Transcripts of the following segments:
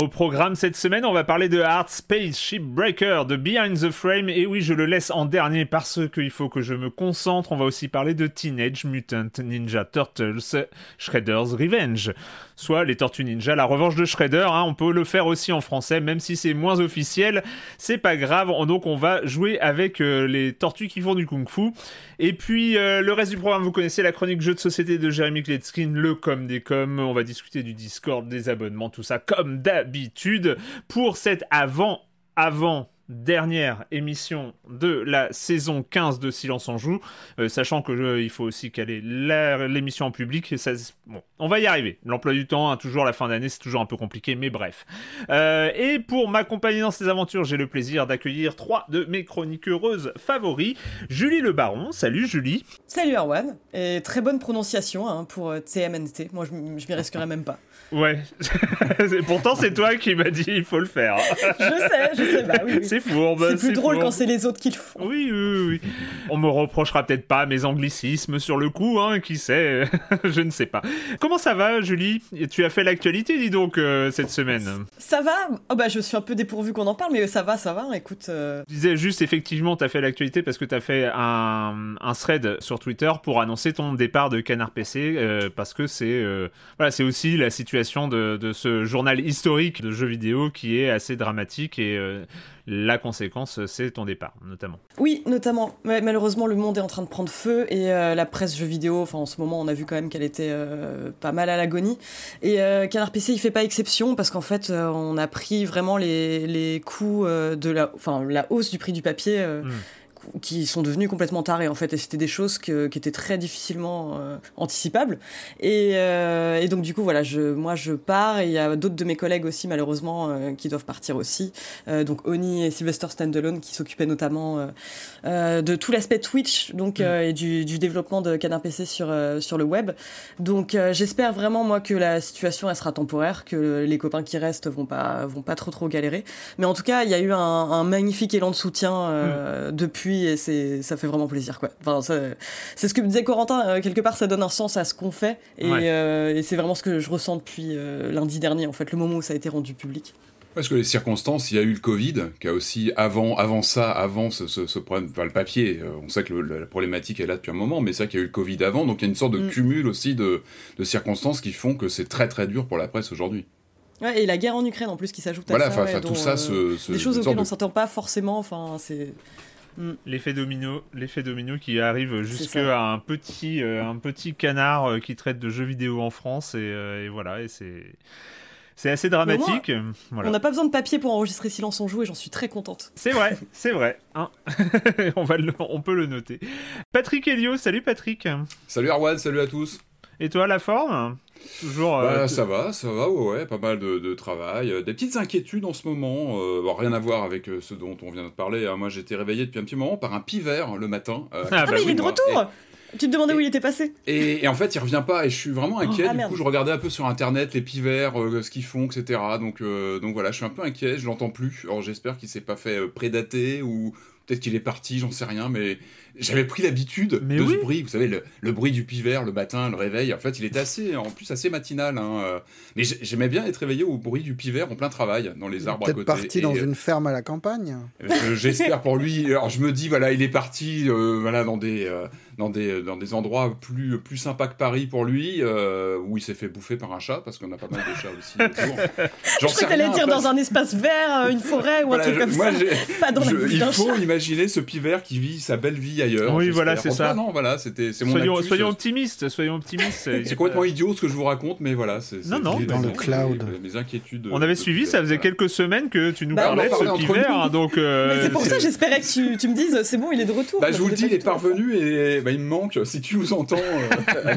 Au programme cette semaine, on va parler de Hard Space Shipbreaker, de Behind the Frame, et oui, je le laisse en dernier parce qu'il faut que je me concentre. On va aussi parler de Teenage Mutant Ninja Turtles Shredder's Revenge, soit les Tortues Ninja, la revanche de Shredder. Hein. on peut le faire aussi en français, même si c'est moins officiel. C'est pas grave. Donc, on va jouer avec euh, les tortues qui font du kung-fu. Et puis, euh, le reste du programme, vous connaissez la chronique jeu de société de Jeremy Kletskin, le com des com. On va discuter du Discord, des abonnements, tout ça, comme d'habitude pour cette avant avant dernière émission de la saison 15 de Silence en Joue, euh, sachant que euh, il faut aussi caler l'émission en public. on va y arriver. L'emploi du temps, hein, toujours la fin d'année, c'est toujours un peu compliqué, mais bref. Euh, et pour m'accompagner dans ces aventures, j'ai le plaisir d'accueillir trois de mes chroniqueuses favoris. Julie Le Baron, salut Julie. Salut Arwan, et très bonne prononciation hein, pour TMNT, moi je, m'y risquerais même pas. Ouais, pourtant c'est toi qui m'as dit il faut le faire. je sais, je sais, bah oui. C'est fourbe. C'est plus drôle quand c'est les autres qui le font. Oui, oui, oui. On me reprochera peut-être pas mes anglicismes sur le coup, hein, qui sait, je ne sais pas. Comment ça va, Julie? Tu as fait l'actualité, dis donc, euh, cette semaine Ça va? Oh bah, Je suis un peu dépourvu qu'on en parle, mais ça va, ça va, écoute. Euh. Je disais juste, effectivement, tu as fait l'actualité parce que tu as fait un, un, thread sur Twitter pour annoncer ton départ de Canard PC, euh, parce que c'est voilà, c'est aussi la situation de, de, ce journal historique de jeux vidéo qui est assez dramatique et la conséquence, c'est ton départ, notamment. Oui, notamment. malheureusement, le monde est en train de prendre feu et euh, la presse jeux vidéo, enfin en ce moment, on a vu quand même qu'elle était euh, pas mal à l'agonie. Et euh, Canard PC, il fait pas exception parce qu'en fait, on a pris vraiment les, les coûts de la, enfin la hausse du prix du papier. Hmm qui sont devenus complètement tarés en fait et c'était des choses qui étaient très difficilement euh, anticipables et, euh, et, donc du coup voilà je moi je pars et il y a d'autres de mes collègues aussi malheureusement euh, qui doivent partir aussi donc Oni et Sylvester Standalone qui s'occupaient notamment de tout l'aspect Twitch donc mm. et du, du, développement de Canard PC sur sur le web donc j'espère vraiment moi que la situation elle sera temporaire que les copains qui restent vont pas vont pas trop trop galérer mais en tout cas il y a eu un, un magnifique élan de soutien mm. depuis et c'est ça fait vraiment plaisir quoi. Enfin, c'est ce que me disait Corentin euh, quelque part ça donne un sens à ce qu'on fait et, euh, et c'est vraiment ce que je ressens depuis euh, lundi dernier en fait le moment où ça a été rendu public. Parce que les circonstances, il y a eu le Covid, qui a aussi, avant, avant ça, avant ce, ce, problème, enfin, le papier, on sait que la problématique est là depuis un moment, mais c'est vrai qu'il y a eu le Covid avant, donc il y a une sorte de mm. cumul aussi de, de, circonstances qui font que c'est très très dur pour la presse aujourd'hui. Ouais, et la guerre en Ukraine en plus qui s'ajoute à ça. Voilà, tout ça, ce, des choses auxquelles on s'attend pas forcément, enfin, c'est... Mm. L'effet domino, l'effet domino qui arrive jusqu'à un petit, euh, un petit canard euh, qui traite de jeux vidéo en France et, euh, et voilà et c'est C'est assez dramatique. On n'a pas besoin de papier pour enregistrer Silence on joue et j'en suis très contente. C'est vrai, c'est vrai. Hein. on, va on peut le noter. Patrick Elio, salut Patrick. Salut Arwan, salut à tous. Et toi, la forme? Toujours. Euh, bah, ça va, ça va, ouais, pas mal de, travail. Euh, des petites inquiétudes en ce moment, euh, rien à voir avec ce dont on vient de parler. Hein. Moi, j'étais réveillé depuis un petit moment par un pivert le matin. ah, bah, mais il est de retour Tu te demandais où il était passé et, en fait, il revient pas et je suis vraiment inquiet. Oh, ah, du coup, je regardais un peu sur internet les pivers, ce qu'ils font, etc. Donc, donc voilà, je suis un peu inquiet, je l'entends plus. Alors j'espère qu'il s'est pas fait prédater ou peut-être qu'il est parti, j'en sais rien, mais j'avais pris l'habitude de ce bruit, vous savez, le, bruit du pivert le matin, le réveil. En fait, il était assez, en plus assez matinal. Hein, euh. Mais j'aimais bien être réveillé au bruit du pivert en plein travail, dans les arbres à côté. Peut-être parti dans euh, une ferme à la campagne. J'espère pour lui. Alors je me dis, voilà, il est parti, euh, voilà, dans des dans des, dans des endroits plus, plus sympas que Paris pour lui, euh, où il s'est fait bouffer par un chat, parce qu'on a pas mal de chats aussi je crois que t'allais dire dans un espace vert, une forêt ou un truc comme ça. Pas dans je, il faut imaginer ce pivert qui vit sa belle vie ailleurs. Oui, voilà, c'est ça. Non, voilà, c'était mon soyons, soyons optimistes, soyons optimistes. c'est complètement idiot ce que je vous raconte, mais voilà, c'est non, non, dans le cloud. Mes inquiétudes. On avait suivi, ça faisait quelques semaines que tu nous bah, parlais de ce pivert, donc. Euh, c'est pour ça, j'espérais que tu me dises, c'est bon, il est de retour. Bah, je vous le dis, il est parvenu et il me manque. Si tu vous entends, euh,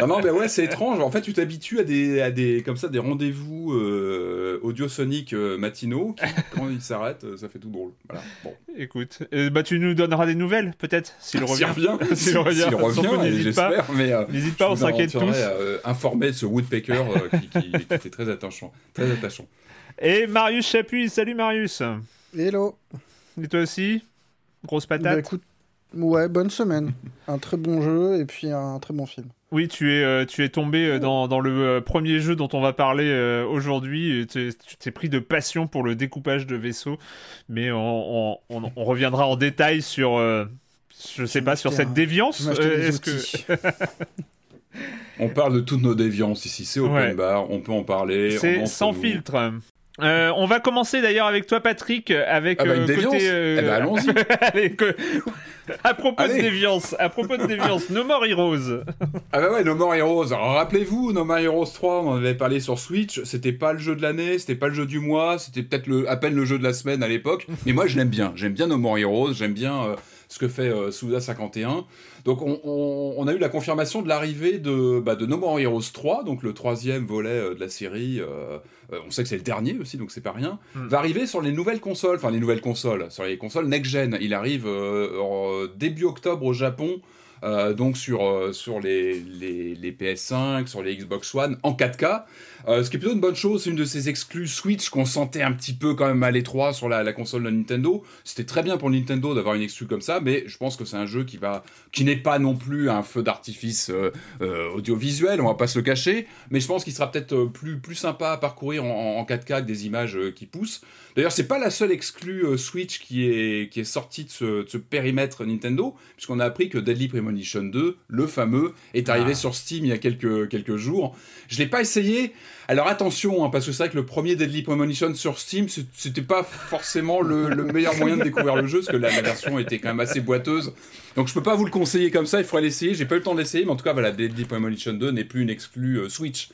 Non, non, mais ouais, c'est étrange. En fait, tu t'habitues à des, à des, comme ça, des rendez-vous euh, audiosoniques matinaux quand ils s'arrêtent, ça fait tout drôle. Voilà. Bon. Écoute, bah, tu nous donneras des nouvelles, peut-être, s'il revient. revient. S'il revient, revient j'espère. Mais n'hésite pas, on s'inquiète tous. informer de ce Woodpecker qui, qui, était très attachant. Très attachant. Et Marius Chapuis, salut Marius. Hello. Et toi aussi Grosse patate. Bah, écoute, Ouais, bonne semaine. un très bon jeu et puis un très bon film. Oui, tu es, euh, tu es tombé euh, dans, dans, le euh, premier jeu dont on va parler aujourd'hui. Tu t'es pris de passion pour le découpage de vaisseaux, mais on, on, on, reviendra en détail sur, je sais pas, sur cette déviance. Est-ce que on parle de toutes nos déviances ici, c'est open bar, on peut en parler. C'est sans filtre. Euh, on va commencer d'ailleurs avec toi, Patrick, avec ah bah, côté. Euh, eh ben, allons-y. à propos de déviance, à propos de déviance, No More Heroes. ah bah ouais, No More Heroes. Rappelez-vous, No More Heroes 3, on en avait parlé sur Switch. C'était pas le jeu de l'année, c'était pas le jeu du mois, c'était peut-être le, à peine le jeu de la semaine à l'époque. Mais moi, je l'aime bien. J'aime bien No More Heroes. J'aime bien ce que fait Suda 51. Donc on, a eu la confirmation de l'arrivée de, bah, de No More Heroes 3, donc le troisième volet de la série. Euh, on sait que c'est le dernier aussi, donc c'est pas rien, hmm. va arriver sur les nouvelles consoles, enfin les nouvelles consoles, sur les consoles next-gen. Il arrive euh, début octobre au Japon. Euh, donc sur, sur les, les, les, PS5, sur les Xbox One en 4K. Euh, ce qui est plutôt une bonne chose, c'est une de ces exclus Switch qu'on sentait un petit peu quand même à l'étroit sur la, console de Nintendo. C'était très bien pour Nintendo d'avoir une exclue comme ça, mais je pense que c'est un jeu qui qui n'est pas non plus un feu d'artifice euh, euh, audiovisuel, on va pas se le cacher, mais je pense qu'il sera peut-être plus, plus sympa à parcourir en, 4K avec des images qui poussent. D'ailleurs, c'est pas la seule exclue Switch qui est, qui est sortie de ce, périmètre Nintendo, puisqu'on a appris que Deadly Premonition 2, le fameux, est arrivé ah. sur Steam il y a quelques, quelques jours. Je l'ai pas essayé. Alors attention, hein, parce que c'est vrai que le premier Deadly Premonition sur Steam, c'était pas forcément le, meilleur moyen de découvrir le jeu, parce que la, version était quand même assez boiteuse. Donc je peux pas vous le conseiller comme ça, il faudrait l'essayer. J'ai pas eu le temps de l'essayer, mais en tout cas, voilà, Deadly Premonition 2 n'est plus une exclue euh, Switch.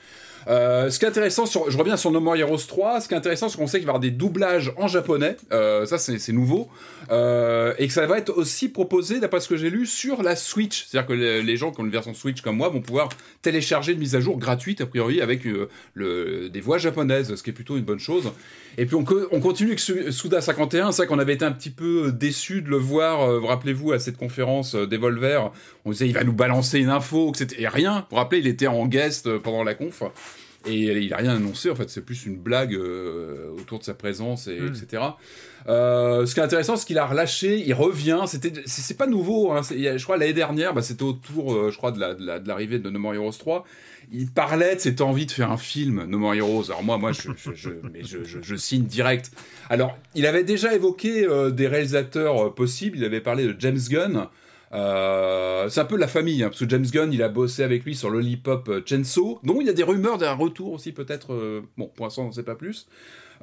Euh, ce qui est intéressant, sur, je reviens sur No More Heroes 3, ce qui est intéressant, c'est qu'on sait qu'il va y avoir des doublages en japonais, euh, ça c'est nouveau, euh, et que ça va être aussi proposé, d'après ce que j'ai lu, sur la Switch. C'est-à-dire que les, gens qui ont une version Switch comme moi vont pouvoir télécharger une mise à jour gratuite, a priori, avec des voix japonaises, ce qui est plutôt une bonne chose. Et puis on, on continue avec Suda 51, c'est vrai qu'on avait été un petit peu déçu de le voir, rappelez-vous, à cette conférence d'Evolver, on disait il va nous balancer une info, que c'était rien. Vous vous rappelez, il était en guest pendant la conf. Et il a rien annoncé, en fait, c'est plus une blague euh, autour de sa présence, et, hmm. etc. Euh, ce qui est intéressant, c'est qu'il a relâché, il revient, c'était, c'est pas nouveau, hein, je crois l'année dernière, bah, c'était autour, euh, je crois, de, l'arrivée de No More Heroes 3, il parlait de cette envie de faire un film, No More Heroes. Alors moi, moi, je, je, mais je, signe direct. Alors, il avait déjà évoqué des réalisateurs possibles, il avait parlé de James Gunn, euh, c'est un peu la famille, hein, parce que James Gunn, il a bossé avec lui sur Lollipop euh, Chainsaw, dont il y a des rumeurs d'un retour aussi peut-être. Euh, bon, pour l'instant, on ne sait pas plus.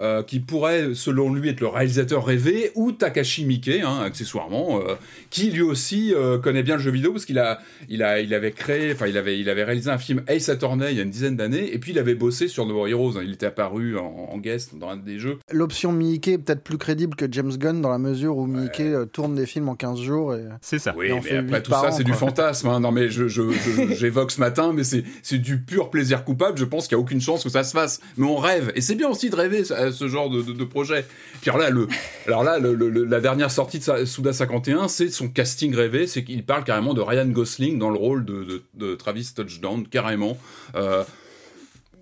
Euh, qui pourrait, selon lui, être le réalisateur rêvé, ou Takashi Miike, hein, accessoirement, euh, qui lui aussi euh, connaît bien le jeu vidéo parce qu'il a, il a, il avait créé, enfin, il avait, il avait réalisé un film Ace Attorney il y a une dizaine d'années, et puis il avait bossé sur No Heroes. Hein. il était apparu en, guest dans un des jeux. L'option Miike est peut-être plus crédible que James Gunn dans la mesure où Miike tourne des films en 15 jours. Et... C'est ça. Oui, mais après tout ça, c'est du fantasme. Hein. Non, mais je, j'évoque ce matin, mais c'est du pur plaisir coupable. Je pense qu'il n'y a aucune chance que ça se fasse. Mais on rêve, et c'est bien aussi de rêver ce genre de projet. Puis alors là, le, alors là la dernière sortie de Souda 51, c'est son casting rêvé, c'est qu'il parle carrément de Ryan Gosling dans le rôle de, Travis Touchdown, carrément. Euh,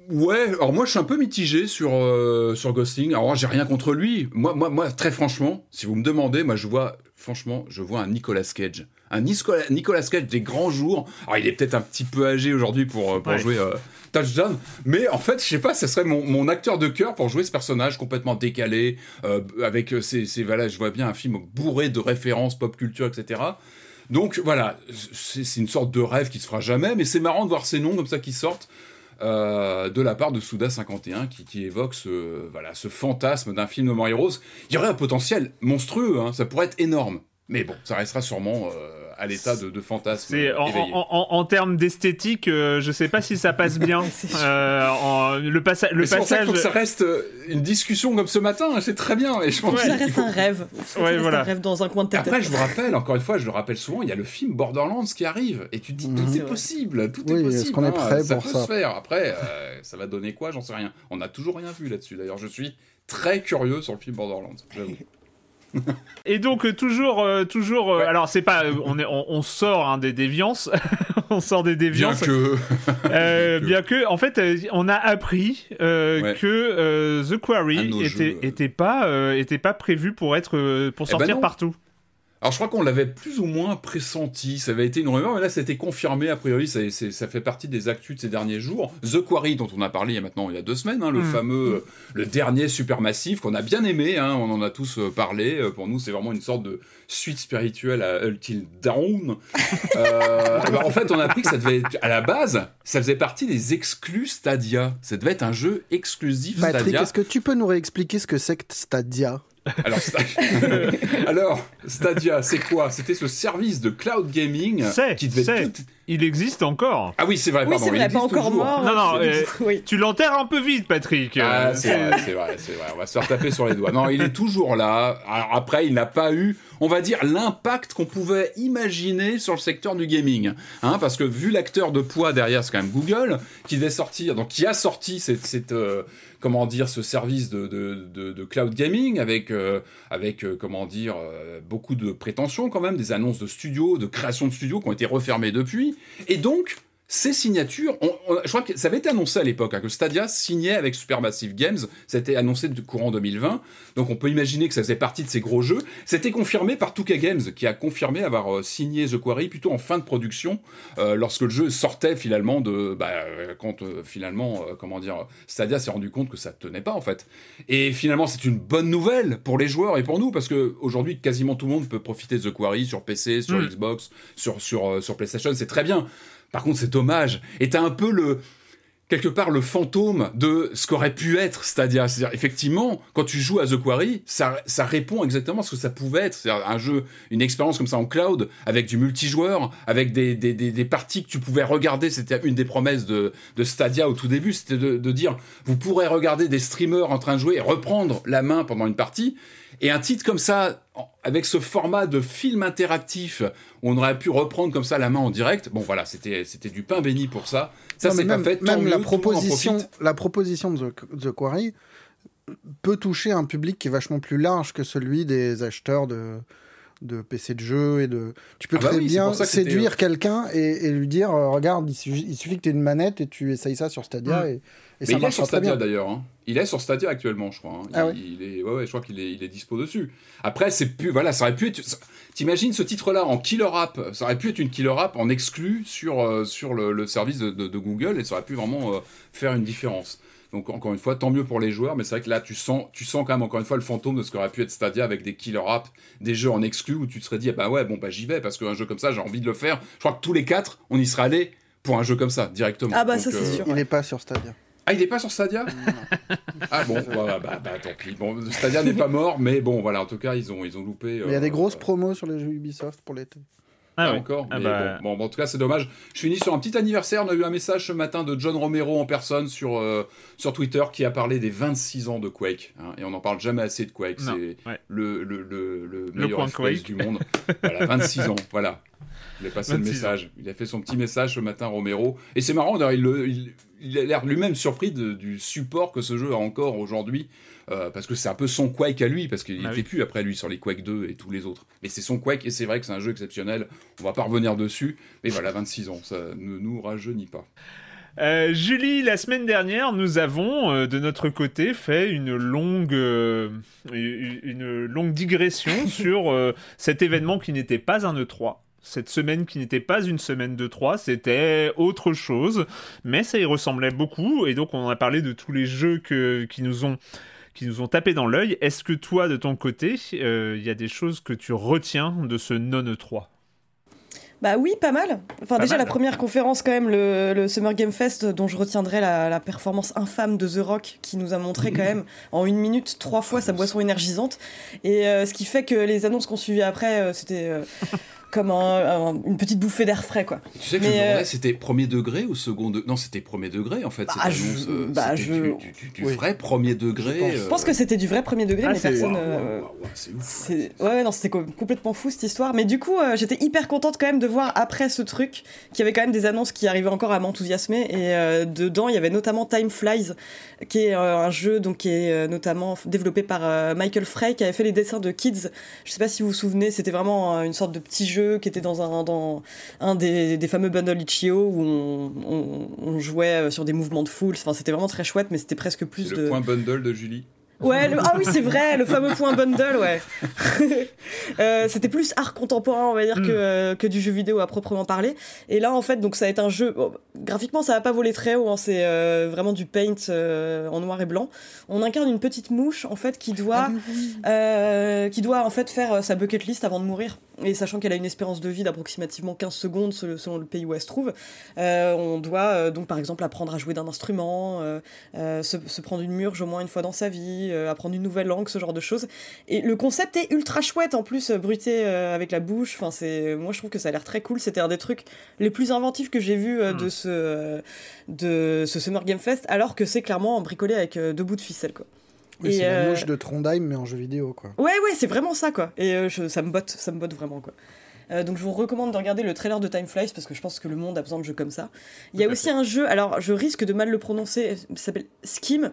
ouais, alors moi je suis un peu mitigé sur, euh, sur Gosling. Alors j'ai rien contre lui. Moi, moi, moi, très franchement, si vous me demandez, moi je vois, franchement, je vois un Nicolas Cage. Un Nicolas, Cage des grands jours. Alors il est peut-être un petit peu âgé aujourd'hui pour, pour jouer touchdown. Mais en fait, je sais pas, ce serait mon, acteur de cœur pour jouer ce personnage complètement décalé, euh, avec ces, ces, voilà, je vois bien un film bourré de références pop culture, etc. Donc voilà, c'est une sorte de rêve qui se fera jamais, mais c'est marrant de voir ces noms comme ça qui sortent. Euh, de la part de Souda 51 qui, qui évoque ce, voilà, ce fantasme d'un film de Mario Rose. Il y aurait un potentiel monstrueux, hein, ça pourrait être énorme. Mais bon, ça restera sûrement euh, à l'état de, de, fantasme. En, en, termes d'esthétique, euh, je sais pas si ça passe bien. euh, le, passa le passage. Ça, faut que ça reste euh, une discussion comme ce matin, hein, c'est très bien. Et je pense ça reste un rêve. Ouais, voilà. un rêve dans un coin de tête. Après, je vous rappelle, encore une fois, je le rappelle souvent, il y a le film Borderlands qui arrive. Et tu te dis, tout mhm. est, possible. Tout est possible. qu'on est prêt hein, ça peut se faire. Après, euh, ça va donner quoi J'en sais rien. On n'a toujours rien vu là-dessus. D'ailleurs, je suis très curieux sur le film Borderlands. Et donc euh, toujours, euh, toujours. Euh, alors c'est pas, on, est, on, sort hein, des déviances, on sort des déviances. Bien que, bien que, en fait, on a appris que The Quarry était, était, pas, était pas prévu pour être, pour eh ben sortir partout. Alors je crois qu'on l'avait plus ou moins pressenti, ça avait été une rumeur, mais là ça a été confirmé, a priori ça, ça fait partie des actus de ces derniers jours. The Quarry dont on a parlé il y a maintenant il y a deux semaines, hein, le mm. fameux, euh, le dernier supermassif qu'on a bien aimé, hein, on en a tous euh, parlé, euh, pour nous c'est vraiment une sorte de suite spirituelle à Until Dawn. Bah, en fait on a appris que ça devait être, à la base, ça faisait partie des exclus Stadia, ça devait être un jeu exclusif Patrick, Stadia. Patrick, est-ce que tu peux nous réexpliquer ce que c'est que Stadia? Alors, Stadia, c'est quoi? C'était ce service de cloud gaming qui devait Il existe encore. Ah oui, c'est vrai, oui, c'est vrai, pas encore mort. Non, non, euh, tu l'enterres un peu vite, Patrick. Ah, c'est vrai, c'est vrai, c'est vrai. On va se faire taper sur les doigts. Non, il est toujours là. Alors après, il n'a pas eu, on va dire, l'impact qu'on pouvait imaginer sur le secteur du gaming. Hein, parce que vu l'acteur de poids derrière, c'est quand même Google, qui devait sortir, donc qui a sorti cette, cette euh, comment dire, ce service de, de, cloud gaming avec, euh, avec euh, comment dire, euh, beaucoup de prétentions quand même, des annonces de studios, de création de studios qui ont été refermées depuis. Et donc, ces signatures, je crois que ça avait été annoncé à l'époque, hein, que Stadia signait avec Supermassive Games, ça a été annoncé de courant 2020, donc on peut imaginer que ça faisait partie de ces gros jeux. C'était confirmé par 2K Games, qui a confirmé avoir euh, signé The Quarry plutôt en fin de production, euh, lorsque le jeu sortait finalement de... Bah, euh, quand finalement, comment dire, Stadia s'est rendu compte que ça tenait pas en fait. Et finalement, c'est une bonne nouvelle pour les joueurs et pour nous, parce que aujourd'hui, quasiment tout le monde peut profiter de The Quarry sur PC, sur mm. Xbox, sur, sur, sur PlayStation, c'est très bien. Par contre, c'est dommage. Et t'as un peu le quelque part le fantôme de ce qu'aurait pu être Stadia. C'est-à-dire, effectivement, quand tu joues à The Quarry, ça, ça répond exactement à ce que ça pouvait être. C'est-à-dire un jeu, une expérience comme ça en cloud, avec du multijoueur, avec des, des, des, parties que tu pouvais regarder. C'était une des promesses de, de Stadia au tout début, c'était de, de dire, vous pourrez regarder des streamers en train de jouer et reprendre la main pendant une partie. Et un titre comme ça, avec ce format de film interactif, on aurait pu reprendre comme ça la main en direct, bon voilà, c'était c'était du pain béni pour ça. Ça c'est pas fait. Même la proposition, la proposition de The, Quarry peut toucher un public qui est vachement plus large que celui des acheteurs de de PC de jeu et de tu peux ah bah très bien séduire euh, quelqu'un et, lui dire euh, regarde il suffit, que tu aies une manette et tu essayes ça sur Stadia mm. et mais il est sur Stadia d'ailleurs. Hein. Il est sur Stadia actuellement, je crois. Hein. Ah il, est, ouais, ouais, je crois qu'il est, il est dispo dessus. Après, c'est plus, voilà, ça aurait pu être. T'imagines ce titre-là en killer app Ça aurait pu être une killer app en exclu sur, euh, sur le, service de, de, Google et ça aurait pu vraiment euh, faire une différence. Donc encore une fois, tant mieux pour les joueurs, mais c'est vrai que là, tu sens, tu sens quand même encore une fois le fantôme de ce qu'aurait pu être Stadia avec des killer apps, des jeux en exclu où tu te serais dit, ah bah ouais, bon bah j'y vais parce qu'un jeu comme ça, j'ai envie de le faire. Je crois que tous les quatre, on y serait allé pour un jeu comme ça directement. Ah bah ça c'est euh, sûr. Il n'est pas sur Stadia. Ah, il n'est pas sur Stadia? Ah bon, bah, bah, bah, tant pis. Bon, Stadia n'est pas mort, mais bon, voilà, en tout cas, ils ont, ils ont loupé. il y a des grosses promos sur les jeux Ubisoft pour l'été. Ah, ah encore ah bah... bon, en tout cas, c'est dommage. Je finis sur un petit anniversaire. On a eu un message ce matin de John Romero en personne sur, euh, sur Twitter qui a parlé des 26 ans de Quake. Hein, et on n'en parle jamais assez de Quake. C'est le, le, le, le, meilleur FPS du monde. voilà, 26 ans. Voilà. Il a passé le message. Il a fait son petit message ce matin, Romero. Et c'est marrant, il, il, il a l'air lui-même surpris du support que ce jeu a encore aujourd'hui. Euh, parce que c'est un peu son Quake à lui, parce qu'il n'était ah plus après lui sur les Quake 2 et tous les autres. Mais c'est son Quake, et c'est vrai que c'est un jeu exceptionnel. On va pas revenir dessus, mais voilà, 26 ans, ça ne nous rajeunit pas. Euh, Julie, la semaine dernière, nous avons euh, de notre côté fait une longue, une longue digression sur cet événement qui n'était pas un E3 cette semaine qui n'était pas une semaine de 3, c'était autre chose, mais ça y ressemblait beaucoup, et donc on a parlé de tous les jeux que, qui nous ont qui nous ont tapé dans l'œil. Est-ce que toi, de ton côté, euh, il y a des choses que tu retiens de ce non-E3 bah oui, pas mal. Enfin, déjà, la première conférence, quand même, le, Summer Game Fest, dont je retiendrai la, performance infâme de The Rock, qui nous a montré quand même en une minute, trois fois sa boisson énergisante. Et euh, ce qui fait que les annonces qu'on suivit après, euh, c'était comme une petite bouffée d'air frais quoi. Tu sais que je me demandais, euh, c'était premier degré ou second degré Non, c'était premier degré en fait. Bah, cette annonce, euh, bah, du, vrai premier degré. Je pense, euh, que c'était du vrai premier degré, ah, mais personne. c'est ouf. Ouais, non, c'était complètement fou cette histoire. Mais du coup, j'étais hyper contente quand même de voir après ce truc qu'il y avait quand même des annonces qui arrivaient encore à m'enthousiasmer. Et dedans, il y avait notamment Time Flies, qui est un jeu donc qui est notamment développé par Michael Frey, qui avait fait les dessins de Kids. Je sais pas si vous vous souvenez, c'était vraiment une sorte de petit jeu qui était dans un, dans un des, des fameux bundles Itch.io où on, on, jouait sur des mouvements de foule. Enfin, c'était vraiment très chouette, mais c'était presque plus de. Le point bundle de Julie. Ouais, ah oui, c'est vrai, le fameux point bundle, ouais. euh, c'était plus art contemporain, on va dire, que, hmm. euh, que du jeu vidéo à proprement parler. Et là, en fait, donc ça va être un jeu. graphiquement, ça va pas voler très haut, hein, c'est euh, vraiment du paint euh, en noir et blanc. On incarne une petite mouche, en fait, qui doit, ah qui doit en fait faire sa bucket list avant de mourir. Et sachant qu'elle a une espérance de vie d'approximativement 15 secondes selon le pays où elle se trouve, on doit donc par exemple apprendre à jouer d'un instrument, se, se prendre une murge au moins une fois dans sa vie, apprendre une nouvelle langue, ce genre de choses. Et le concept est ultra chouette en plus, euh, bruité euh, avec la bouche. Enfin, c'est, moi je trouve que ça a l'air très cool. C'était un des trucs les plus inventifs que j'ai vu de hmm. ce de ce Summer Game Fest, alors que c'est clairement bricolé avec deux bouts de ficelle quoi. Oui, c'est la mouche de Trondheim mais en jeu vidéo quoi. Ouais ouais, c'est vraiment ça quoi. Et ça me botte, ça me botte vraiment quoi. donc je vous recommande de regarder le trailer de Time Flies parce que je pense que le monde a besoin de jeux comme ça. Il y a aussi un jeu, alors je risque de mal le prononcer, s'appelle Skim.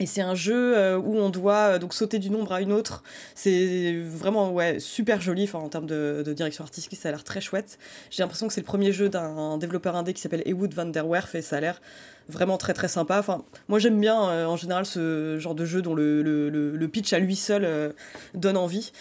Et c'est un jeu euh, où on doit euh, donc sauter du nombre à une autre. C'est vraiment ouais super joli. En termes de, direction artistique, ça a l'air très chouette. J'ai l'impression que c'est le premier jeu d'un développeur indé qui s'appelle Ewood van der Werf et ça a l'air vraiment très très sympa. Enfin, moi j'aime bien euh, en général ce genre de jeu dont le, le, le pitch à lui seul donne envie.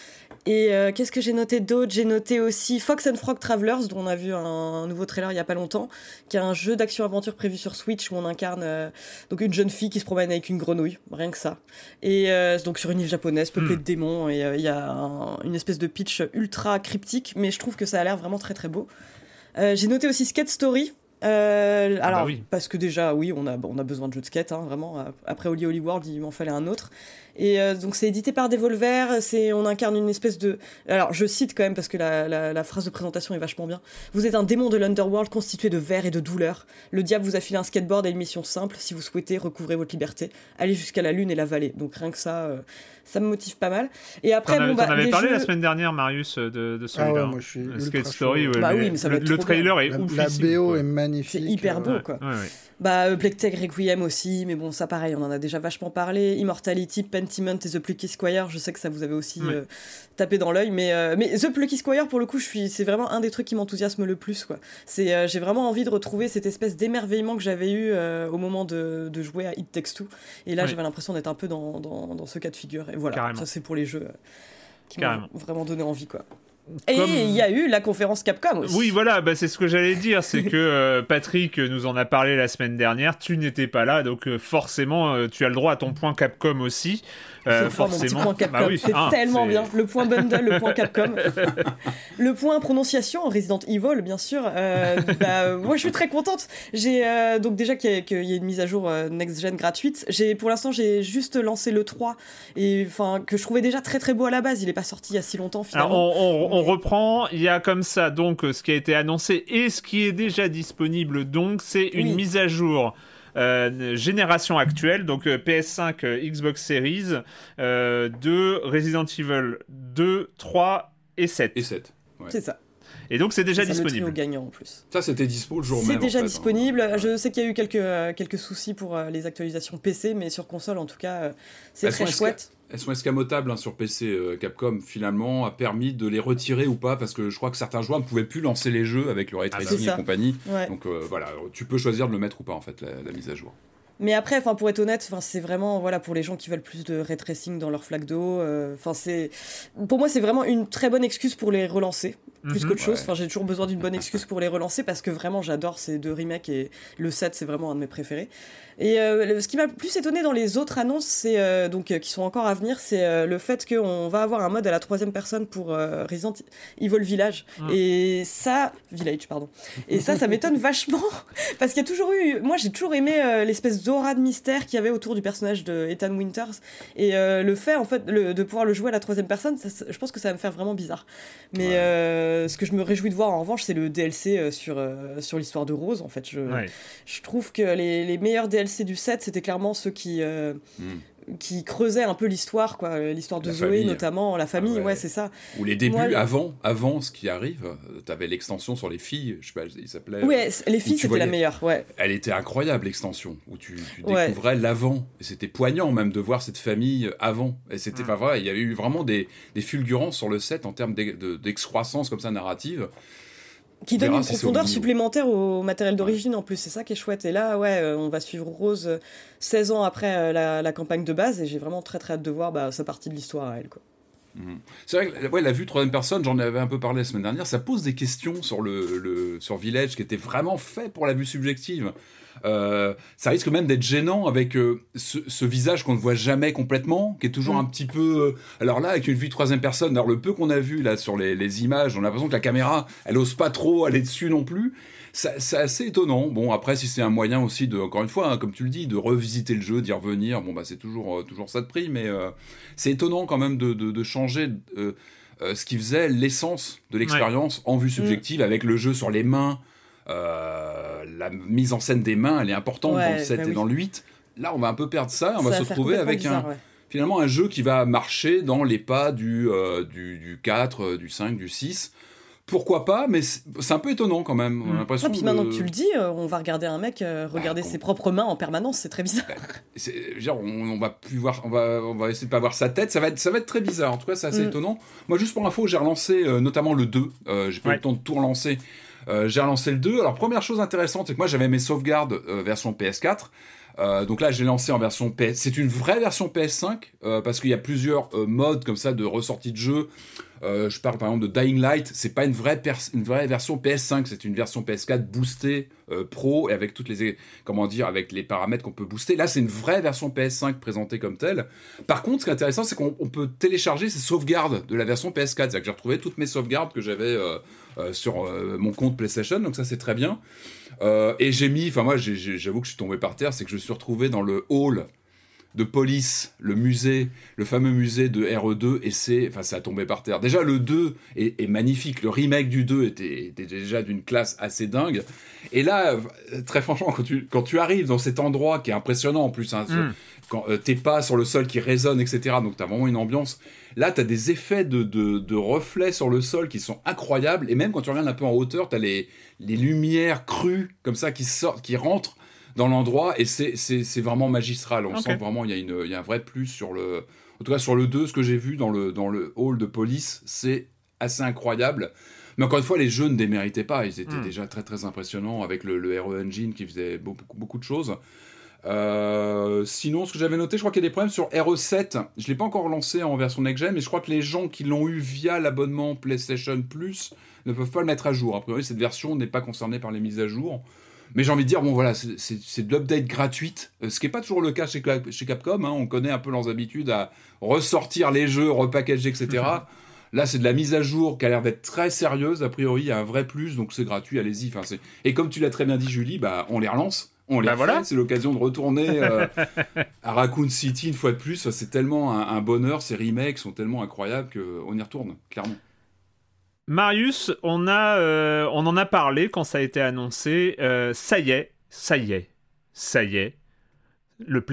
Et euh, qu'est-ce que j'ai noté d'autre? J'ai noté aussi Fox and Frog Travelers, dont on a vu un, nouveau trailer il y a pas longtemps, qui est un jeu d'action-aventure prévu sur Switch où on incarne euh, donc une jeune fille qui se promène avec une grenouille, rien que ça. Et euh, donc sur une île japonaise peuplée hmm. de démons, et il y a une espèce de pitch ultra cryptique, mais je trouve que ça a l'air vraiment très très beau. j'ai noté aussi Skate Story, euh, ah bah alors, parce que déjà, oui, on a, on a besoin de jeux de skate, hein, vraiment. Après Holy Holy World, il m'en fallait un autre. Et euh, donc, c'est édité par Devolver. C'est, on incarne une espèce de. Alors, je cite quand même parce que la, la, phrase de présentation est vachement bien. Vous êtes un démon de l'underworld constitué de verre et de douleur. Le diable vous a filé un skateboard et une mission simple. Si vous souhaitez recouvrer votre liberté, allez jusqu'à la lune et la vallée. Donc, rien que ça. Euh, ça me motive pas mal. Et après, bon, bah, avais parlé la semaine dernière, Marius, de, de celui-là. Ah ouais, moi, je suis Skate Story. bah oui, mais ça le, le trailer est ouf. La BO est magnifique. C'est hyper beau, quoi. Ouais, ouais. Bah, euh, Black Tech Requiem aussi, mais bon, ça pareil, on en a déjà vachement parlé. Immortality, Pentiment et The Plucky Squire, je sais que ça vous avait aussi euh, tapé dans l'œil, mais, euh, mais The Plucky Squire, pour le coup, c'est vraiment un des trucs qui m'enthousiasme le plus, quoi. J'ai vraiment envie de retrouver cette espèce d'émerveillement que j'avais eu au moment de, de, jouer à It Takes Two. Et là, j'avais l'impression d'être un peu dans, dans, dans, ce cas de figure. Et voilà, ça c'est pour les jeux qui m'ont vraiment donné envie, quoi. Et il y a eu la conférence Capcom aussi. Oui, voilà, bah, c'est ce que j'allais dire. C'est que euh, Patrick nous en a parlé la semaine dernière. Tu n'étais pas là, donc euh, forcément, euh, tu as le droit à ton point Capcom aussi. Forcément. Bah c'est tellement bien. Le point bundle, le point Capcom. le point prononciation, Resident Evil, bien sûr. bah, moi, je suis très contente. J'ai donc déjà qu'il y, y, a une mise à jour next gen gratuite. J'ai pour l'instant, j'ai juste lancé le 3 et enfin que je trouvais déjà très très beau à la base. Il est pas sorti il y a si longtemps finalement. on, on reprend. Il y a comme ça donc ce qui a été annoncé et ce qui est déjà disponible. Donc c'est une mise à jour. Euh, génération actuelle, donc euh, PS5, euh, Xbox Series, de Resident Evil 2, 3 et 7. Et 7. C'est ça. Et donc c'est déjà disponible. gagnant en plus. Ça c'était dispo le jour même. C'est déjà hein. disponible. Je sais qu'il y a eu quelques, quelques soucis pour les actualisations PC, mais sur console en tout cas, c'est très chouette elles sont escamotables hein, sur PC. Euh, Capcom finalement a permis de les retirer ou pas parce que je crois que certains joueurs ne pouvaient plus lancer les jeux avec le ray ah, et compagnie. Donc euh, voilà, tu peux choisir de le mettre ou pas en fait la mise à jour. Mais après, enfin pour être honnête, enfin c'est vraiment voilà pour les gens qui veulent plus de ray tracing dans leur flaque d'eau. Euh, enfin c'est pour moi c'est vraiment une très bonne excuse pour les relancer plus mhm. qu'autre chose. Enfin j'ai toujours besoin d'une bonne excuse pour les relancer parce que vraiment j'adore ces deux remakes et le 7 c'est vraiment un de mes préférés. Et euh, ce qui m'a le plus étonné dans les autres annonces, c'est euh, donc qui sont encore à venir, c'est le fait qu'on va avoir un mode à la troisième personne pour Resident Evil Village. Ah. Et ça, Village pardon. Et ça, ça m'étonne vachement parce qu'il y a toujours eu, moi j'ai toujours aimé l'espèce d'aura de mystère qu'il y avait autour du personnage de Ethan Winters. Et euh, le fait, en fait, de pouvoir le jouer à la troisième personne, je pense que ça va me faire vraiment bizarre. Mais euh, ce que je me réjouis de voir, en revanche, c'est le DLC euh, sur, sur l'histoire de Rose. En fait, je, je trouve que les, les, meilleurs DLC du set, c'était clairement ceux qui. Hmm qui creusait un peu l'histoire, quoi, l'histoire de Zoé notamment, la famille, ah ouais, c'est ça. Ou les débuts avant, avant ce qui arrive, euh, tu avais l'extension sur les filles, je sais pas, il s'appelait. Ouais, les filles c'était la meilleure, ouais. Elle était incroyable l'extension où tu, découvrais l'avant et c'était poignant même de voir cette famille avant. Et c'était, enfin voilà, il y avait eu vraiment des, des fulgurances sur le set en termes d'excroissance comme ça narrative. Qui donne une profondeur supplémentaire au matériel d'origine en plus, c'est ça qui est chouette. Et là, ouais, euh, on va suivre Rose 16 euh, ans après euh, la, campagne de base et j'ai vraiment très très hâte de voir bah, sa partie de l'histoire à elle. Quoi. Mhm. C'est vrai que ouais, la vue troisième personne, j'en avais un peu parlé la semaine dernière, ça pose des questions sur, le, le, sur Village qui était vraiment fait pour la vue subjective. Euh, ça risque même d'être gênant avec euh, ce, visage qu'on ne voit jamais complètement, qui est toujours mm. un petit peu. Euh, alors là, avec une vue troisième personne, alors le peu qu'on a vu là sur les, images, on a l'impression que la caméra, elle ose pas trop aller dessus non plus. C'est assez étonnant. Bon, après, si c'est un moyen aussi de, encore une fois, hein, comme tu le dis, de revisiter le jeu, d'y revenir, bon, bah, c'est toujours, toujours ça de prix, mais c'est étonnant quand même de, de, changer ce qui faisait l'essence de l'expérience en vue subjective, avec le jeu sur les mains, la mise en scène des mains, elle est importante dans le 7 bah et dans le 8. Là, on va un peu perdre ça, on va se retrouver avec un, finalement un jeu qui va marcher dans les pas du, euh, du, du, 4, euh, du 5, du 6 pourquoi pas, mais c'est un peu étonnant quand même. On a mm. l'impression puis maintenant que tu le dis, on va regarder un mec regarder bah, ses propres mains en permanence, c'est très bizarre. Bah, genre, on, va plus voir, on va, on va essayer de pas voir sa tête, ça va être, ça va être très bizarre. En tout cas, c'est assez mm. étonnant. Moi, juste pour info, j'ai relancé notamment le 2. j'ai pas eu le temps de tout relancer. Euh, j'ai relancé le 2. Alors, première chose intéressante, c'est que moi, j'avais mes sauvegardes euh, version PS4. Euh, donc là, j'ai lancé en version PS. C'est une vraie version PS5 parce qu'il y a plusieurs modes comme ça de ressortie de jeu. je parle par exemple de Dying Light. C'est pas une vraie, version PS5, c'est une version PS4 boostée pro et avec toutes les comment dire avec les paramètres qu'on peut booster. Là, c'est une vraie version PS5 présentée comme telle. Par contre, ce qui est intéressant, c'est qu'on peut télécharger ces sauvegardes de la version PS4. C'est-à-dire que j'ai retrouvé toutes mes sauvegardes que j'avais sur euh, mon compte PlayStation, donc ça c'est très bien. Euh, et j'ai mis, enfin moi j'avoue que je suis tombé par terre, c'est que je me suis retrouvé dans le hall de police, le musée, le fameux musée de RE2, et c'est, enfin, ça a tombé par terre. Déjà, le 2 est, magnifique. Le remake du 2 était, déjà d'une classe assez dingue. Et là, très franchement, quand tu, quand tu arrives dans cet endroit qui est impressionnant en plus, hein, mm. quand tes pas sur le sol qui résonnent, etc., donc tu as vraiment une ambiance. Là, tu as des effets de, reflets sur le sol qui sont incroyables. Et même quand tu regardes un peu en hauteur, tu as les, lumières crues comme ça qui sortent, qui rentrent dans l'endroit. Et c'est vraiment magistral. On sent vraiment il y, a un vrai plus sur le. En tout cas, sur le 2, ce que j'ai vu dans le, dans le hall de police, c'est assez incroyable. Mais encore une fois, les jeux ne déméritaient pas. Ils étaient hmm. déjà très très impressionnants avec le, le RE Engine qui faisait beaucoup, beaucoup de choses. Euh, sinon, ce que j'avais noté, je crois qu'il y a des problèmes sur RE7. Je l'ai pas encore lancé en version next gen, mais je crois que les gens qui l'ont eu via l'abonnement PlayStation Plus ne peuvent pas le mettre à jour. A priori, cette version n'est pas concernée par les mises à jour. Mais j'ai envie de dire, bon voilà, c'est de l'update gratuite, euh, ce qui n'est pas toujours le cas chez, chez Capcom. Hein. On connaît un peu leurs habitudes à ressortir les jeux, repackager, etc. Là, c'est de la mise à jour qui a l'air d'être très sérieuse. A priori, il y a un vrai plus, donc c'est gratuit, allez-y. Enfin, et comme tu l'as très bien dit, Julie, bah, on les relance. On les bah voilà. C'est l'occasion de retourner euh, à Raccoon City une fois de plus. C'est tellement un, bonheur. Ces remakes sont tellement incroyables qu'on y retourne, clairement. Marius, on, a, euh, on en a parlé quand ça a été annoncé. Euh, ça y est, ça y est, ça y est. Le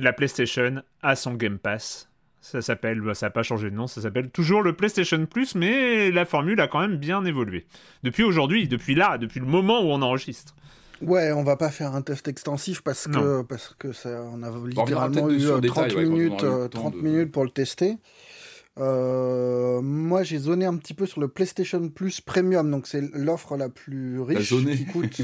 la PlayStation a son Game Pass. Ça s'appelle, bah, ça n'a pas changé de nom, ça s'appelle toujours le PlayStation Plus, mais la formule a quand même bien évolué. Depuis aujourd'hui, depuis là, depuis le moment où on enregistre. Ouais, on va pas faire un test extensif parce que, parce que ça, on a littéralement eu 30, euh, minutes, 30 euh, minutes pour le tester. Euh, moi, j'ai zoné un petit peu sur le PlayStation Plus Premium, donc c'est l'offre la plus riche qui coûte,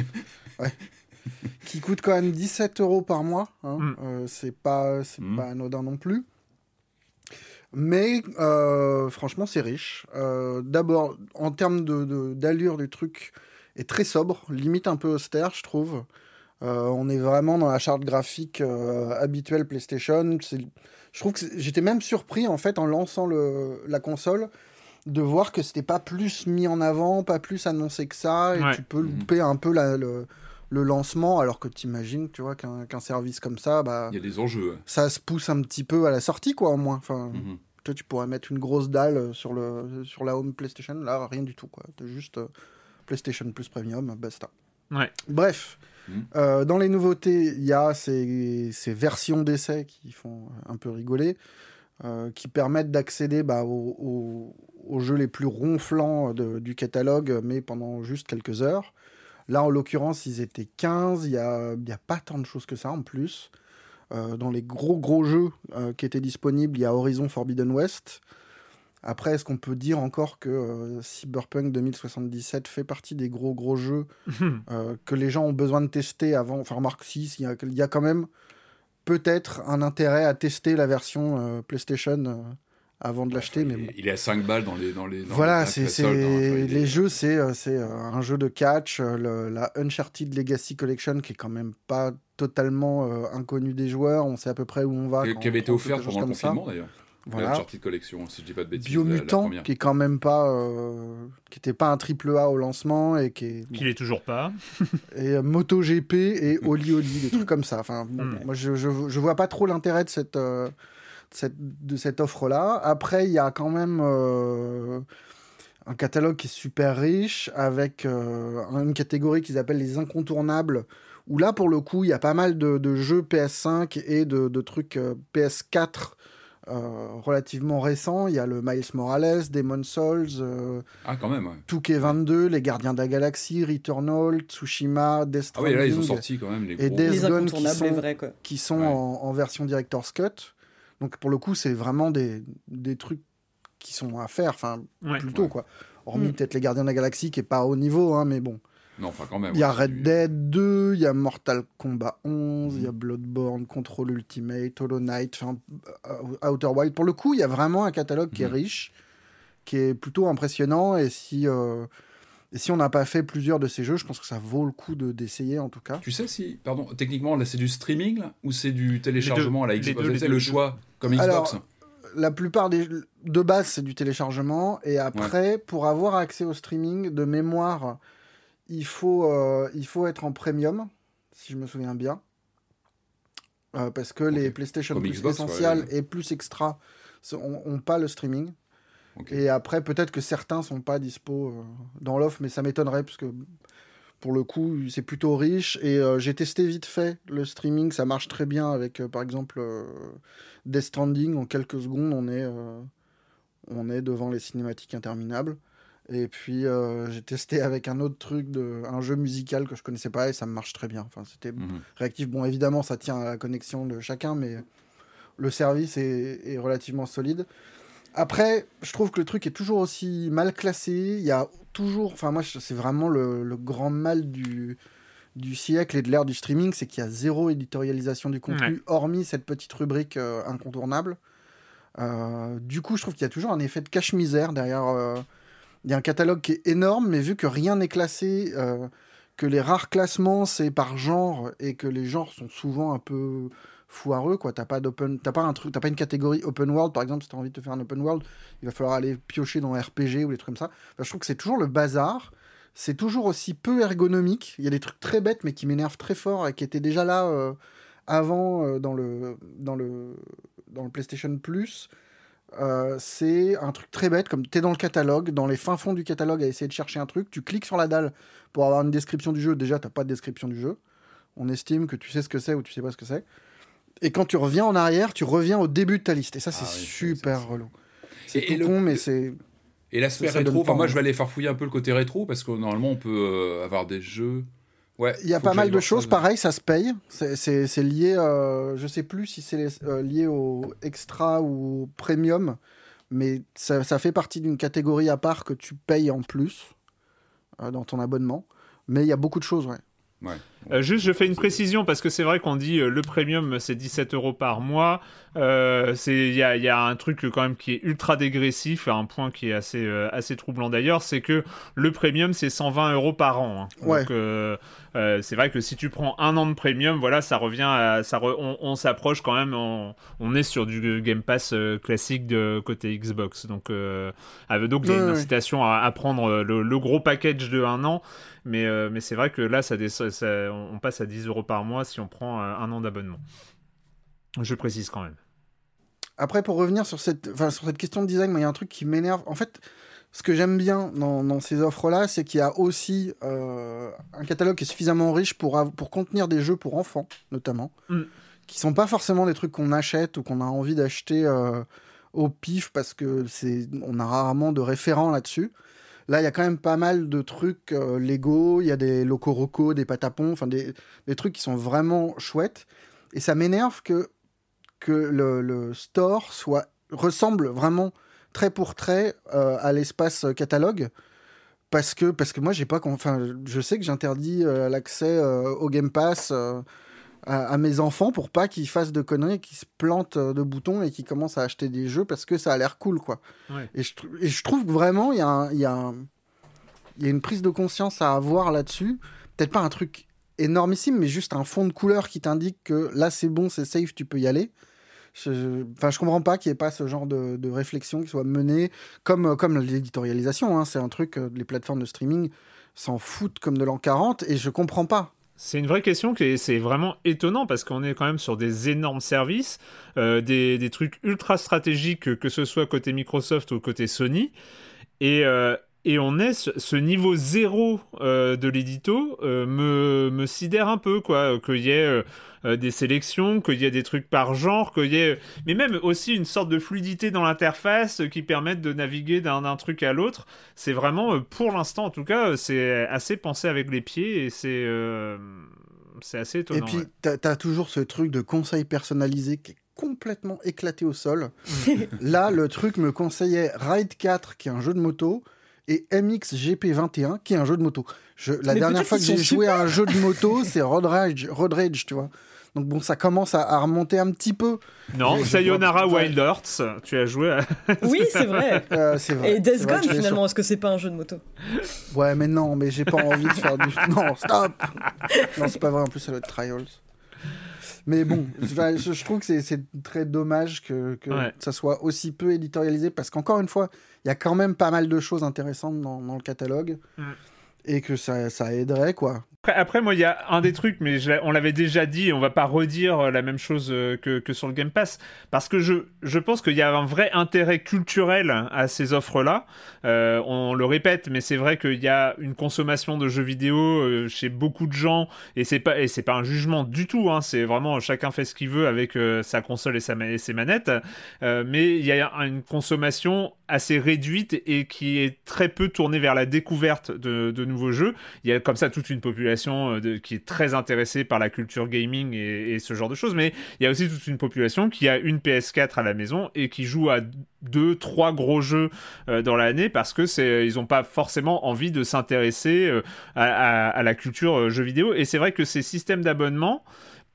qui coûte quand même 17 euros par mois. Hein. Mm. c'est pas, c'est mm. pas anodin non plus. Mais franchement, c'est riche. D'abord, en termes d'allure de, du truc, est très sobre, limite un peu austère, je trouve. Euh, on est vraiment dans la charte graphique euh, habituelle PlayStation. Je trouve que j'étais même surpris en fait en lançant le, la console de voir que c'était pas plus mis en avant, pas plus annoncé que ça, et tu peux mhm. louper un peu le, le, lancement, alors que tu imagines, tu vois, qu'un service comme ça, bah, il y a des enjeux. Ça se pousse un petit peu à la sortie, quoi, au moins. Enfin, mhm. toi, tu pourrais mettre une grosse dalle sur le sur la home PlayStation, là, rien du tout, quoi. juste euh, PlayStation Plus Premium, basta. Ouais. Bref, hmm. euh, dans les nouveautés, il y a ces, versions d'essai qui font un peu rigoler, euh, qui permettent d'accéder bah, aux, jeux les plus ronflants du catalogue, mais pendant juste quelques heures. Là, en l'occurrence, ils étaient 15, il n'y a, a pas tant de choses que ça en plus. Euh, dans les gros gros jeux qui étaient disponibles, il y a Horizon Forbidden West, après, est-ce qu'on peut dire encore que euh, Cyberpunk 2077 fait partie des gros gros jeux euh, que les gens ont besoin de tester avant? Enfin, remarque, si, il y, a, quand même peut-être un intérêt à tester la version euh, PlayStation avant de l'acheter. mais il est à 5 balles dans les. Dans les voilà, c'est, hein, les jeux, c'est, c'est un jeu de catch, la Uncharted Legacy Collection qui est quand même pas totalement inconnu des joueurs, on sait à peu près où on va. Qui, avait été offert pendant le confinement d'ailleurs. Voilà. sortie de collection, si je dis pas de bêtises. Biomutant, qui est quand même pas, euh, qui était pas un triple A au lancement et qui est. Qui l'est toujours pas. et euh, MotoGP et Oli Oli, des trucs comme ça. Enfin, hmm. moi je, je, je, vois pas trop l'intérêt de cette, euh, cette de cette offre là. Après, il y a quand même un catalogue qui est super riche avec une catégorie qu'ils appellent les incontournables où là pour le coup il y a pas mal de, de jeux PS5 et de, de trucs PS4 euh, relativement récent. Il y a le Miles Morales, Demon Souls, euh, ah, quand même, 22, Les Gardiens de la Galaxie, Returnal, Tsushima, Death Stranding. Ah oui, là, ils ont sorti quand même les Et Death Gone qui sont, vrais, qui sont en, version Director's Cut. Donc pour le coup, c'est vraiment des, des trucs qui sont à faire, enfin, plutôt, quoi. Hormis mm. peut-être Les Gardiens de la Galaxie, qui est pas au niveau, hein, mais bon. Non, enfin quand même. Il y a Red Dead 2, il y a Mortal Kombat 11, il y a mhm. Bloodborne, Control Ultimate, Hollow Knight, euh, Outer Wild. Pour le coup, il y a vraiment un catalogue qui est mhm. riche, qui est plutôt impressionnant. Et si, euh, et si on n'a pas fait plusieurs de ces jeux, je pense que ça vaut le coup d'essayer en tout cas. Tu sais si, pardon, techniquement, là c'est du streaming ou c'est du téléchargement à la Xbox C'est le choix comme Xbox la plupart des de base c'est du téléchargement et après pour avoir accès au streaming de mémoire il faut, euh, il faut être en premium, si je me souviens bien. Euh, parce que les PlayStation Plus Essential et Plus Extra n'ont pas le streaming. Et après, peut-être que certains sont pas dispo euh, dans l'offre, mais ça m'étonnerait, parce que pour le coup, c'est plutôt riche. Et j'ai testé vite fait le streaming, ça marche très bien avec, par exemple, Death Stranding. En quelques secondes, on est, on est devant les cinématiques interminables. Et puis euh, j'ai testé avec un autre truc, de, un jeu musical que je connaissais pas et ça marche très bien. Enfin, c'était mhm. réactif. Bon, évidemment, ça tient à la connexion de chacun, mais le service est, relativement solide. Après, je trouve que le truc est toujours aussi mal classé. Il y a toujours, enfin moi, c'est vraiment le, grand mal du, du siècle et de l'ère du streaming, c'est qu'il y a zéro éditorialisation du contenu, hormis cette petite rubrique incontournable. du coup, je trouve qu'il y a toujours un effet de cache-misère derrière. Il y a un catalogue qui est énorme, mais vu que rien n'est classé, que les rares classements c'est par genre et que les genres sont souvent un peu foireux quoi t'as pas d'open t'as pas un truc t'as pas une catégorie open world. Par exemple si t'as envie de te faire un open world il va falloir aller piocher dans RPG ou des trucs comme ça. Je trouve que c'est toujours le bazar. C'est toujours aussi peu ergonomique. Il y a des trucs très bêtes mais qui m'énervent très fort et qui étaient déjà là euh, avant euh, dans le dans le dans le PlayStation Plus euh, c'est un truc très bête, comme tu es dans le catalogue, dans les fins fonds du catalogue à essayer de chercher un truc, tu cliques sur la dalle pour avoir une description du jeu. Déjà, t'as pas de description du jeu. On estime que tu sais ce que c'est ou tu sais pas ce que c'est. Et quand tu reviens en arrière, tu reviens au début de ta liste. Et ça, c'est ah super relou. C'est tout con, mais c'est. Et l'aspect rétro, enfin, moi je vais aller farfouiller un peu le côté rétro parce que normalement on peut euh, avoir des jeux. Ouais, il y a pas mal de choses, pareil, ça se paye. C'est lié, euh, je sais plus si c'est euh, lié au extra ou au premium, mais ça, ça fait partie d'une catégorie à part que tu payes en plus euh, dans ton abonnement. Mais il y a beaucoup de choses, ouais. Euh, juste, je fais une précision parce que c'est vrai qu'on dit euh, le premium c'est 17 euros par mois. Euh, il y a, un truc quand même qui est ultra dégressif, un point qui est assez assez troublant d'ailleurs, c'est que le premium c'est 120 euros par an. Hein. Donc c'est vrai que si tu prends un an de premium, voilà, ça revient à ça. on, s'approche quand même. On, est sur du Game Pass classique de côté Xbox. Donc donc il y a une incitation à, prendre le, le, gros package de un an. Mais, mais c'est vrai que là, ça, on passe à 10 euros par mois si on prend euh, un an d'abonnement. Je précise quand même. Après, pour revenir sur cette, sur cette question de design, il y a un truc qui m'énerve. En fait, ce que j'aime bien dans, ces offres-là, c'est qu'il y a aussi euh, un catalogue qui est suffisamment riche pour, pour contenir des jeux pour enfants, notamment, mm. qui sont pas forcément des trucs qu'on achète ou qu'on a envie d'acheter au pif parce que c'est, on a rarement de référents là-dessus. Là, il y a quand même pas mal de trucs euh, Lego, il y a des Loco des Patapons, enfin des, trucs qui sont vraiment chouettes. Et ça m'énerve que, que le, store soit, ressemble vraiment trait pour trait euh, à l'espace catalogue. Parce que, parce que moi, j'ai pas. Enfin, je sais que j'interdis euh, l'accès au Game Pass à, mes enfants pour pas qu'ils fassent de conneries, qu'ils se plantent euh, de boutons et qu'ils commencent à acheter des jeux parce que ça a l'air cool, quoi. Et, je, et, je, trouve vraiment, il y, a y, a y a une prise de conscience à avoir là-dessus. Peut-être pas un truc énormissime, mais juste un fond de couleur qui t'indique que là, c'est bon, c'est safe, tu peux y aller. Je, enfin, je comprends pas qu'il n'y ait pas ce genre de, de, réflexion qui soit menée comme, comme l'éditorialisation. Hein. C'est un truc, euh, les plateformes de streaming s'en foutent comme de l'an 40 et je comprends pas. C'est une vraie question qui c'est vraiment étonnant parce qu'on est quand même sur des énormes services, euh, des, des, trucs ultra stratégiques, que ce soit côté Microsoft ou côté Sony. Et, euh, et on est ce, niveau zéro euh, de l'édito me, me sidère un peu, quoi. Qu'il y ait euh, des sélections, qu'il y ait des trucs par genre, qu'il y ait... Mais même aussi une sorte de fluidité dans l'interface qui permette de naviguer d'un truc à l'autre. C'est vraiment, euh, pour l'instant en tout cas, c'est assez pensé avec les pieds et c'est... Euh, c'est assez étonnant. Et puis, tu t'as as toujours ce truc de conseil personnalisé qui est complètement éclaté au sol. Mm. Là, le truc me conseillait Ride 4, qui est un jeu de moto, et MXGP21, qui est un jeu de moto. Je, la dernière fois que j'ai joué à un jeu de moto, c'est Road Rage, Road Rage, tu vois. Donc bon, ça commence à, remonter un petit peu. Non, Sayonara Wild Hearts, tu as joué à... Oui, c'est vrai. Euh, vrai. Et Death Gone, finalement, est-ce que c'est pas un jeu de moto? Ouais, mais non, mais j'ai pas envie de faire du... Non, stop Non, c'est pas vrai, en plus, ça doit être Trials. Mais bon, je, trouve que c'est très dommage que, ça soit aussi peu éditorialisé, parce qu'encore une fois, il y a quand même pas mal de choses intéressantes dans, le catalogue. Mm. Et que ça, ça aiderait, quoi. Après, moi, il y a un des trucs, mais on l'avait déjà dit, et on va pas redire euh, la même chose euh, que, sur le Game Pass, parce que je, pense qu'il y a un vrai intérêt culturel à ces offres-là. Euh, on le répète, mais c'est vrai qu'il y a une consommation de jeux vidéo chez beaucoup de gens, et c'est pas, et c'est pas un jugement du tout. Hein, c'est vraiment chacun fait ce qu'il veut avec sa console et, sa, ses manettes. mais il y a une consommation assez réduite et qui est très peu tournée vers la découverte de nouveaux jeux. Il y a comme ça toute une population population qui est très intéressée par la culture gaming et, ce genre de choses, mais il y a aussi toute une population qui a une PS4 à la maison et qui joue à deux, trois gros jeux dans l'année parce que c'est, ils n'ont pas forcément envie de s'intéresser à, la culture jeux vidéo. Et c'est vrai que ces systèmes d'abonnement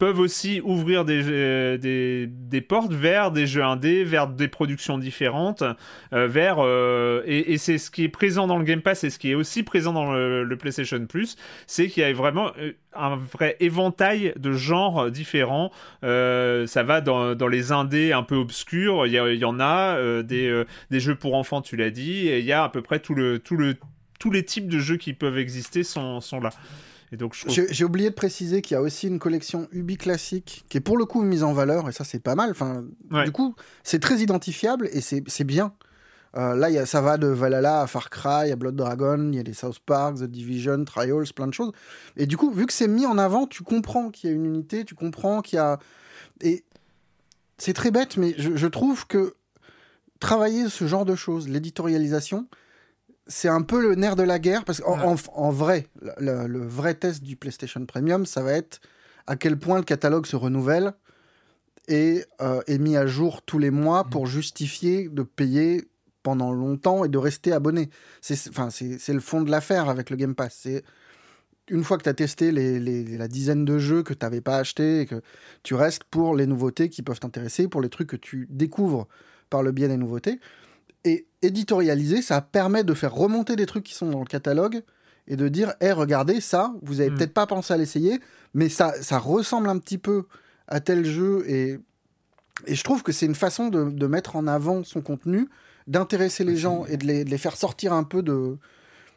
peuvent aussi ouvrir des, euh, des, des, portes vers des jeux indés, vers des productions différentes, euh, vers euh, et, c'est ce qui est présent dans le Game Pass et ce qui est aussi présent dans le, PlayStation Plus, c'est qu'il y a vraiment un vrai éventail de genres différents. ça va dans, dans, les indés un peu obscurs, il y, y en a des, des jeux pour enfants, tu l'as dit, et il y a à peu près tout le, tout le, tous les types de jeux qui peuvent exister sont, sont là. J'ai oublié de préciser qu'il y a aussi une collection Ubi classique qui est pour le coup mise en valeur, et ça c'est pas mal. Enfin, Du coup, c'est très identifiable et c'est bien. Euh, là, y a, ça va de Valhalla à Far Cry, à Blood Dragon, il y a des South Park, The Division, Trials, plein de choses. Et du coup, vu que c'est mis en avant, tu comprends qu'il y a une unité, tu comprends qu'il y a. Et c'est très bête, mais je, je trouve que travailler ce genre de choses, l'éditorialisation, c'est un peu le nerf de la guerre parce qu'en en, vrai, le, vrai test du PlayStation Premium, ça va être à quel point le catalogue se renouvelle et euh, est mis à jour tous les mois pour justifier de payer pendant longtemps et de rester abonné. C'est enfin, le fond de l'affaire avec le Game Pass. C'est une fois que tu as testé les, la dizaine de jeux que tu n'avais pas achetés et que tu restes pour les nouveautés qui peuvent t'intéresser, pour les trucs que tu découvres par le biais des nouveautés. Et éditorialiser, ça permet de faire remonter des trucs qui sont dans le catalogue et de dire hé, regardez ça, vous avez hmm. peut-être pas pensé à l'essayer, mais ça, ça ressemble un petit peu à tel jeu. Et, et je trouve que c'est une façon de, de, mettre en avant son contenu, d'intéresser les gens et de les, de les, faire sortir un peu de,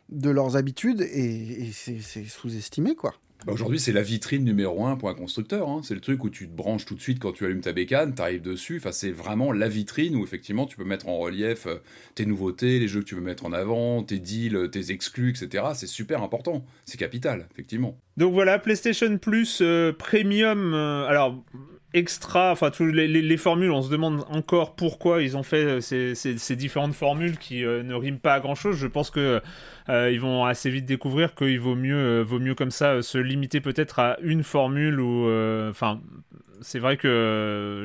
de leurs habitudes. Et, et c'est sous-estimé, quoi. Bah, aujourd'hui, c'est la vitrine numéro un pour un constructeur. Hein. C'est le truc où tu te branches tout de suite quand tu allumes ta bécane, tu arrives dessus. C'est vraiment la vitrine où effectivement tu peux mettre en relief euh, tes nouveautés, les jeux que tu veux mettre en avant, tes deals, tes exclus, etc. C'est super important. C'est capital, effectivement. Donc voilà, PlayStation Plus euh, Premium. Euh, alors extra, enfin tous les, formules, on se demande encore pourquoi ils ont fait ces, ces différentes formules qui ne riment pas à grand chose. Je pense que euh, ils vont assez vite découvrir qu'il vaut mieux, euh, vaut mieux comme ça euh, se limiter peut-être à une formule ou, enfin, c'est vrai que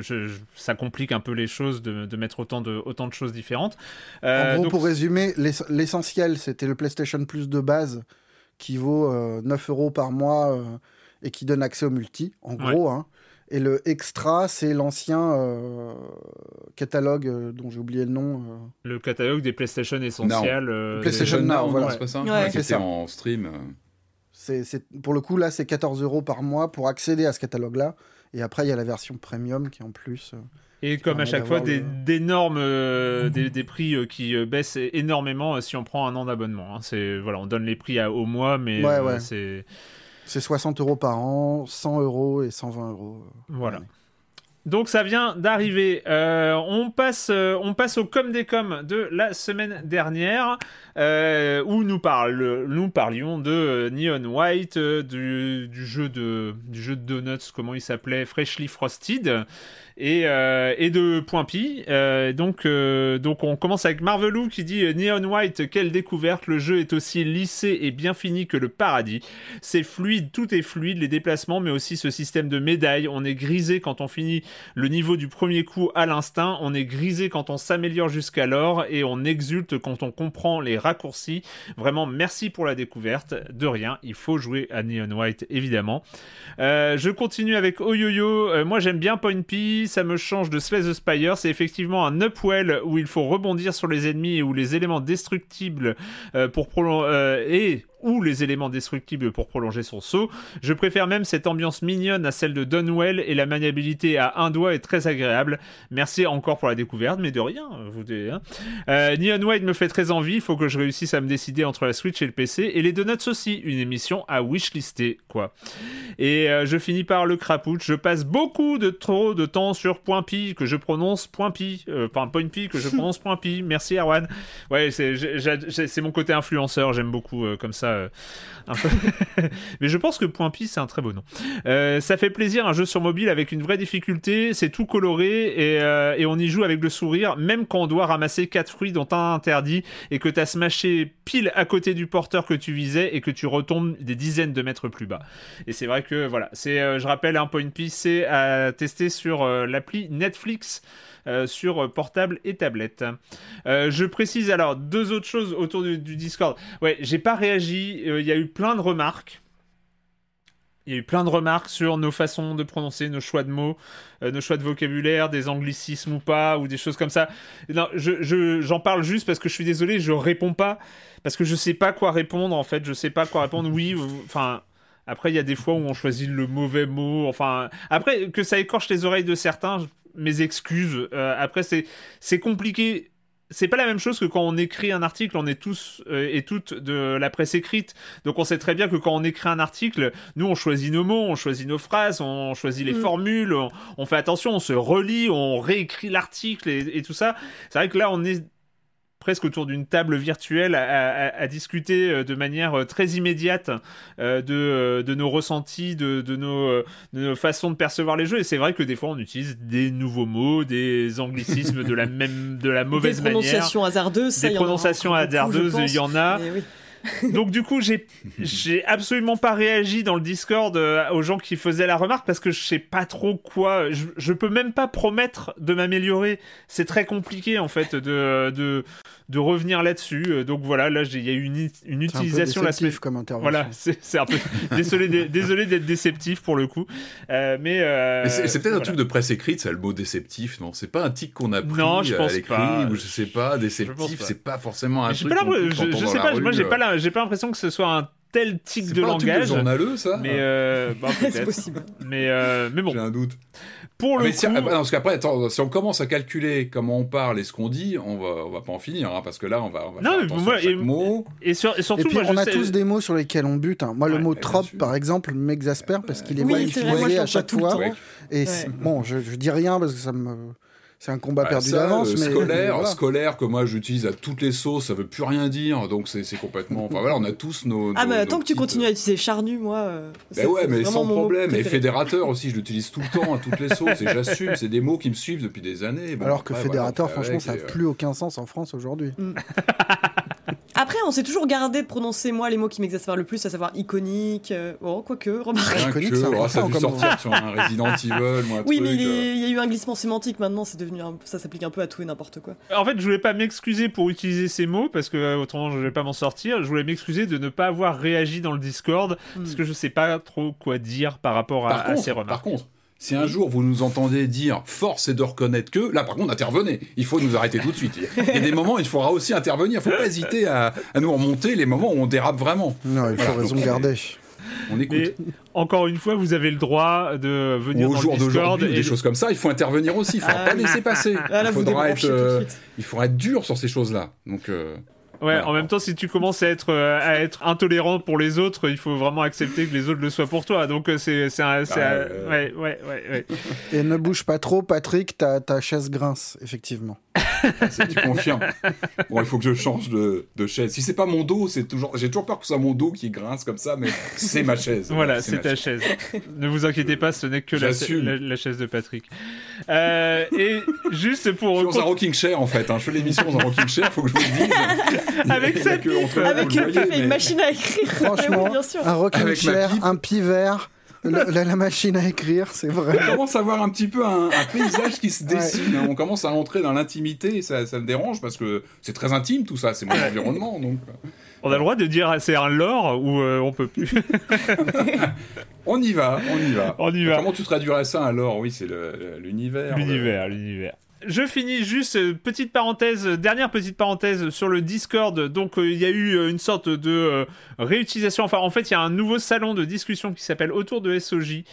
ça complique un peu les choses de, mettre autant de, autant de choses différentes. en gros, pour résumer, l'essentiel, c'était le PlayStation Plus de base qui vaut 9 euros par mois et qui donne accès au multi, en gros. Hein. Et le extra, c'est l'ancien euh, catalogue euh, dont j'ai oublié le nom. Euh. Le catalogue des PlayStation essentiels. PlayStation Now, voilà. c'est pas ça ouais. C'est en stream. C'est, pour le coup, là, c'est 14 euros par mois pour accéder à ce catalogue-là. Et après, il y a la version premium qui, en plus. Et comme à chaque fois, des, d'énormes des, prix qui baissent énormément si on prend un an d'abonnement. Hein. C'est, voilà, on donne les prix à, au mois, mais c'est c'est 60 euros par an, 100 euros et 120 euros. Euh, voilà. Donc ça vient d'arriver. Euh, on passe, euh, on passe au com des com de la semaine dernière, où nous, parle, nous parlions de Neon White, du, du, jeu de du jeu de donuts, comment il s'appelait, Freshly Frosted et, euh, et de Point Pi. Euh, donc, euh, donc on commence avec Marvelou qui dit Neon White, quelle découverte, le jeu est aussi lissé et bien fini que le paradis. C'est fluide, tout est fluide, les déplacements, mais aussi ce système de médailles. On est grisé quand on finit le niveau du premier coup à l'instinct, on est grisé quand on s'améliore jusqu'alors et on exulte quand on comprend les raccourcis. Vraiment, merci pour la découverte. De rien, il faut jouer à Neon White, évidemment. je continue avec Oyoyo. moi, j'aime bien Point ça me change de Slay the Spire. C'est effectivement un upwell où il faut rebondir sur les ennemis et où les éléments destructibles euh, pour prolonger euh, et ou les éléments destructibles pour prolonger son saut. Je préfère même cette ambiance mignonne à celle de Dunwell et la maniabilité à un doigt est très agréable. Merci encore pour la découverte, mais de rien. Vous, hein. euh, Neon White me fait très envie, il faut que je réussisse à me décider entre la Switch et le PC, et les Donuts aussi, une émission à wishlister, quoi. Et euh, je finis par le crapouche, je passe beaucoup de trop de temps sur Point Pi, que je prononce Point Pi, euh, enfin Point Pi, que je prononce Point Pi, merci Erwan. Ouais, c'est mon côté influenceur, j'aime beaucoup comme ça Mais je pense que Point Pi, c'est un très beau nom. Euh, ça fait plaisir, un jeu sur mobile avec une vraie difficulté. C'est tout coloré et, euh, et, on y joue avec le sourire, même quand on doit ramasser quatre fruits dont un interdit et que t'as smashé pile à côté du porteur que tu visais et que tu retombes des dizaines de mètres plus bas. Et c'est vrai que voilà, c'est, euh, je rappelle, un Point Pi, c'est à tester sur l'appli Netflix. Euh, sur portable et tablette. Euh, je précise alors deux autres choses autour du, Discord. Ouais, j'ai pas réagi. Euh, il y a eu plein de remarques. Il y a eu plein de remarques sur nos façons de prononcer, nos choix de mots, nos choix de vocabulaire, des anglicismes ou pas, ou des choses comme ça. Non, je, j'en parle juste parce que je suis désolé, je réponds pas parce que je sais pas quoi répondre en fait. Je sais pas quoi répondre. Oui, enfin. Après, il y a des fois où on choisit le mauvais mot. Enfin, après, que ça écorche les oreilles de certains, mes excuses. Euh, après, c'est, c'est compliqué. C'est pas la même chose que quand on écrit un article, on est tous euh, et toutes de la presse écrite. Donc on sait très bien que quand on écrit un article, nous on choisit nos mots, on choisit nos phrases, on choisit les mm. formules, on, fait attention, on se relit, on réécrit l'article et tout ça. C'est vrai que là on est presque autour d'une table virtuelle à, discuter euh, de manière euh, très immédiate euh, de, de, nos ressentis, de, de, nos, de, nos, façons de percevoir les jeux. Et c'est vrai que des fois, on utilise des nouveaux mots, des anglicismes de la même, de la mauvaise manière. Des prononciations hasardeuses. Des prononciations hasardeuses, il y en a. Donc du coup, j'ai j'ai absolument pas réagi dans le Discord euh, aux gens qui faisaient la remarque parce que je sais pas trop quoi. Je, je peux même pas promettre de m'améliorer. C'est très compliqué en fait de de, de revenir là-dessus. Euh, donc voilà, là il y a eu une, une utilisation la semaine. comme intervention. Voilà, c'est un peu désolé désolé d'être déceptif pour le coup. Euh, mais, c'est peut-être un truc de presse écrite, ça le mot déceptif, non? C'est pas un tic qu'on a pris non, je pense à l'écrit ou je sais pas. Déceptif, c'est pas forcément un truc. je, je sais pas, moi j'ai pas la j'ai pas l'impression que ce soit un tel tic de langage. C'est journaleux, ça Mais euh, bah, c'est possible. Mais, euh, mais bon. J'ai un doute. Pour le mais coup... si, ah, parce qu'après, si on commence à calculer comment on parle et ce qu'on dit, on va, on va pas en finir, hein, parce que là, on va, on va non, faire moi, à chaque et, mot. Et, sur, et surtout, et puis, on a tous des mots sur lesquels on bute. Hein. Moi, le mot trop, par exemple, m'exaspère parce qu'il est mal utilisé à chaque fois. Et bon, je, je dis rien parce que ça me c'est un combat perdu d'avance. Euh, mais scolaire, scolaire que moi j'utilise à toutes les sauces, ça veut plus rien dire, donc c'est complètement. Enfin voilà, on a tous nos. ah mais tant que tu continues à utiliser charnu, moi. Euh, ben ouais, mais sans problème. Et fédérateur aussi, je l'utilise tout le temps à toutes les sauces et j'assume. C'est des mots qui me suivent depuis des années. Alors que fédérateur, franchement, ça n'a plus aucun sens en France aujourd'hui. Mm. Après, on s'est toujours gardé de prononcer, moi, les mots qui m'exaspèrent le plus, à savoir iconique. Euh, oh, quoique, remarque. Iconique, ça, oh, ça a dû sortir sur un Resident Evil, moi. Oui, mais il, y a eu un glissement sémantique maintenant, c'est devenu ça s'applique un peu à tout et n'importe quoi. En fait, je voulais pas m'excuser pour utiliser ces mots, parce que euh, autrement, je vais pas m'en sortir. Je voulais m'excuser de ne pas avoir réagi dans le Discord, parce hmm. que je sais pas trop quoi dire par rapport à, ces remarques. Par contre, si un jour vous nous entendez dire force est de reconnaître que, là par contre intervenez, il faut nous arrêter tout de suite. Il y a des moments où il faudra aussi intervenir, il faut pas hésiter à, nous remonter les moments où on dérape vraiment. Non, il faut raison garder. On écoute. encore une fois, vous avez le droit de venir Au dans jour d'aujourd'hui, des choses comme ça, il faut intervenir aussi. Il ne faut ah pas laisser passer. Ah, il, faudra être, euh, il faudra être dur sur ces choses-là. Donc. Euh, Ouais, en même temps, si tu commences à être, euh, à être intolérant pour les autres, il faut vraiment accepter que les autres le soient pour toi. Donc, euh, c'est un. Ouais, ouais, ouais, Et ne bouge pas trop, Patrick, ta, ta chaise grince, effectivement. tu confirmes. Bon, il faut que je change de, de chaise. Si c'est pas mon dos, c'est toujours. J'ai toujours peur que ce soit mon dos qui grince comme ça, mais c'est ma chaise. Voilà, c'est ta chaise. ne vous inquiétez pas, ce n'est que la, la, chaise de Patrick. Euh, et juste pour. Je suis dans un rocking chair en fait. Hein. Je fais l'émission dans un rocking chair, faut que je vous le dise avec ça, avec une machine à écrire. Franchement, un rocking chair, un pivert. La, machine à écrire, c'est vrai. On commence à voir un petit peu un, paysage qui se dessine. On commence à entrer dans l'intimité et ça, ça, me dérange parce que c'est très intime tout ça, c'est mon environnement. Donc. On a le droit de dire c'est un lore ou euh, on peut plus. on y va, on y va. On y va. Comment tu traduirais ça un lore? Oui, c'est l'univers. L'univers, l'univers je finis juste euh, petite parenthèse, dernière petite parenthèse sur le Discord. Donc euh, il y a eu euh, une sorte de réutilisation. Enfin en fait il y a un nouveau salon de discussion qui s'appelle Autour de SOJ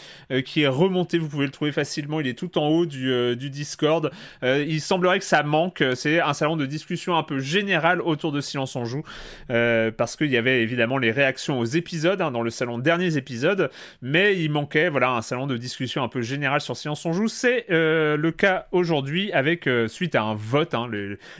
qui est remonté. Vous pouvez le trouver facilement. Il est tout en haut du, Discord. il semblerait que ça manque. C'est un salon de discussion un peu général autour de Silence on joue parce qu'il y avait évidemment les réactions aux épisodes hein, dans le salon derniers épisodes, mais il manquait voilà un salon de discussion un peu général sur Silence on joue. C'est le cas aujourd'hui avec suite à un vote. Hein,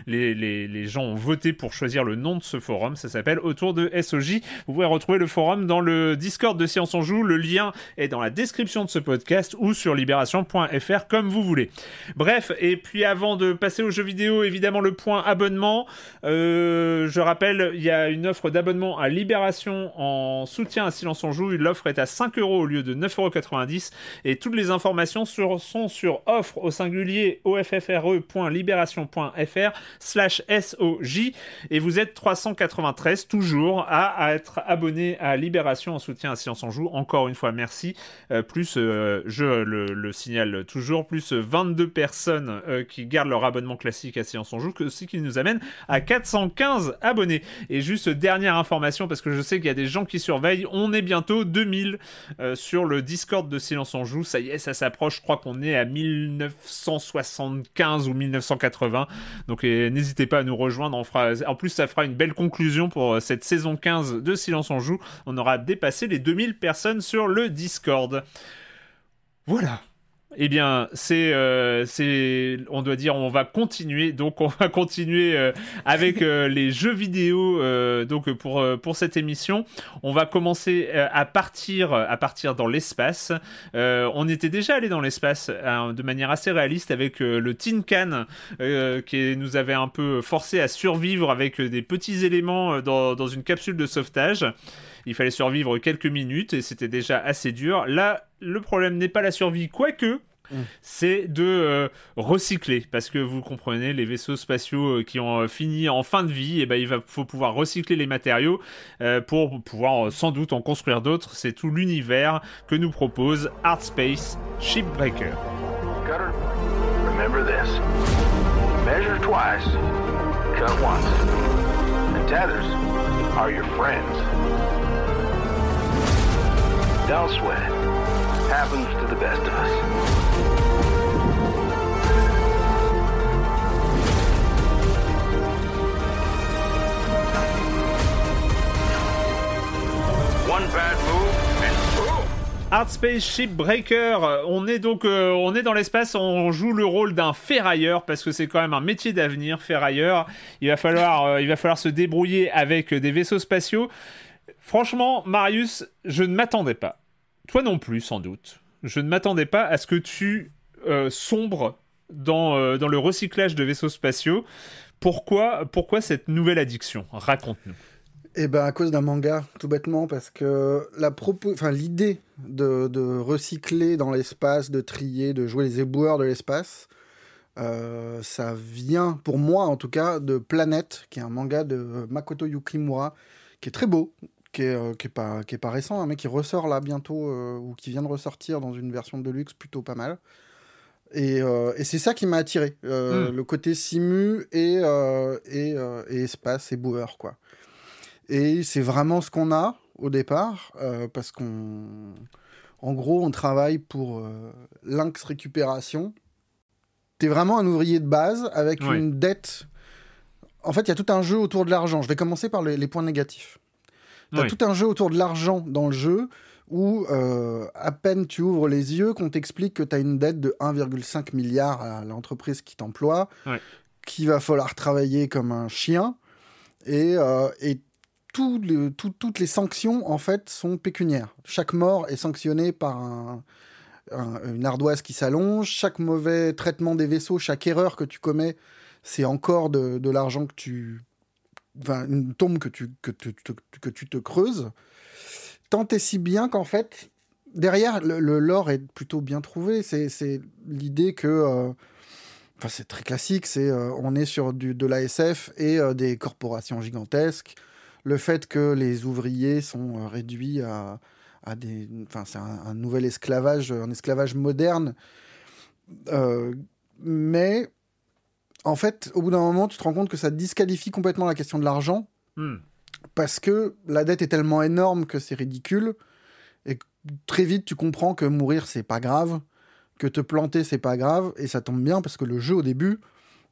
les, gens ont voté pour choisir le nom de ce forum. Ça s'appelle Autour de SOJ. Vous pouvez retrouver le forum dans le Discord de Science en Joue. Le lien est dans la description de ce podcast ou sur libération.fr comme vous voulez. Bref, et puis avant de passer aux jeux vidéo, évidemment le point abonnement. je rappelle, il y a une offre d'abonnement à Libération en soutien à Silence on Joue. L'offre est à 5 euros au lieu de 9,90€ et toutes les informations sont sur offre au singulier offre.libération.fr slash SOJ et vous êtes 393 toujours à, être abonné à Libération en soutien à Silence on Joue. Encore une fois, merci. Euh, plus, euh, je le, signale toujours, plus 22 personnes euh, qui gardent leur abonnement classique à Silence on Joue, que ce qui nous amène à 415 abonnés. Et juste dernière information, parce que je sais qu'il y a des gens qui surveillent, on est bientôt 2000 euh, sur le Discord de Silence en Joue. Ça y est, ça s'approche. Je crois qu'on est à 1975 ou 1980. Donc n'hésitez pas à nous rejoindre. En plus, ça fera une belle conclusion pour euh, cette saison 15 de Silence en Joue. On aura dépassé les 2000 personnes sur le Discord. Voilà eh bien, c'est, euh, c'est, on doit dire, on va continuer. Donc, on va continuer euh, avec euh, les jeux vidéo. donc, pour pour cette émission, on va commencer à partir à partir dans l'espace. on était déjà allé dans l'espace hein, de manière assez réaliste avec le Tin Can qui nous avait un peu forcé à survivre avec des petits éléments dans, dans une capsule de sauvetage. Il fallait survivre quelques minutes et c'était déjà assez dur. Là, le problème n'est pas la survie, quoique. Mm. C'est de euh, recycler parce que vous comprenez les vaisseaux spatiaux euh, qui ont euh, fini en fin de vie et eh ben il va faut pouvoir recycler les matériaux pour pouvoir sans doute en construire d'autres c'est tout l'univers que nous propose Art Space Shipbreaker. Cutter, remember this. Measure twice, cut once. And tethers are your friends. It. Happens to the best of us. One bad move and Art Space Shipbreaker, on est donc euh, on est dans l'espace, on joue le rôle d'un ferrailleur parce que c'est quand même un métier d'avenir, ferrailleur. Il va falloir euh, il va falloir se débrouiller avec des vaisseaux spatiaux. Franchement, Marius, je ne m'attendais pas. Toi non plus, sans doute. Je ne m'attendais pas à ce que tu euh, sombres dans, euh, dans le recyclage de vaisseaux spatiaux. Pourquoi, pourquoi cette nouvelle addiction? Raconte-nous. Eh ben à cause d'un manga, tout bêtement, parce que l'idée de, de, recycler dans l'espace, de trier, de jouer les éboueurs de l'espace, euh, ça vient, pour moi en tout cas, de Planète, qui est un manga de Makoto Yukimura, qui est très beau, qui est, euh, qui est, pas, qui est pas récent, un mec qui ressort là bientôt, euh, ou qui vient de ressortir dans une version de luxe plutôt pas mal. Et, euh, et c'est ça qui m'a attiré, hmm. le côté simu et, et, et, espace et boueur, quoi. Et c'est vraiment ce qu'on a au départ, parce qu'on... En gros, on travaille pour Lynx Récupération. T'es vraiment un ouvrier de base avec une dette... En fait, il y a tout un jeu autour de l'argent. Je vais commencer par les points négatifs. T'as tout un jeu autour de l'argent dans le jeu où euh, à peine tu ouvres les yeux qu'on t'explique que tu as une dette de 1,5 milliard à l'entreprise qui t'emploie, qu'il va falloir travailler comme un chien. Et, euh, et toutes les sanctions en fait sont pécuniaires. Chaque mort est sanctionnée par une ardoise qui s'allonge, chaque mauvais traitement des vaisseaux, chaque erreur que tu commets, c'est encore de, de l'argent que tu une tombe que tu, que, tu, que tu te creuses, tant et si bien qu'en fait, derrière, le, lore est plutôt bien trouvé. C'est l'idée que. Euh, enfin, c'est très classique, c'est euh, on est sur du, de l'ASF et euh, des corporations gigantesques. Le fait que les ouvriers sont réduits à, à des. Enfin, c'est un, un, nouvel esclavage, un esclavage moderne. mais en fait, au bout d'un moment, tu te rends compte que ça disqualifie complètement la question de l'argent. Hmm. Parce que la dette est tellement énorme que c'est ridicule. Et très vite, tu comprends que mourir, c'est pas grave. Que te planter, c'est pas grave. Et ça tombe bien parce que le jeu, au début,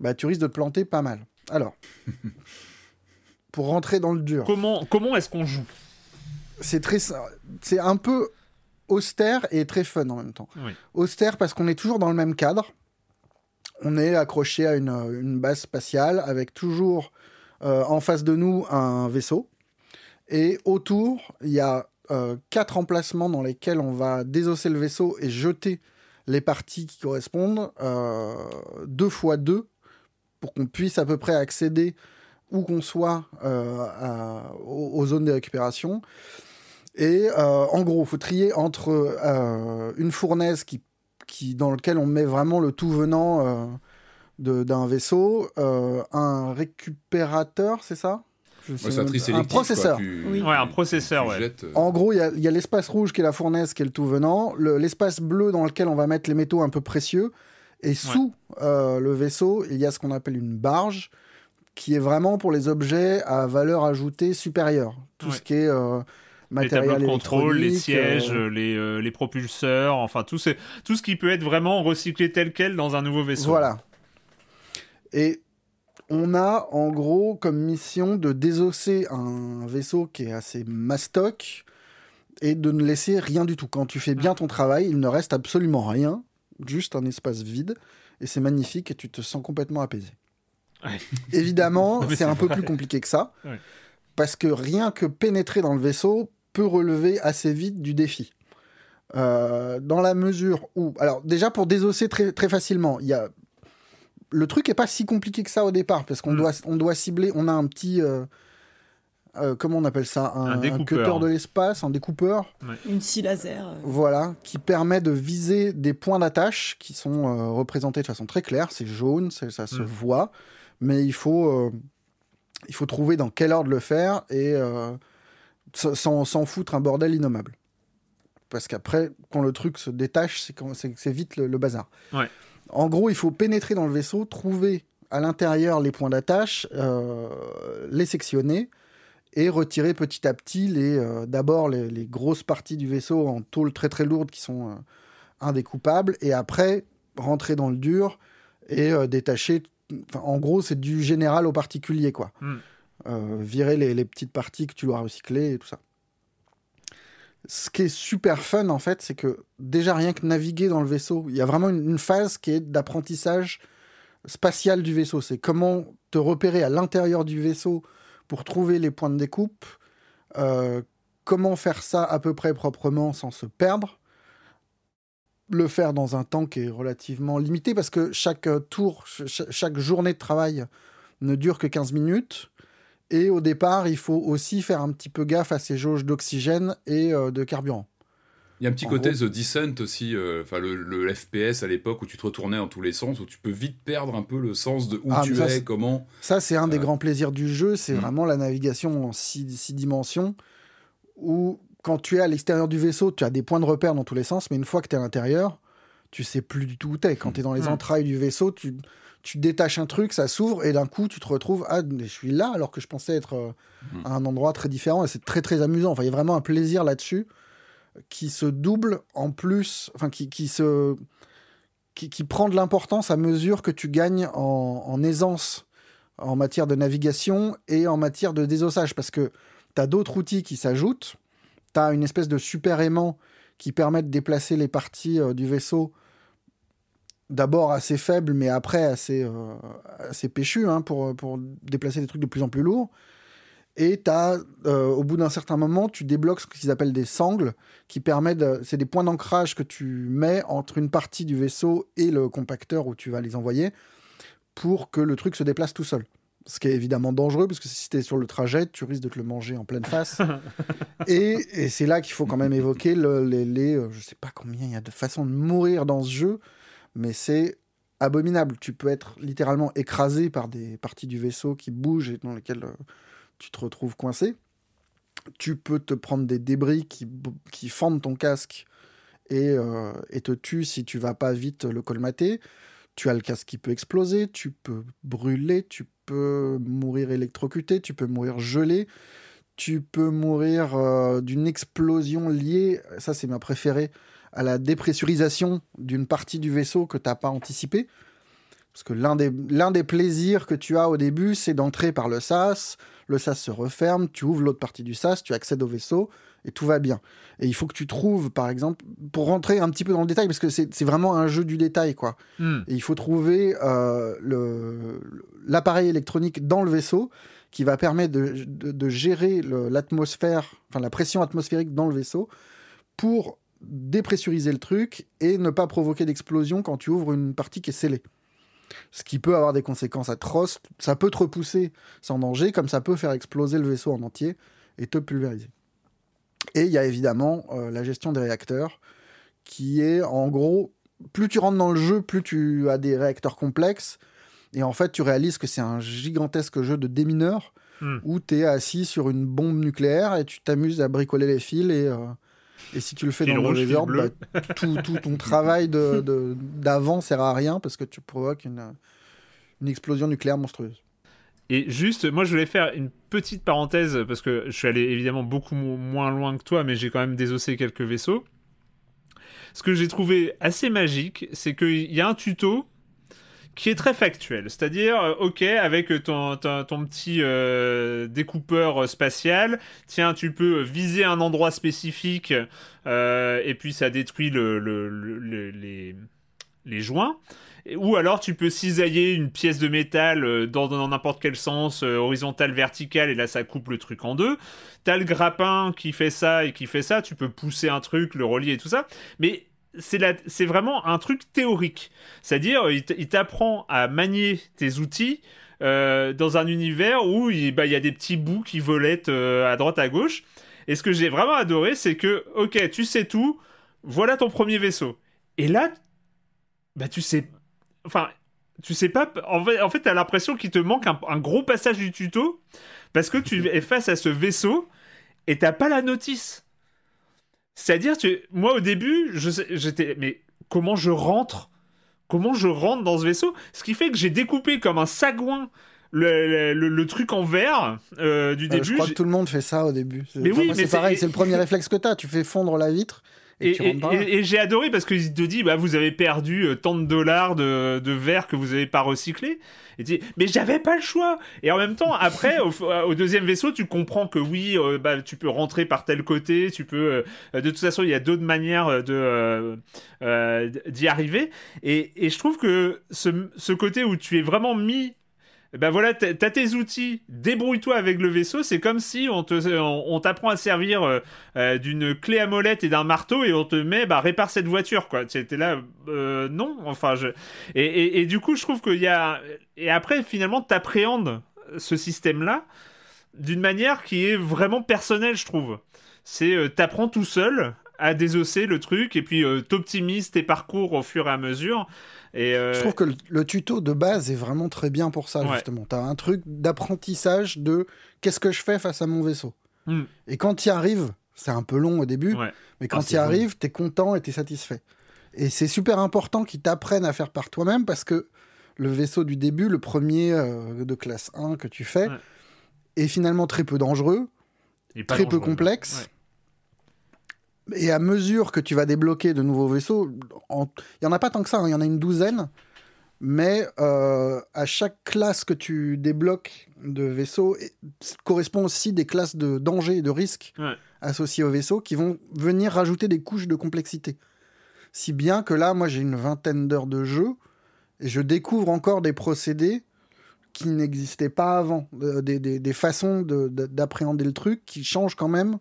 bah, tu risques de te planter pas mal. Alors, pour rentrer dans le dur. Comment, comment est-ce qu'on joue? C'est très, c'est un peu austère et très fun en même temps. Austère parce qu'on est toujours dans le même cadre on est accroché à une, base spatiale avec toujours en face de nous un vaisseau. Et autour, il y a quatre emplacements dans lesquels on va désosser le vaisseau et jeter les parties qui correspondent, deux fois deux, pour qu'on puisse à peu près accéder où qu'on soit euh, aux, zones de récupération. Et euh, en gros, il faut trier entre euh, une fournaise qui, qui, dans laquelle on met vraiment le tout venant d'un vaisseau, un récupérateur, c'est ça? Un processeur. oui. Ouais, un processeur, ouais. En gros, il y a, l'espace rouge qui est la fournaise, qui est le tout venant, l'espace bleu dans lequel on va mettre les métaux un peu précieux, et sous le vaisseau, il y a ce qu'on appelle une barge, qui est vraiment pour les objets à valeur ajoutée supérieure. Tout ce qui est euh, les tableaux de contrôle, les sièges, euh, les, euh, les, propulseurs, enfin tout, tout ce qui peut être vraiment recyclé tel quel dans un nouveau vaisseau. Voilà. Et on a en gros comme mission de désosser un vaisseau qui est assez mastoc et de ne laisser rien du tout. Quand tu fais bien ton travail, il ne reste absolument rien, juste un espace vide, et c'est magnifique et tu te sens complètement apaisé. Évidemment, c'est un peu plus compliqué que ça, parce que rien que pénétrer dans le vaisseau peut relever assez vite du défi. Euh, dans la mesure où, alors déjà pour désosser très, très facilement, il y a le truc est pas si compliqué que ça au départ parce qu'on mm. doit on doit cibler, on a un petit euh, euh, comment on appelle ça? Un, un, cutter de l'espace, un découpeur, une scie laser. Voilà, qui permet de viser des points d'attache qui sont représentés de façon très claire. C'est jaune, ça se mm. voit mais il faut, euh, il faut trouver dans quel ordre le faire et euh, sans, foutre un bordel innommable. Parce qu'après, quand le truc se détache, c'est vite le, bazar. En gros, il faut pénétrer dans le vaisseau, trouver à l'intérieur les points d'attache, euh, les sectionner et retirer petit à petit les d'abord les, les, grosses parties du vaisseau en tôle très très lourdes qui sont indécoupables et après rentrer dans le dur et détacher en gros, c'est du général au particulier, quoi. Hmm. Euh, virer les, petites parties que tu dois recycler et tout ça. Ce qui est super fun, en fait, c'est que déjà rien que naviguer dans le vaisseau, il y a vraiment une, phase qui est d'apprentissage spatial du vaisseau. C'est comment te repérer à l'intérieur du vaisseau pour trouver les points de découpe, euh, comment faire ça à peu près proprement sans se perdre, le faire dans un temps qui est relativement limité parce que chaque euh, tour, chaque journée de travail ne dure que 15 minutes. Et au départ, il faut aussi faire un petit peu gaffe à ces jauges d'oxygène et euh, de carburant. Il y a un petit côté The Descent aussi, euh, enfin le, FPS à l'époque où tu te retournais dans tous les sens, où tu peux vite perdre un peu le sens de où ah, tu es, comment. Ça, c'est un des grands plaisirs du jeu, c'est hmm. vraiment la navigation en six, six dimensions, où quand tu es à l'extérieur du vaisseau, tu as des points de repère dans tous les sens, mais une fois que tu es à l'intérieur, tu sais plus du tout où tu es. Quand tu es dans les entrailles du vaisseau, tu, tu détaches un truc, ça s'ouvre, et d'un coup, tu te retrouves, ah, je suis là, alors que je pensais être euh, à un endroit très différent, et c'est très très amusant. Enfin, il y a vraiment un plaisir là-dessus qui se double en plus, enfin, qui, qui se. Qui, qui, prend de l'importance à mesure que tu gagnes en, en, aisance en matière de navigation et en matière de désossage, parce que tu as d'autres outils qui s'ajoutent tu une espèce de super aimant qui permet de déplacer les parties euh, du vaisseau d'abord assez faible, mais après assez, euh, assez péchu hein, pour, pour déplacer des trucs de plus en plus lourds. Et as, euh, au bout d'un certain moment, tu débloques ce qu'ils appellent des sangles, qui permettent, c'est des points d'ancrage que tu mets entre une partie du vaisseau et le compacteur où tu vas les envoyer, pour que le truc se déplace tout seul ce qui est évidemment dangereux, parce que si tu es sur le trajet, tu risques de te le manger en pleine face. et, c'est là qu'il faut quand même évoquer les, les euh, je sais pas combien il y a de façons de mourir dans ce jeu, mais c'est abominable. Tu peux être littéralement écrasé par des parties du vaisseau qui bougent et dans lesquelles euh, tu te retrouves coincé. Tu peux te prendre des débris qui, fendent ton casque et, euh, et te tuent si tu vas pas vite le colmater tu as le casque qui peut exploser, tu peux brûler, tu peux mourir électrocuté, tu peux mourir gelé, tu peux mourir euh, d'une explosion liée, ça c'est ma préférée, à la dépressurisation d'une partie du vaisseau que tu n'as pas anticipé. Parce que l'un des, l'un des plaisirs que tu as au début, c'est d'entrer par le sas, le sas se referme, tu ouvres l'autre partie du sas, tu accèdes au vaisseau, et tout va bien. Et il faut que tu trouves, par exemple, pour rentrer un petit peu dans le détail, parce que c'est vraiment un jeu du détail, quoi. Hmm. Et il faut trouver euh, l'appareil électronique dans le vaisseau qui va permettre de, de gérer l'atmosphère, enfin la pression atmosphérique dans le vaisseau pour dépressuriser le truc et ne pas provoquer d'explosion quand tu ouvres une partie qui est scellée. Ce qui peut avoir des conséquences atroces. Ça peut te repousser sans danger, comme ça peut faire exploser le vaisseau en entier et te pulvériser. Et il y a évidemment euh, la gestion des réacteurs, qui est en gros, plus tu rentres dans le jeu, plus tu as des réacteurs complexes. Et en fait, tu réalises que c'est un gigantesque jeu de démineurs hmm. où tu es assis sur une bombe nucléaire et tu t'amuses à bricoler les fils et, euh, et si tu le fais dans le mauvais ordre, bah, tout, ton travail d'avant de, sert à rien parce que tu provoques une, une explosion nucléaire monstrueuse. Et juste, moi je voulais faire une petite parenthèse parce que je suis allé évidemment beaucoup moins loin que toi, mais j'ai quand même désossé quelques vaisseaux. Ce que j'ai trouvé assez magique, c'est qu'il y a un tuto qui est très factuel. C'est-à-dire, euh, ok, avec ton, ton, petit euh, découpeur spatial, tiens, tu peux viser un endroit spécifique euh, et puis ça détruit le, les, les joints. Ou alors tu peux cisailler une pièce de métal dans n'importe quel sens, horizontal, vertical, et là ça coupe le truc en deux. T'as le grappin qui fait ça et qui fait ça, tu peux pousser un truc, le relier et tout ça. Mais c'est vraiment un truc théorique. C'est-à-dire, il t'apprend à manier tes outils euh, dans un univers où il, bah, il, y a des petits bouts qui volettent euh, à droite à gauche. Et ce que j'ai vraiment adoré, c'est que, ok, tu sais tout, voilà ton premier vaisseau. Et là, bah tu sais, enfin, tu sais pas. En fait, en fait l'impression qu'il te manque un, un, gros passage du tuto parce que tu es face à ce vaisseau et t'as pas la notice. C'est-à-dire, tu... moi au début, j'étais, mais comment je rentre? Comment je rentre dans ce vaisseau? Ce qui fait que j'ai découpé comme un sagouin le, le, truc en verre euh, du début. je crois que tout le monde fait ça au début. Mais oui, mais c'est pareil, c'est le premier réflexe que tu as. Tu fais fondre la vitre et, j'ai adoré parce qu'il te dit bah, vous avez perdu euh, tant de dollars de, de verre que vous n'avez pas recyclé. Et dit mais j'avais pas le choix. Et en même temps, après, au, deuxième vaisseau, tu comprends que oui, euh, bah, tu peux rentrer par tel côté, tu peux. Euh, de toute façon, il y a d'autres manières de d'y arriver. Et, et, je trouve que ce, ce côté où tu es vraiment mis ben voilà, t'as tes outils, débrouille-toi avec le vaisseau. C'est comme si on on, t'apprend à servir euh, euh, d'une clé à molette et d'un marteau et on te met, bah répare cette voiture, quoi. T'es là, euh, non, enfin je. Et, et, du coup, je trouve qu'il y a et après finalement t'appréhendes ce système-là d'une manière qui est vraiment personnelle, je trouve. C'est t'apprends tout seul à désosser le truc et puis t'optimises tes parcours au fur et à mesure. Euh, Je trouve que le, tuto de base est vraiment très bien pour ça, justement. Tu as un truc d'apprentissage de qu'est-ce que je fais face à mon vaisseau. Hmm. Et quand tu y arrives, c'est un peu long au début, mais quand ah, tu y arrives, tu es content et tu es satisfait. Et c'est super important qu'ils t'apprennent à faire par toi-même parce que le vaisseau du début, le premier euh, de classe 1 que tu fais, est finalement très peu dangereux, très peu complexe. Et à mesure que tu vas débloquer de nouveaux vaisseaux, il n'y en a pas tant que ça, hein, il y en a une douzaine, mais euh, à chaque classe que tu débloques de vaisseaux correspond aussi des classes de danger et de risque associées au vaisseau qui vont venir rajouter des couches de complexité. Si bien que là, moi j'ai une vingtaine d'heures de jeu et je découvre encore des procédés qui n'existaient pas avant, euh, des, des, des, façons d'appréhender le truc qui changent quand même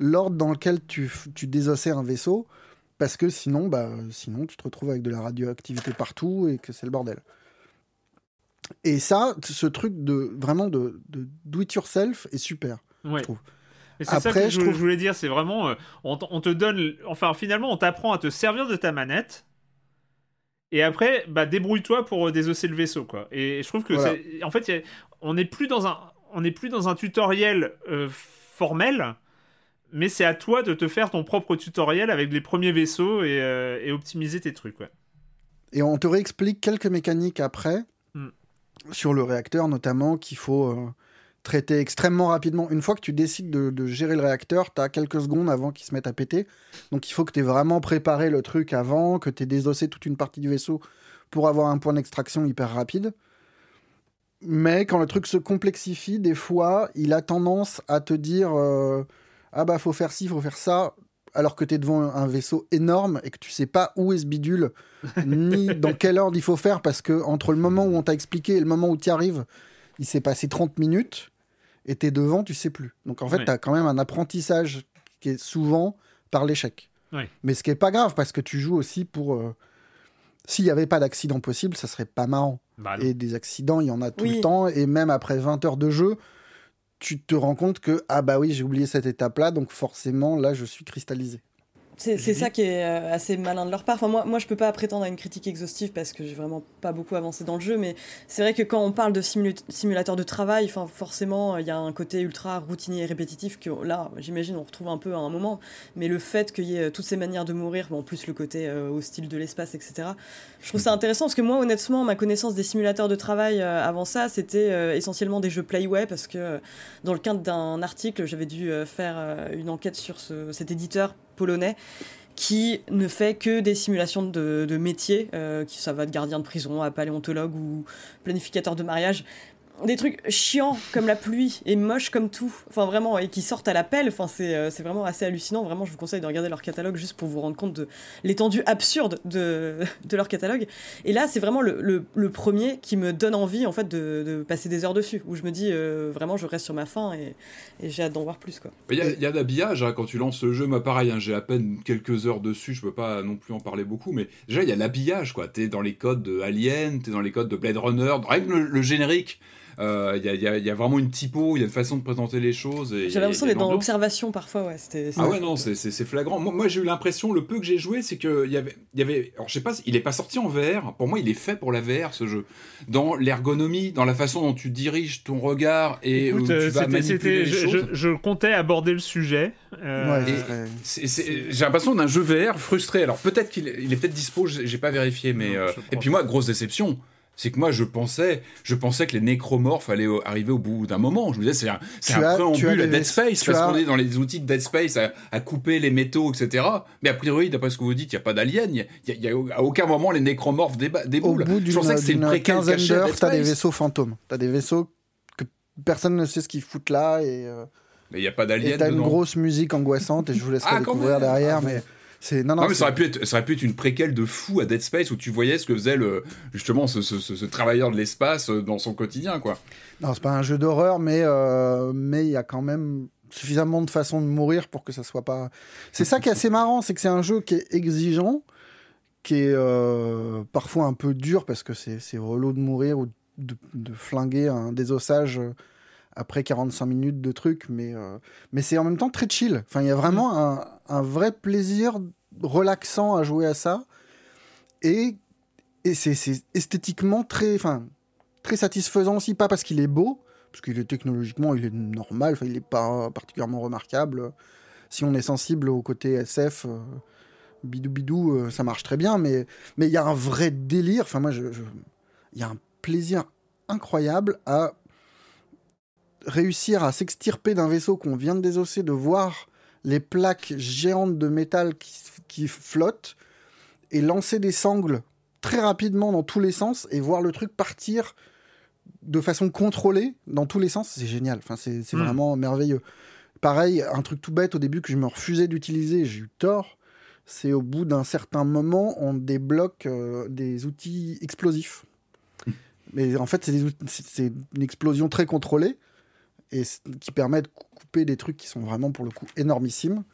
l'ordre dans lequel tu, tu désossais un vaisseau, parce que sinon, bah, sinon, tu te retrouves avec de la radioactivité partout et que c'est le bordel. Et ça, ce truc de vraiment de, de do it yourself est super, je trouve. c'est ça que je, voulais dire, c'est vraiment, euh, on, te donne, enfin finalement, on t'apprend à te servir de ta manette, et après, bah débrouille-toi pour euh, désosser le vaisseau, quoi. Et je trouve que, c'est, en fait, on n'est plus dans un, on n'est plus dans un tutoriel euh, formel, mais c'est à toi de te faire ton propre tutoriel avec les premiers vaisseaux et, euh, optimiser tes trucs. Et on te réexplique quelques mécaniques après, hmm. sur le réacteur notamment, qu'il faut euh, traiter extrêmement rapidement. Une fois que tu décides de, gérer le réacteur, tu as quelques secondes avant qu'il se mette à péter. Donc il faut que tu aies vraiment préparé le truc avant, que tu aies désossé toute une partie du vaisseau pour avoir un point d'extraction hyper rapide. Mais quand le truc se complexifie, des fois, il a tendance à te dire... Euh, ah bah faut faire ci, faut faire ça, alors que tu es devant un vaisseau énorme et que tu sais pas où est ce bidule, ni dans quel ordre il faut faire, parce que entre le moment où on t'a expliqué et le moment où tu arrives, il s'est passé 30 minutes, et tu es devant, tu sais plus. Donc en fait, tu as quand même un apprentissage qui est souvent par l'échec. Mais ce qui est pas grave, parce que tu joues aussi pour... Euh, s'il n'y avait pas d'accident possible, ça serait pas marrant. Bah et des accidents, il y en a tout le temps, et même après 20 heures de jeu, tu te rends compte que, ah bah oui, j'ai oublié cette étape-là, donc forcément, là, je suis cristallisé. C'est ça qui est euh, assez malin de leur part. Enfin, moi, moi, je peux pas prétendre à une critique exhaustive parce que j'ai vraiment pas beaucoup avancé dans le jeu, mais c'est vrai que quand on parle de simulateur de travail, enfin, forcément, il y a un côté ultra routinier et répétitif que là, j'imagine, on retrouve un peu à un moment. Mais le fait qu'il y ait toutes ces manières de mourir, en plus le côté euh, hostile de l'espace, etc., je trouve ça intéressant parce que moi, honnêtement, ma connaissance des simulateurs de travail euh, avant ça, c'était essentiellement des jeux Playway parce que dans le cadre d'un article, j'avais dû faire une enquête sur cet éditeur polonais qui ne fait que des simulations de, métiers, euh, qui ça va de gardien de prison à paléontologue ou planificateur de mariage des trucs chiants comme la pluie et moches comme tout, enfin vraiment, et qui sortent à la pelle, enfin c'est, euh, c'est vraiment assez hallucinant, vraiment je vous conseille de regarder leur catalogue juste pour vous rendre compte de l'étendue absurde de, de leur catalogue. Et là c'est vraiment le, le, premier qui me donne envie en fait de, passer des heures dessus, où je me dis euh, vraiment je reste sur ma faim et, j'ai hâte d'en voir plus quoi. Il y a, y a l'habillage hein, quand tu lances le jeu, moi pareil, hein, j'ai à peine quelques heures dessus, je peux pas non plus en parler beaucoup, mais déjà il y a l'habillage quoi, t'es dans les codes de Alien, t'es dans les codes de Blade Runner, rien le générique il euh, y, a, vraiment une typo, il y a une façon de présenter les choses. J'avais l'impression d'être dans l'observation parfois, ouais. Ah ouais, non, c'est flagrant. Moi, j'ai eu l'impression, le peu que j'ai joué, c'est qu'il y avait, y avait. Alors, je sais pas, il est pas sorti en VR. Pour moi, il est fait pour la VR, ce jeu. Dans l'ergonomie, dans la façon dont tu diriges ton regard et où tu euh, vas manipuler les choses. Je, comptais aborder le sujet. Euh, j'ai l'impression d'un jeu VR frustré. Alors, peut-être qu'il est, peut-être dispo, j'ai pas vérifié, mais. et puis, moi, grosse déception c'est que moi je pensais, je pensais que les nécromorphes allaient arriver au bout d'un moment. Je me disais c'est un, c'est un préambule à Dead Space parce qu'on est dans les outils de Dead Space à, couper les métaux, etc. Mais a priori, d'après ce que vous dites, il n'y a pas d'alien. Il y, a, à aucun moment les nécromorphes déboulent. Au bout d'une, que c'est une quinzaine d'heures, t'as des vaisseaux fantômes. T'as des vaisseaux que personne ne sait ce qu'ils foutent là et. Euh, mais il n'y a pas d'alien. T'as une grosse musique angoissante et je vous laisserai ah, découvrir derrière, ah, mais. Non, non, mais ça aurait, pu être, ça aurait pu être une préquelle de fou à Dead Space où tu voyais ce que faisait le, justement ce, ce, travailleur de l'espace euh, dans son quotidien, quoi. Non, c'est pas un jeu d'horreur, mais euh, mais il y a quand même suffisamment de façons de mourir pour que ça soit pas. C'est ça qui est assez marrant, c'est que c'est un jeu qui est exigeant, qui est euh, parfois un peu dur parce que c'est relou de mourir ou de, de flinguer un désossage après 45 minutes de trucs, mais, euh, mais c'est en même temps très chill. Enfin, il y a vraiment mm. un, un, vrai plaisir relaxant à jouer à ça. Et, et c'est esthétiquement très, enfin, très satisfaisant aussi, pas parce qu'il est beau, parce qu'il est technologiquement, il est normal, enfin, il n'est pas particulièrement remarquable. Si on est sensible au côté SF, euh, bidou bidou, euh, ça marche très bien, mais mais il y a un vrai délire. Enfin, moi, il je, y a un plaisir incroyable à réussir à s'extirper d'un vaisseau qu'on vient de désosser, de voir les plaques géantes de métal qui, flottent et lancer des sangles très rapidement dans tous les sens et voir le truc partir de façon contrôlée dans tous les sens, c'est génial. Enfin, c'est hmm. vraiment merveilleux. Pareil, un truc tout bête au début que je me refusais d'utiliser, j'ai eu tort. C'est au bout d'un certain moment, on débloque euh, des outils explosifs. Hmm. Mais en fait, c'est une explosion très contrôlée et qui permet de couper des trucs qui sont vraiment pour le coup énormissimes.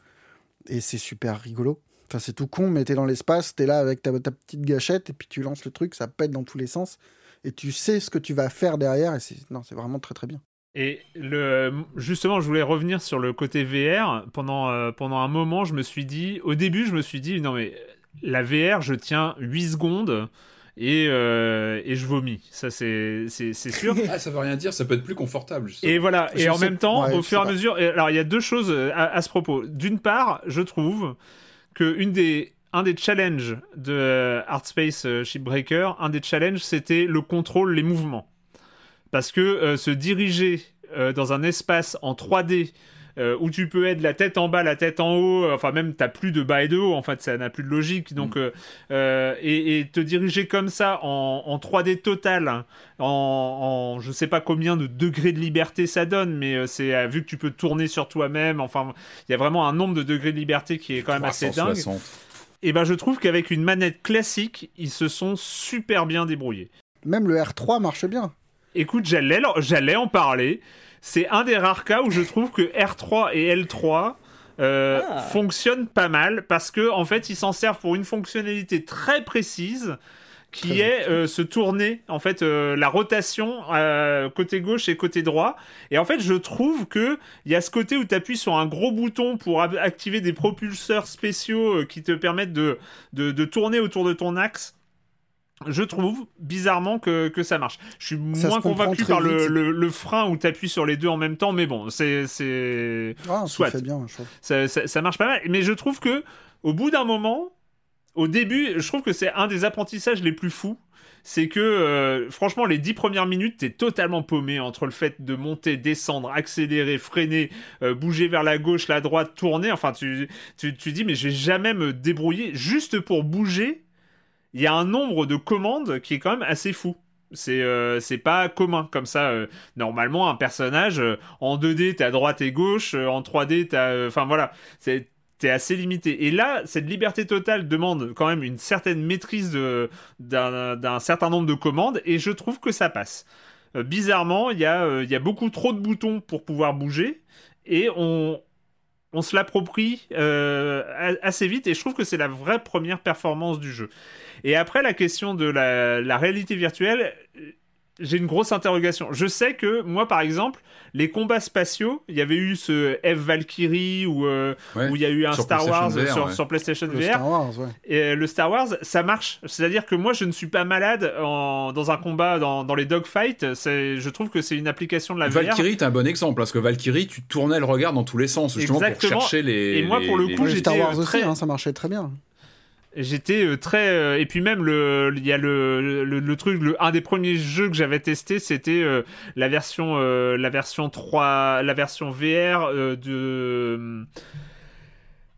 Et c'est super rigolo. Enfin, c'est tout con, mais t'es dans l'espace, t'es là avec ta, petite gâchette, et puis tu lances le truc, ça pète dans tous les sens, et tu sais ce que tu vas faire derrière, et c'est, c'est vraiment très très bien. Et le, justement, je voulais revenir sur le côté VR. Pendant, euh, pendant un moment, je me suis dit, au début, je me suis dit, non mais la VR, je tiens 8 secondes et, euh, et je vomis. Ça, c'est sûr. ah, ça veut rien dire, ça peut être plus confortable. Justement. Et voilà, et en même temps, au fur et à mesure. Alors, il y a deux choses à, ce propos. D'une part, je trouve que une des, un des challenges de Artspace euh, Shipbreaker, un des challenges, c'était le contrôle, les mouvements. Parce que euh, se diriger dans un espace en 3D euh, où tu peux être la tête en bas, la tête en haut, enfin même t'as plus de bas et de haut, en fait ça n'a plus de logique. Donc mm. et, te diriger comme ça en, 3D total, hein, en, je sais pas combien de degrés de liberté ça donne, mais c'est vu que tu peux tourner sur toi-même, enfin il y a vraiment un nombre de degrés de liberté qui est quand même assez dingue. Et ben je trouve qu'avec une manette classique, ils se sont super bien débrouillés. Même le R3 marche bien. Écoute, j'allais, j'allais en parler. C'est un des rares cas où je trouve que R3 et L3 euh, ah. fonctionnent pas mal parce que en fait, ils s'en servent pour une fonctionnalité très précise qui est euh, se tourner en fait euh, la rotation côté gauche et côté droit. Et en fait je trouve que il y a ce côté où tu appuies sur un gros bouton pour activer des propulseurs spéciaux qui te permettent de, de, tourner autour de ton axe je trouve bizarrement que, que, ça marche. Je suis moins convaincu par le, le, frein où tu appuies sur les deux en même temps, mais bon, c'est. c'est... Ah, Soit. Ça, bien, ça, ça, marche pas mal. Mais je trouve que au bout d'un moment, au début, je trouve que c'est un des apprentissages les plus fous. C'est que, euh, franchement, les dix premières minutes, t'es totalement paumé entre le fait de monter, descendre, accélérer, freiner, euh, bouger vers la gauche, la droite, tourner. Enfin, tu, tu, tu dis, mais je vais jamais me débrouiller juste pour bouger il y a un nombre de commandes qui est quand même assez fou. C'est euh, pas commun comme ça. Euh, normalement, un personnage euh, en 2D, t'es à droite et gauche, en 3D, t'as. Enfin voilà, t'es assez limité. Et là, cette liberté totale demande quand même une certaine maîtrise d'un certain nombre de commandes, et je trouve que ça passe. bizarrement, il y, a, y a beaucoup trop de boutons pour pouvoir bouger, et on, on se l'approprie assez vite, et je trouve que c'est la vraie première performance du jeu. Et après, la question de la, réalité virtuelle, j'ai une grosse interrogation. Je sais que moi, par exemple, les combats spatiaux, il y avait eu ce F Valkyrie ou euh, où il y a eu un Star Wars sur, PlayStation VR. Star Wars, Et euh, le Star Wars, ça marche. C'est-à-dire que moi, je ne suis pas malade dans un combat dans, dans les dogfights. Je trouve que c'est une application de la VR. Valkyrie, est un bon exemple parce que Valkyrie, tu tournais le regard dans tous les sens justement pour chercher les. Et moi, pour le coup, Star Wars aussi, hein, ça marchait très bien j'étais euh, très euh, et puis même le il y a le, le, truc le, un des premiers jeux que j'avais testé c'était euh, la version la version 3 la version VR de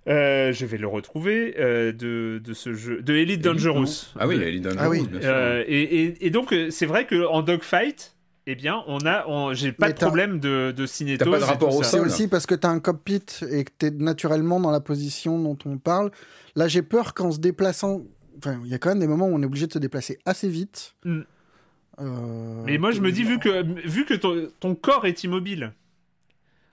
je vais le retrouver de, de, ce jeu de Elite Dangerous. Ah oui, Elite Dangerous. Ah oui. Bien sûr. Et, et, et, donc c'est vrai que en dogfight, eh bien, on a, j'ai pas de problème de, de cinétose. pas de rapport au. C'est aussi parce que tu as un cockpit et que tu es naturellement dans la position dont on parle. Là, j'ai peur qu'en se déplaçant. Enfin, il y a quand même des moments où on est obligé de se déplacer assez vite. Mm. Euh, Mais moi, je me dis, vu que, vu que ton, corps est immobile,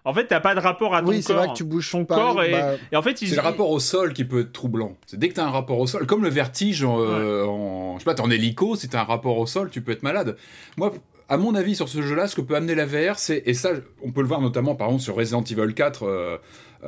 en fait, t'as pas de rapport à ton oui, corps. Oui, c'est vrai que tu bouges ton corps et, bah, et, en fait, c'est le rapport au sol qui peut être troublant. C'est dès que t'as un rapport au sol, comme le vertige en, euh, je sais pas, t'es en hélico, si t'as un rapport au sol, tu peux être malade. Moi, à mon avis, sur ce jeu-là, ce que peut amener la VR, c'est, et ça, on peut le voir notamment, par exemple, sur Resident Evil 4 euh, euh,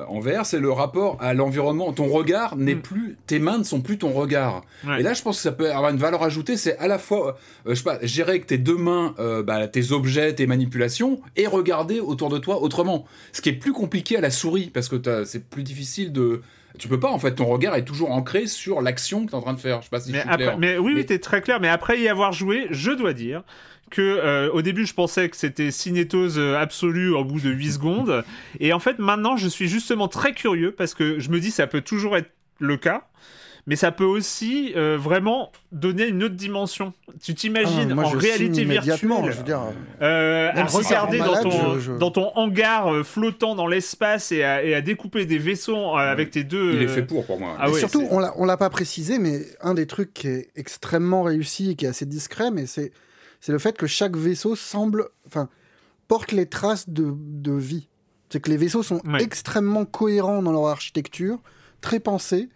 en VR, c'est le rapport à l'environnement. Ton regard n'est mm. plus, tes mains ne sont plus ton regard. Et là, je pense que ça peut avoir une valeur ajoutée, c'est à la fois, euh, je sais pas, gérer avec tes deux mains bah, tes objets, tes manipulations, et regarder autour de toi autrement. Ce qui est plus compliqué à la souris, parce que c'est plus difficile de tu peux pas en fait ton regard est toujours ancré sur l'action que tu es en train de faire je sais pas si mais je suis clair. mais oui, oui tu es très clair mais après y avoir joué je dois dire que euh, au début je pensais que c'était cinétose euh, absolue au bout de 8 secondes et en fait maintenant je suis justement très curieux parce que je me dis ça peut toujours être le cas mais ça peut aussi euh, vraiment donner une autre dimension. Tu t'imagines ah, en réalité virtuelle je veux dire, à regarder dans, ton, dans ton hangar flottant dans l'espace et, à, découper des vaisseaux avec tes deux. Il est fait pour pour moi. Ah surtout, on l'a pas précisé, mais un des trucs qui est extrêmement réussi et qui est assez discret, mais c'est c'est le fait que chaque vaisseau semble, enfin, porte les traces de, de vie. C'est que les vaisseaux sont extrêmement cohérents dans leur architecture, très pensés.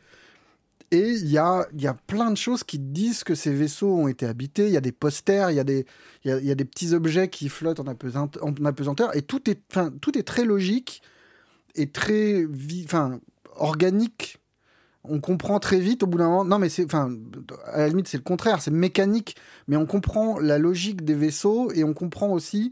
Et il y a, y a plein de choses qui disent que ces vaisseaux ont été habités. Il y a des posters, il y, a des, y, a, y a des petits objets qui flottent en, en apesanteur. Et tout est, tout est très logique et très organique on comprend très vite au bout d'un moment. Non, mais c'est, enfin, à la limite, c'est le contraire, c'est mécanique, mais on comprend la logique des vaisseaux et on comprend aussi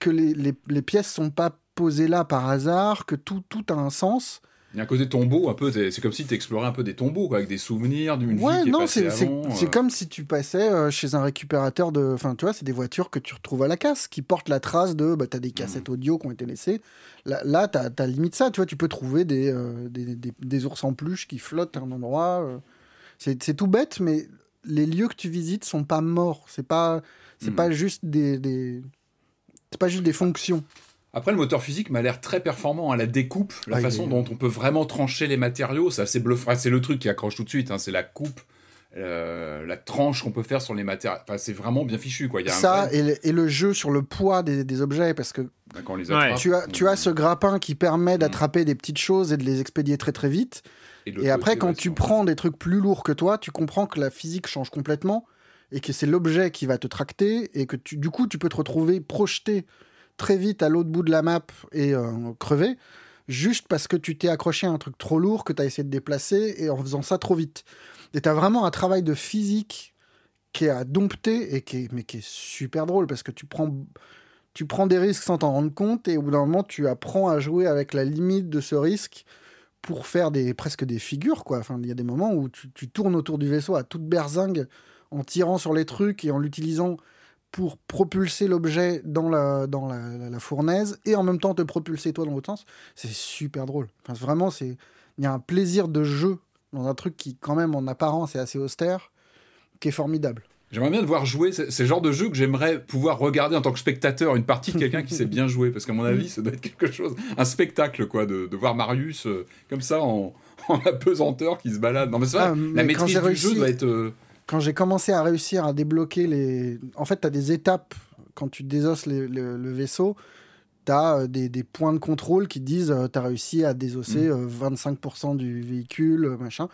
que les, les, les pièces sont pas posées là par hasard, que tout, tout a un sens. Il y a un côté tombeau, un peu. C'est comme si tu explorais un peu des tombeaux, avec des souvenirs d'une vie qui non, est. C'est comme si tu passais euh, chez un récupérateur de. Enfin, tu vois, c'est des voitures que tu retrouves à la casse, qui portent la trace de. Bah, t'as des cassettes audio qui ont été laissées. Là, là t'as as limite ça, tu vois. Tu peux trouver des, euh, des, des, ours en peluche qui flottent à un endroit. Euh. C'est tout bête, mais les lieux que tu visites sont pas morts. C'est pas, c'est hmm. pas juste des. des... C'est pas juste des fonctions. Après, le moteur physique m'a l'air très performant à la découpe, la ah, façon dont on peut vraiment trancher les matériaux. C'est assez bluffant. c'est le truc qui accroche tout de suite. Hein, c'est la coupe, euh, la tranche qu'on peut faire sur les matériaux. Enfin, c'est vraiment bien fichu. Quoi. Il y a Ça, et, le, jeu sur le poids des, objets, parce que les tu, as, tu as ce grappin qui permet d'attraper des petites choses et de les expédier très très vite. Et, après, quand tu prends des trucs plus lourds que toi, tu comprends que la physique change complètement et que c'est l'objet qui va te tracter et que tu, du coup, tu peux te retrouver projeté très vite à l'autre bout de la map et euh, crever, juste parce que tu t'es accroché à un truc trop lourd que tu as essayé de déplacer et en faisant ça trop vite. Et tu as vraiment un travail de physique qui est à dompter et qui est, mais qui est super drôle parce que tu prends, tu prends des risques sans t'en rendre compte et au bout d'un moment tu apprends à jouer avec la limite de ce risque pour faire des, presque des figures. quoi. Enfin, il y a des moments où tu, tu tournes autour du vaisseau à toute berzingue en tirant sur les trucs et en l'utilisant pour propulser l'objet dans, la, dans la, fournaise et en même temps te propulser toi dans l'autre sens, c'est super drôle. Enfin, vraiment, c'est il y a un plaisir de jeu dans un truc qui, quand même, en apparence est assez austère, qui est formidable. J'aimerais bien devoir jouer. C'est le genre de jeu que j'aimerais pouvoir regarder en tant que spectateur, une partie de quelqu'un qui sait bien jouer. Parce qu'à mon avis, ça doit être quelque chose, un spectacle, quoi, de, de voir Marius euh, comme ça en, en apesanteur qui se balade. Non, mais c'est vrai, ah, la maîtrise du jeu doit être. Euh, quand j'ai commencé à réussir à débloquer les. En fait, tu as des étapes quand tu désosses le, vaisseau. Tu as euh, des, points de contrôle qui disent euh, tu as réussi à désosser 25% mm. euh, du véhicule, machin.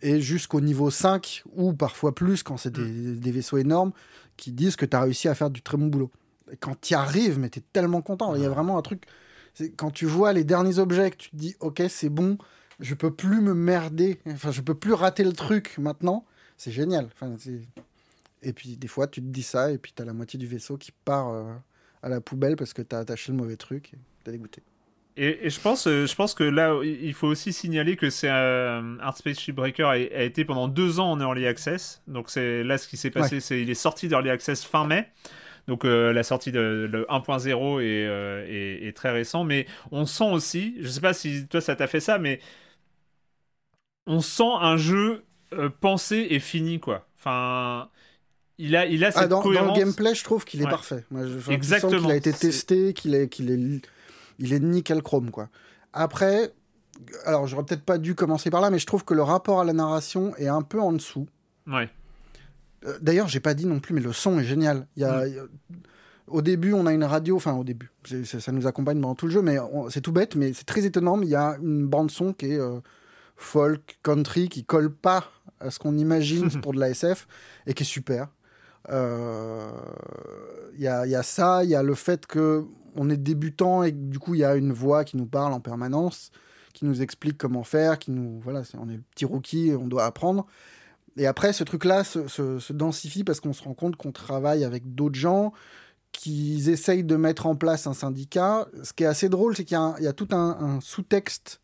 Et jusqu'au niveau 5, ou parfois plus quand c'est mm. des, vaisseaux énormes, qui disent que tu as réussi à faire du très bon boulot. Et quand tu y arrives, mais tu es tellement content. Il y a vraiment un truc. Quand tu vois les derniers objets, que tu te dis ok, c'est bon, je peux plus me merder, enfin, je peux plus rater le truc maintenant c'est génial. Enfin, et puis des fois, tu te dis ça, et puis tu as la moitié du vaisseau qui part euh, à la poubelle parce que tu as attaché le mauvais truc, et t'as dégoûté. Et, je, pense, euh, je pense que là, il faut aussi signaler que c'est euh, Art Space Shipbreaker a, été pendant deux ans en Early Access. Donc c'est là ce qui s'est passé, c'est il est sorti d'Early Access fin mai. Donc la sortie de, 1.0 est, est, très récent, mais on sent aussi, je sais pas si toi ça t'a fait ça, mais on sent un jeu euh, pensé et fini, quoi. Enfin, il a, il a ah, cette dans, cohérence. Dans le gameplay, je trouve qu'il est parfait. Moi, je, Exactement. qu'il a été testé, qu'il est, qu'il est, il est nickel chrome, quoi. Après, alors j'aurais peut-être pas dû commencer par là, mais je trouve que le rapport à la narration est un peu en dessous. Ouais. Euh, d'ailleurs, j'ai pas dit non plus, mais le son est génial. Il y a, mm. au début, on a une radio, enfin au début, ça nous accompagne pendant tout le jeu, mais c'est tout bête, mais c'est très étonnant. Mais il y a une bande son qui est euh, folk, country, qui colle pas à ce qu'on imagine pour de la SF et qui est super. Il euh, y, a, y, a, ça, il y a le fait que on est débutant et du coup il y a une voix qui nous parle en permanence, qui nous explique comment faire, qui nous voilà, on est petit rookie, et on doit apprendre. Et après, ce truc-là se, se, densifie parce qu'on se rend compte qu'on travaille avec d'autres gens, qui essayent de mettre en place un syndicat. Ce qui est assez drôle, c'est qu'il y, y, a tout un, un sous-texte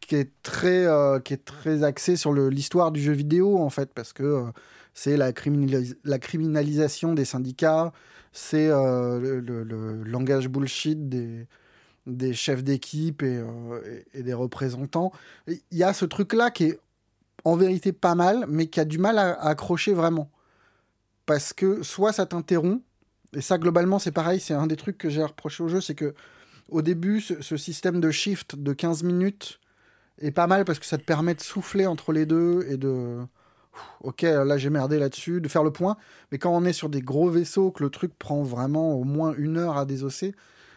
qui est très euh, qui est très axé sur l'histoire du jeu vidéo en fait parce que euh, c'est la, criminalisation des syndicats, c'est euh, le, langage bullshit des, chefs d'équipe et, et, des représentants. Il y a ce truc-là qui est en vérité pas mal, mais qui a du mal à, accrocher vraiment. Parce que soit ça t'interrompt, et ça globalement c'est pareil, c'est un des trucs que j'ai reproché au jeu, c'est que au début, ce, système de shift de 15 minutes est pas mal parce que ça te permet de souffler entre les deux et de. Ok, là j'ai merdé là-dessus, de faire le point. Mais quand on est sur des gros vaisseaux, que le truc prend vraiment au moins une heure à désosser,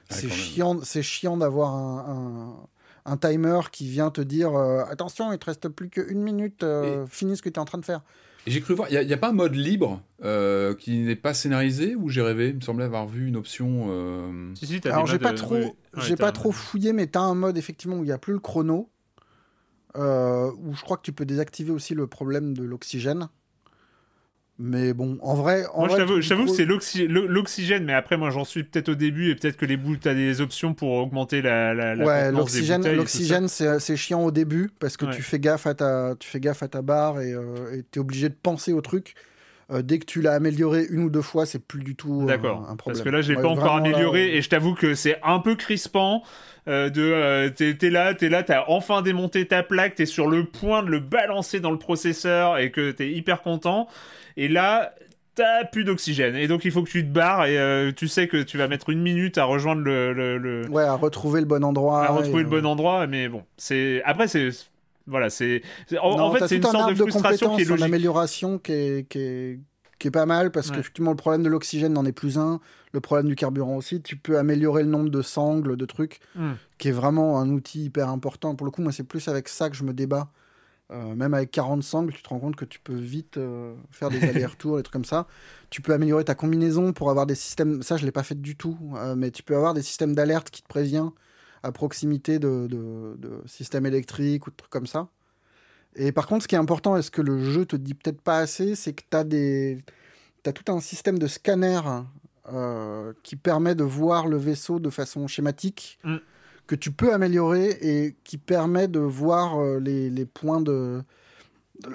c'est chiant, c'est chiant d'avoir un, timer qui vient te dire euh, attention, il te reste plus qu'une minute, euh, finis ce que tu es en train de faire. J'ai cru voir, il n'y a, pas un mode libre euh, qui n'est pas scénarisé ou j'ai rêvé Il me semblait avoir vu une option. Euh... Si, si, Alors j'ai pas, trop, j'ai pas trop fouillé, mais tu as un mode effectivement où il n'y a plus le chrono. Euh, où je crois que tu peux désactiver aussi le problème de l'oxygène. Mais bon, en vrai. En moi, je t'avoue que c'est l'oxygène, mais après, moi, j'en suis peut-être au début et peut-être que les boules, t'as des options pour augmenter la. la, ouais, l'oxygène, l'oxygène, c'est chiant au début parce que tu fais gaffe à ta, tu fais gaffe à ta barre et euh, tu es obligé de penser au truc. Euh, dès que tu l'as amélioré une ou deux fois, c'est plus du tout euh, un problème. Parce que là, j'ai pas encore amélioré et je t'avoue que c'est un peu crispant. Euh, de t'es là, t'es là, t'as enfin démonté ta plaque, t'es sur le point de le balancer dans le processeur et que t'es hyper content. Et là, t'as plus d'oxygène et donc il faut que tu te barres et tu sais que tu vas mettre une minute à rejoindre le, ouais à retrouver le bon endroit à retrouver le bon endroit mais bon c'est après c'est voilà, c'est en, fait c'est une sorte de frustration qui est logique. amélioration qui est, qui est, qui est pas mal parce que qu'effectivement le problème de l'oxygène n'en est plus un, le problème du carburant aussi. Tu peux améliorer le nombre de sangles, de trucs, hmm. qui est vraiment un outil hyper important. Pour le coup, moi c'est plus avec ça que je me débat. Euh, même avec 40 sangles, tu te rends compte que tu peux vite euh, faire des allers-retours, des trucs comme ça. Tu peux améliorer ta combinaison pour avoir des systèmes. Ça, je l'ai pas fait du tout, euh, mais tu peux avoir des systèmes d'alerte qui te préviennent à proximité de, de, systèmes électriques ou de trucs comme ça. Et par contre, ce qui est important, et ce que le jeu te dit peut-être pas assez, c'est que tu as, des... as tout un système de scanner qui permet de voir le vaisseau de façon schématique, mm. Que tu peux améliorer et qui permet de voir euh, les, les points de.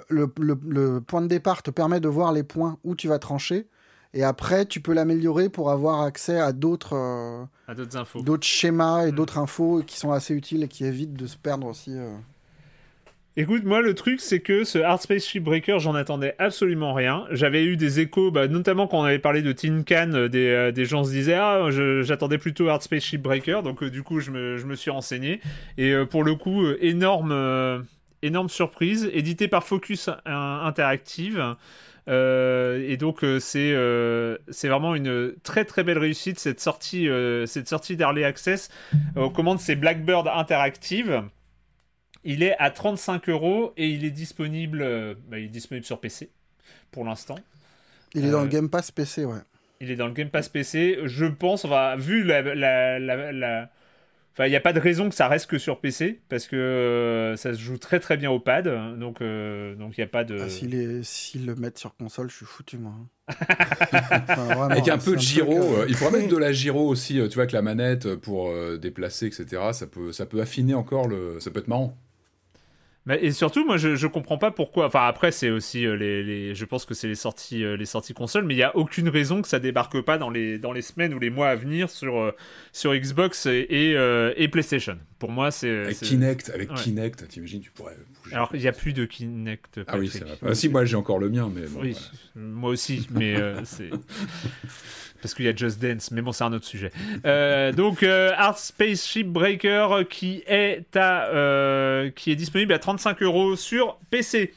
Le, le, le, point de départ te permet de voir les points où tu vas trancher. Et après, tu peux l'améliorer pour avoir accès à d'autres euh, infos, d'autres schémas et mm. d'autres infos qui sont assez utiles et qui évitent de se perdre aussi. Euh. Écoute, moi le truc c'est que ce Hard Space Breaker, j'en attendais absolument rien. J'avais eu des échos, bah, notamment quand on avait parlé de Tin Can, euh, des, des, gens se disaient ah j'attendais plutôt Hard Space Breaker, donc du coup je me, suis renseigné et pour le coup énorme surprise, édité par Focus Interactive. Euh, et donc euh, c'est euh, vraiment une très très belle réussite cette sortie cette sortie d'Early Access aux commandes c'est Blackbird Interactive. Il est à 35 euros et il est disponible bah, il est disponible sur PC pour l'instant. Il est dans le Game Pass PC ouais. Il est dans le Game Pass PC. Je pense, va vu la, la, la il n'y a pas de raison que ça reste que sur PC parce que euh, ça se joue très très bien au pad. Donc, euh, donc il n'y a pas de. Ah, S'ils le mettent sur console, je suis foutu, moi. avec un peu de gyro, euh, il pourrait mettre de la gyro aussi, tu vois, avec la manette pour déplacer, etc. Ça peut, ça peut affiner encore le. Ça peut être marrant et surtout, moi, je, je comprends pas pourquoi. Enfin, après, c'est aussi euh, les, les, Je pense que c'est les sorties, euh, les sorties consoles, mais il y a aucune raison que ça débarque pas dans les, dans les semaines ou les mois à venir sur, euh, sur Xbox et, et, PlayStation. Pour moi, c'est. Avec Kinect, avec Kinect, t'imagines, tu pourrais. Alors, il n'y a plus de Kinect. Ah oui, c'est vrai. Ah, si, moi, j'ai encore le mien, mais. Bon, oui, moi aussi, mais c'est parce qu'il y a Just Dance, mais bon, c'est un autre sujet. Euh, donc, euh, Art Spaceship Breaker qui est, à, euh, qui est disponible à 35 euros sur PC.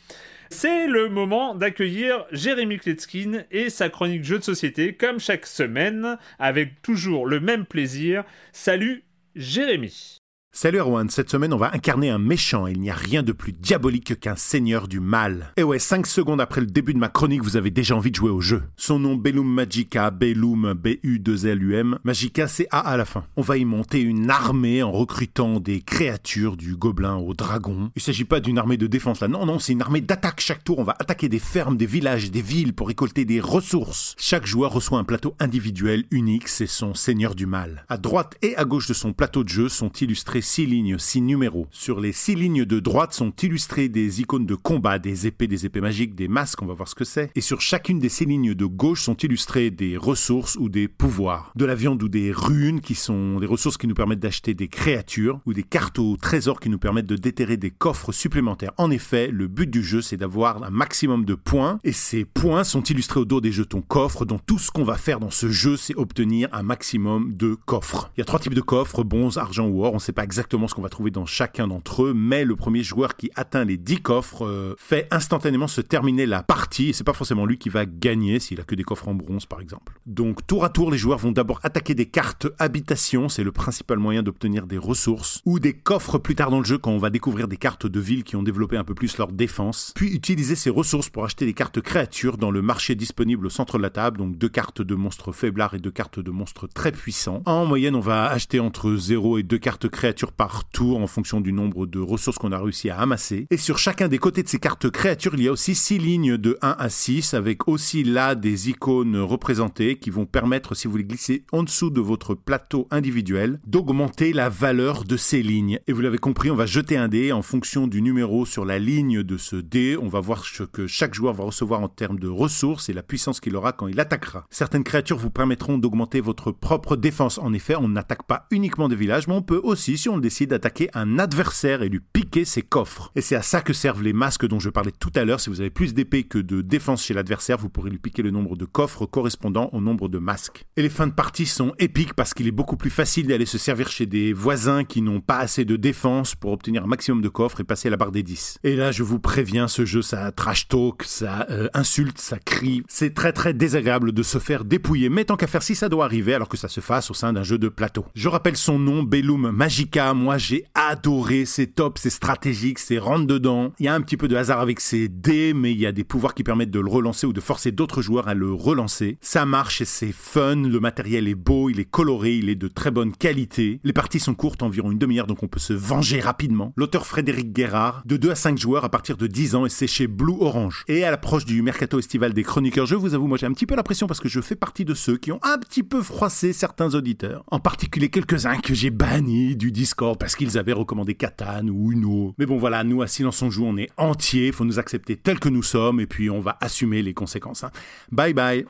C'est le moment d'accueillir Jérémy Kletskin et sa chronique jeu de société, comme chaque semaine, avec toujours le même plaisir. Salut Jérémy Salut Erwan, cette semaine on va incarner un méchant et il n'y a rien de plus diabolique qu'un seigneur du mal. Et ouais, 5 secondes après le début de ma chronique, vous avez déjà envie de jouer au jeu. Son nom Bellum Magica, Bellum B-U-2-L-U-M, Magica c'est A à la fin. On va y monter une armée en recrutant des créatures du gobelin au dragon. Il s'agit pas d'une armée de défense là, non non, c'est une armée d'attaque chaque tour. On va attaquer des fermes, des villages, des villes pour récolter des ressources. Chaque joueur reçoit un plateau individuel unique, c'est son seigneur du mal. À droite et à gauche de son plateau de jeu sont illustrés six lignes, six numéros. Sur les six lignes de droite sont illustrées des icônes de combat, des épées, des épées magiques, des masques, on va voir ce que c'est. Et sur chacune des six lignes de gauche sont illustrées des ressources ou des pouvoirs. De la viande ou des runes qui sont des ressources qui nous permettent d'acheter des créatures ou des cartes au trésor qui nous permettent de déterrer des coffres supplémentaires. En effet, le but du jeu c'est d'avoir un maximum de points et ces points sont illustrés au dos des jetons coffres dont tout ce qu'on va faire dans ce jeu c'est obtenir un maximum de coffres. Il y a trois types de coffres, bronze, argent ou or, on sait pas exactement ce qu'on va trouver dans chacun d'entre eux, mais le premier joueur qui atteint les 10 coffres euh, fait instantanément se terminer la partie, et c'est pas forcément lui qui va gagner s'il a que des coffres en bronze par exemple. Donc tour à tour, les joueurs vont d'abord attaquer des cartes habitation, c'est le principal moyen d'obtenir des ressources, ou des coffres plus tard dans le jeu quand on va découvrir des cartes de ville qui ont développé un peu plus leur défense, puis utiliser ces ressources pour acheter des cartes créatures dans le marché disponible au centre de la table, donc deux cartes de monstres faiblards et deux cartes de monstres très puissants. En moyenne, on va acheter entre 0 et 2 cartes créatures créatures par tour en fonction du nombre de ressources qu'on a réussi à amasser. Et sur chacun des côtés de ces cartes créatures, il y a aussi 6 lignes de 1 à 6 avec aussi là des icônes représentées qui vont permettre, si vous les glissez en dessous de votre plateau individuel, d'augmenter la valeur de ces lignes. Et vous l'avez compris, on va jeter un dé en fonction du numéro sur la ligne de ce dé. On va voir ce que chaque joueur va recevoir en termes de ressources et la puissance qu'il aura quand il attaquera. Certaines créatures vous permettront d'augmenter votre propre défense. En effet, on n'attaque pas uniquement des villages, mais on peut aussi, si on décide, attaquer un adversaire et lui piquer ses coffres. Et c'est à ça que servent les masques dont je parlais tout à l'heure. Si vous avez plus d'épée que de défense chez l'adversaire, vous pourrez lui piquer le nombre de coffres correspondant au nombre de masques. Et les fins de partie sont épiques parce qu'il est beaucoup plus facile d'aller se servir chez des voisins qui n'ont pas assez de défense pour obtenir un maximum de coffres et passer la barre des 10. Et là, je vous préviens, ce jeu, ça trash talk, ça euh, insulte, ça crie. C'est très très désagréable de se faire dépouiller, mais tant qu'à faire si ça doit arriver alors que ça se fasse au sein d'un jeu de plateau. Je rappelle son nom, Bellum Magica. Moi, j'ai adoré, c'est top, c'est stratégique, c'est rentre dedans. Il y a un petit peu de hasard avec ses dés, mais il y a des pouvoirs qui permettent de le relancer ou de forcer d'autres joueurs à le relancer. Ça marche et c'est fun, le matériel est beau, il est coloré, il est de très bonne qualité. Les parties sont courtes, environ une demi-heure, donc on peut se venger rapidement. L'auteur Frédéric Guérard, de 2 à 5 joueurs à partir de 10 ans et c'est chez Blue Orange. Et à l'approche du mercato estival des chroniqueurs, je vous avoue, moi j'ai un petit peu la pression parce que je fais partie de ceux qui ont un petit peu froissé certains auditeurs. En particulier quelques-uns que j'ai bannis du Discord parce qu'ils avaient recommandé Catan ou Uno. Mais bon voilà, nous à Silence on joue, on est entier, faut nous accepter tels que nous sommes et puis on va assumer les conséquences. Hein. Bye bye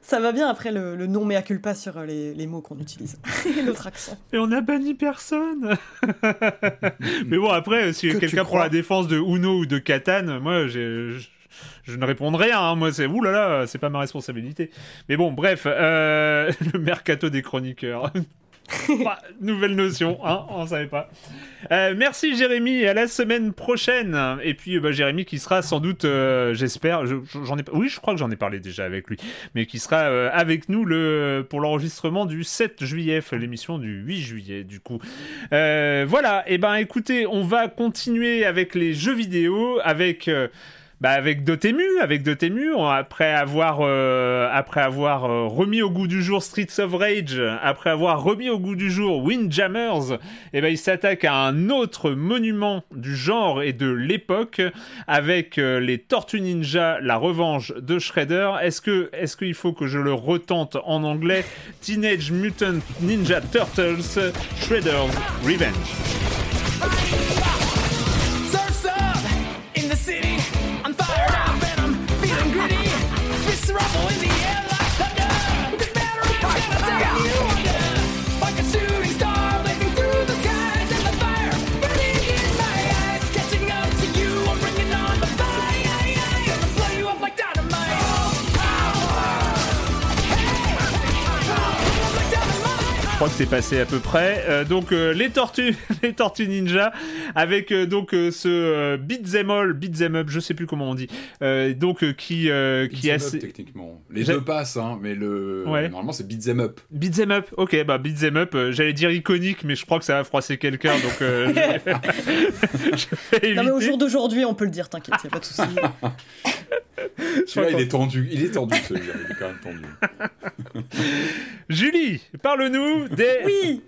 ça va bien après le, le non mea culpa sur les, les mots qu'on utilise et notre accent. Et on n'a banni personne Mais bon, après, si quelqu'un prend la défense de Uno ou de Catan, moi, je, je ne répondrai rien. Hein. Moi, c'est oulala, c'est pas ma responsabilité. Mais bon, bref, euh, le mercato des chroniqueurs. Nouvelle notion, hein, on savait pas. Euh, merci Jérémy, à la semaine prochaine. Et puis bah, Jérémy qui sera sans doute, euh, j'espère, j'en ai, oui, je crois que j'en ai parlé déjà avec lui, mais qui sera euh, avec nous le pour l'enregistrement du 7 juillet, l'émission du 8 juillet du coup. voilà, et ben écoutez, on va continuer avec les jeux vidéo, avec bah avec Dotemu, avec Dotemu, après avoir euh, après avoir euh, remis au goût du jour Streets of Rage, après avoir remis au goût du jour Windjammers, et eh ben il s'attaque à un autre monument du genre et de l'époque avec euh, les Tortues Ninja, la revanche de Shredder. Est-ce que est-ce qu'il faut que je le retente en anglais? Teenage Mutant Ninja Turtles Shredder's Revenge. Crois que c'est passé à peu près. Euh, donc euh, les tortues, les tortues ninja, avec euh, donc ce beat'em all, beat'em up, je sais plus comment on dit. donc qui qui assez... techniquement. Les deux passent, hein, mais le normalement c'est beat'em up. Beat'em up, ok, bah beat'em up. J'allais dire iconique, mais je crois que ça va froisser quelqu'un, donc. non mais au jour d'aujourd'hui, on peut le dire, t'inquiète, y a pas de souci. Celui-là, il est tendu. Il est tendu, celui-là. Il est quand même tendu. Julie, parle-nous des... Oui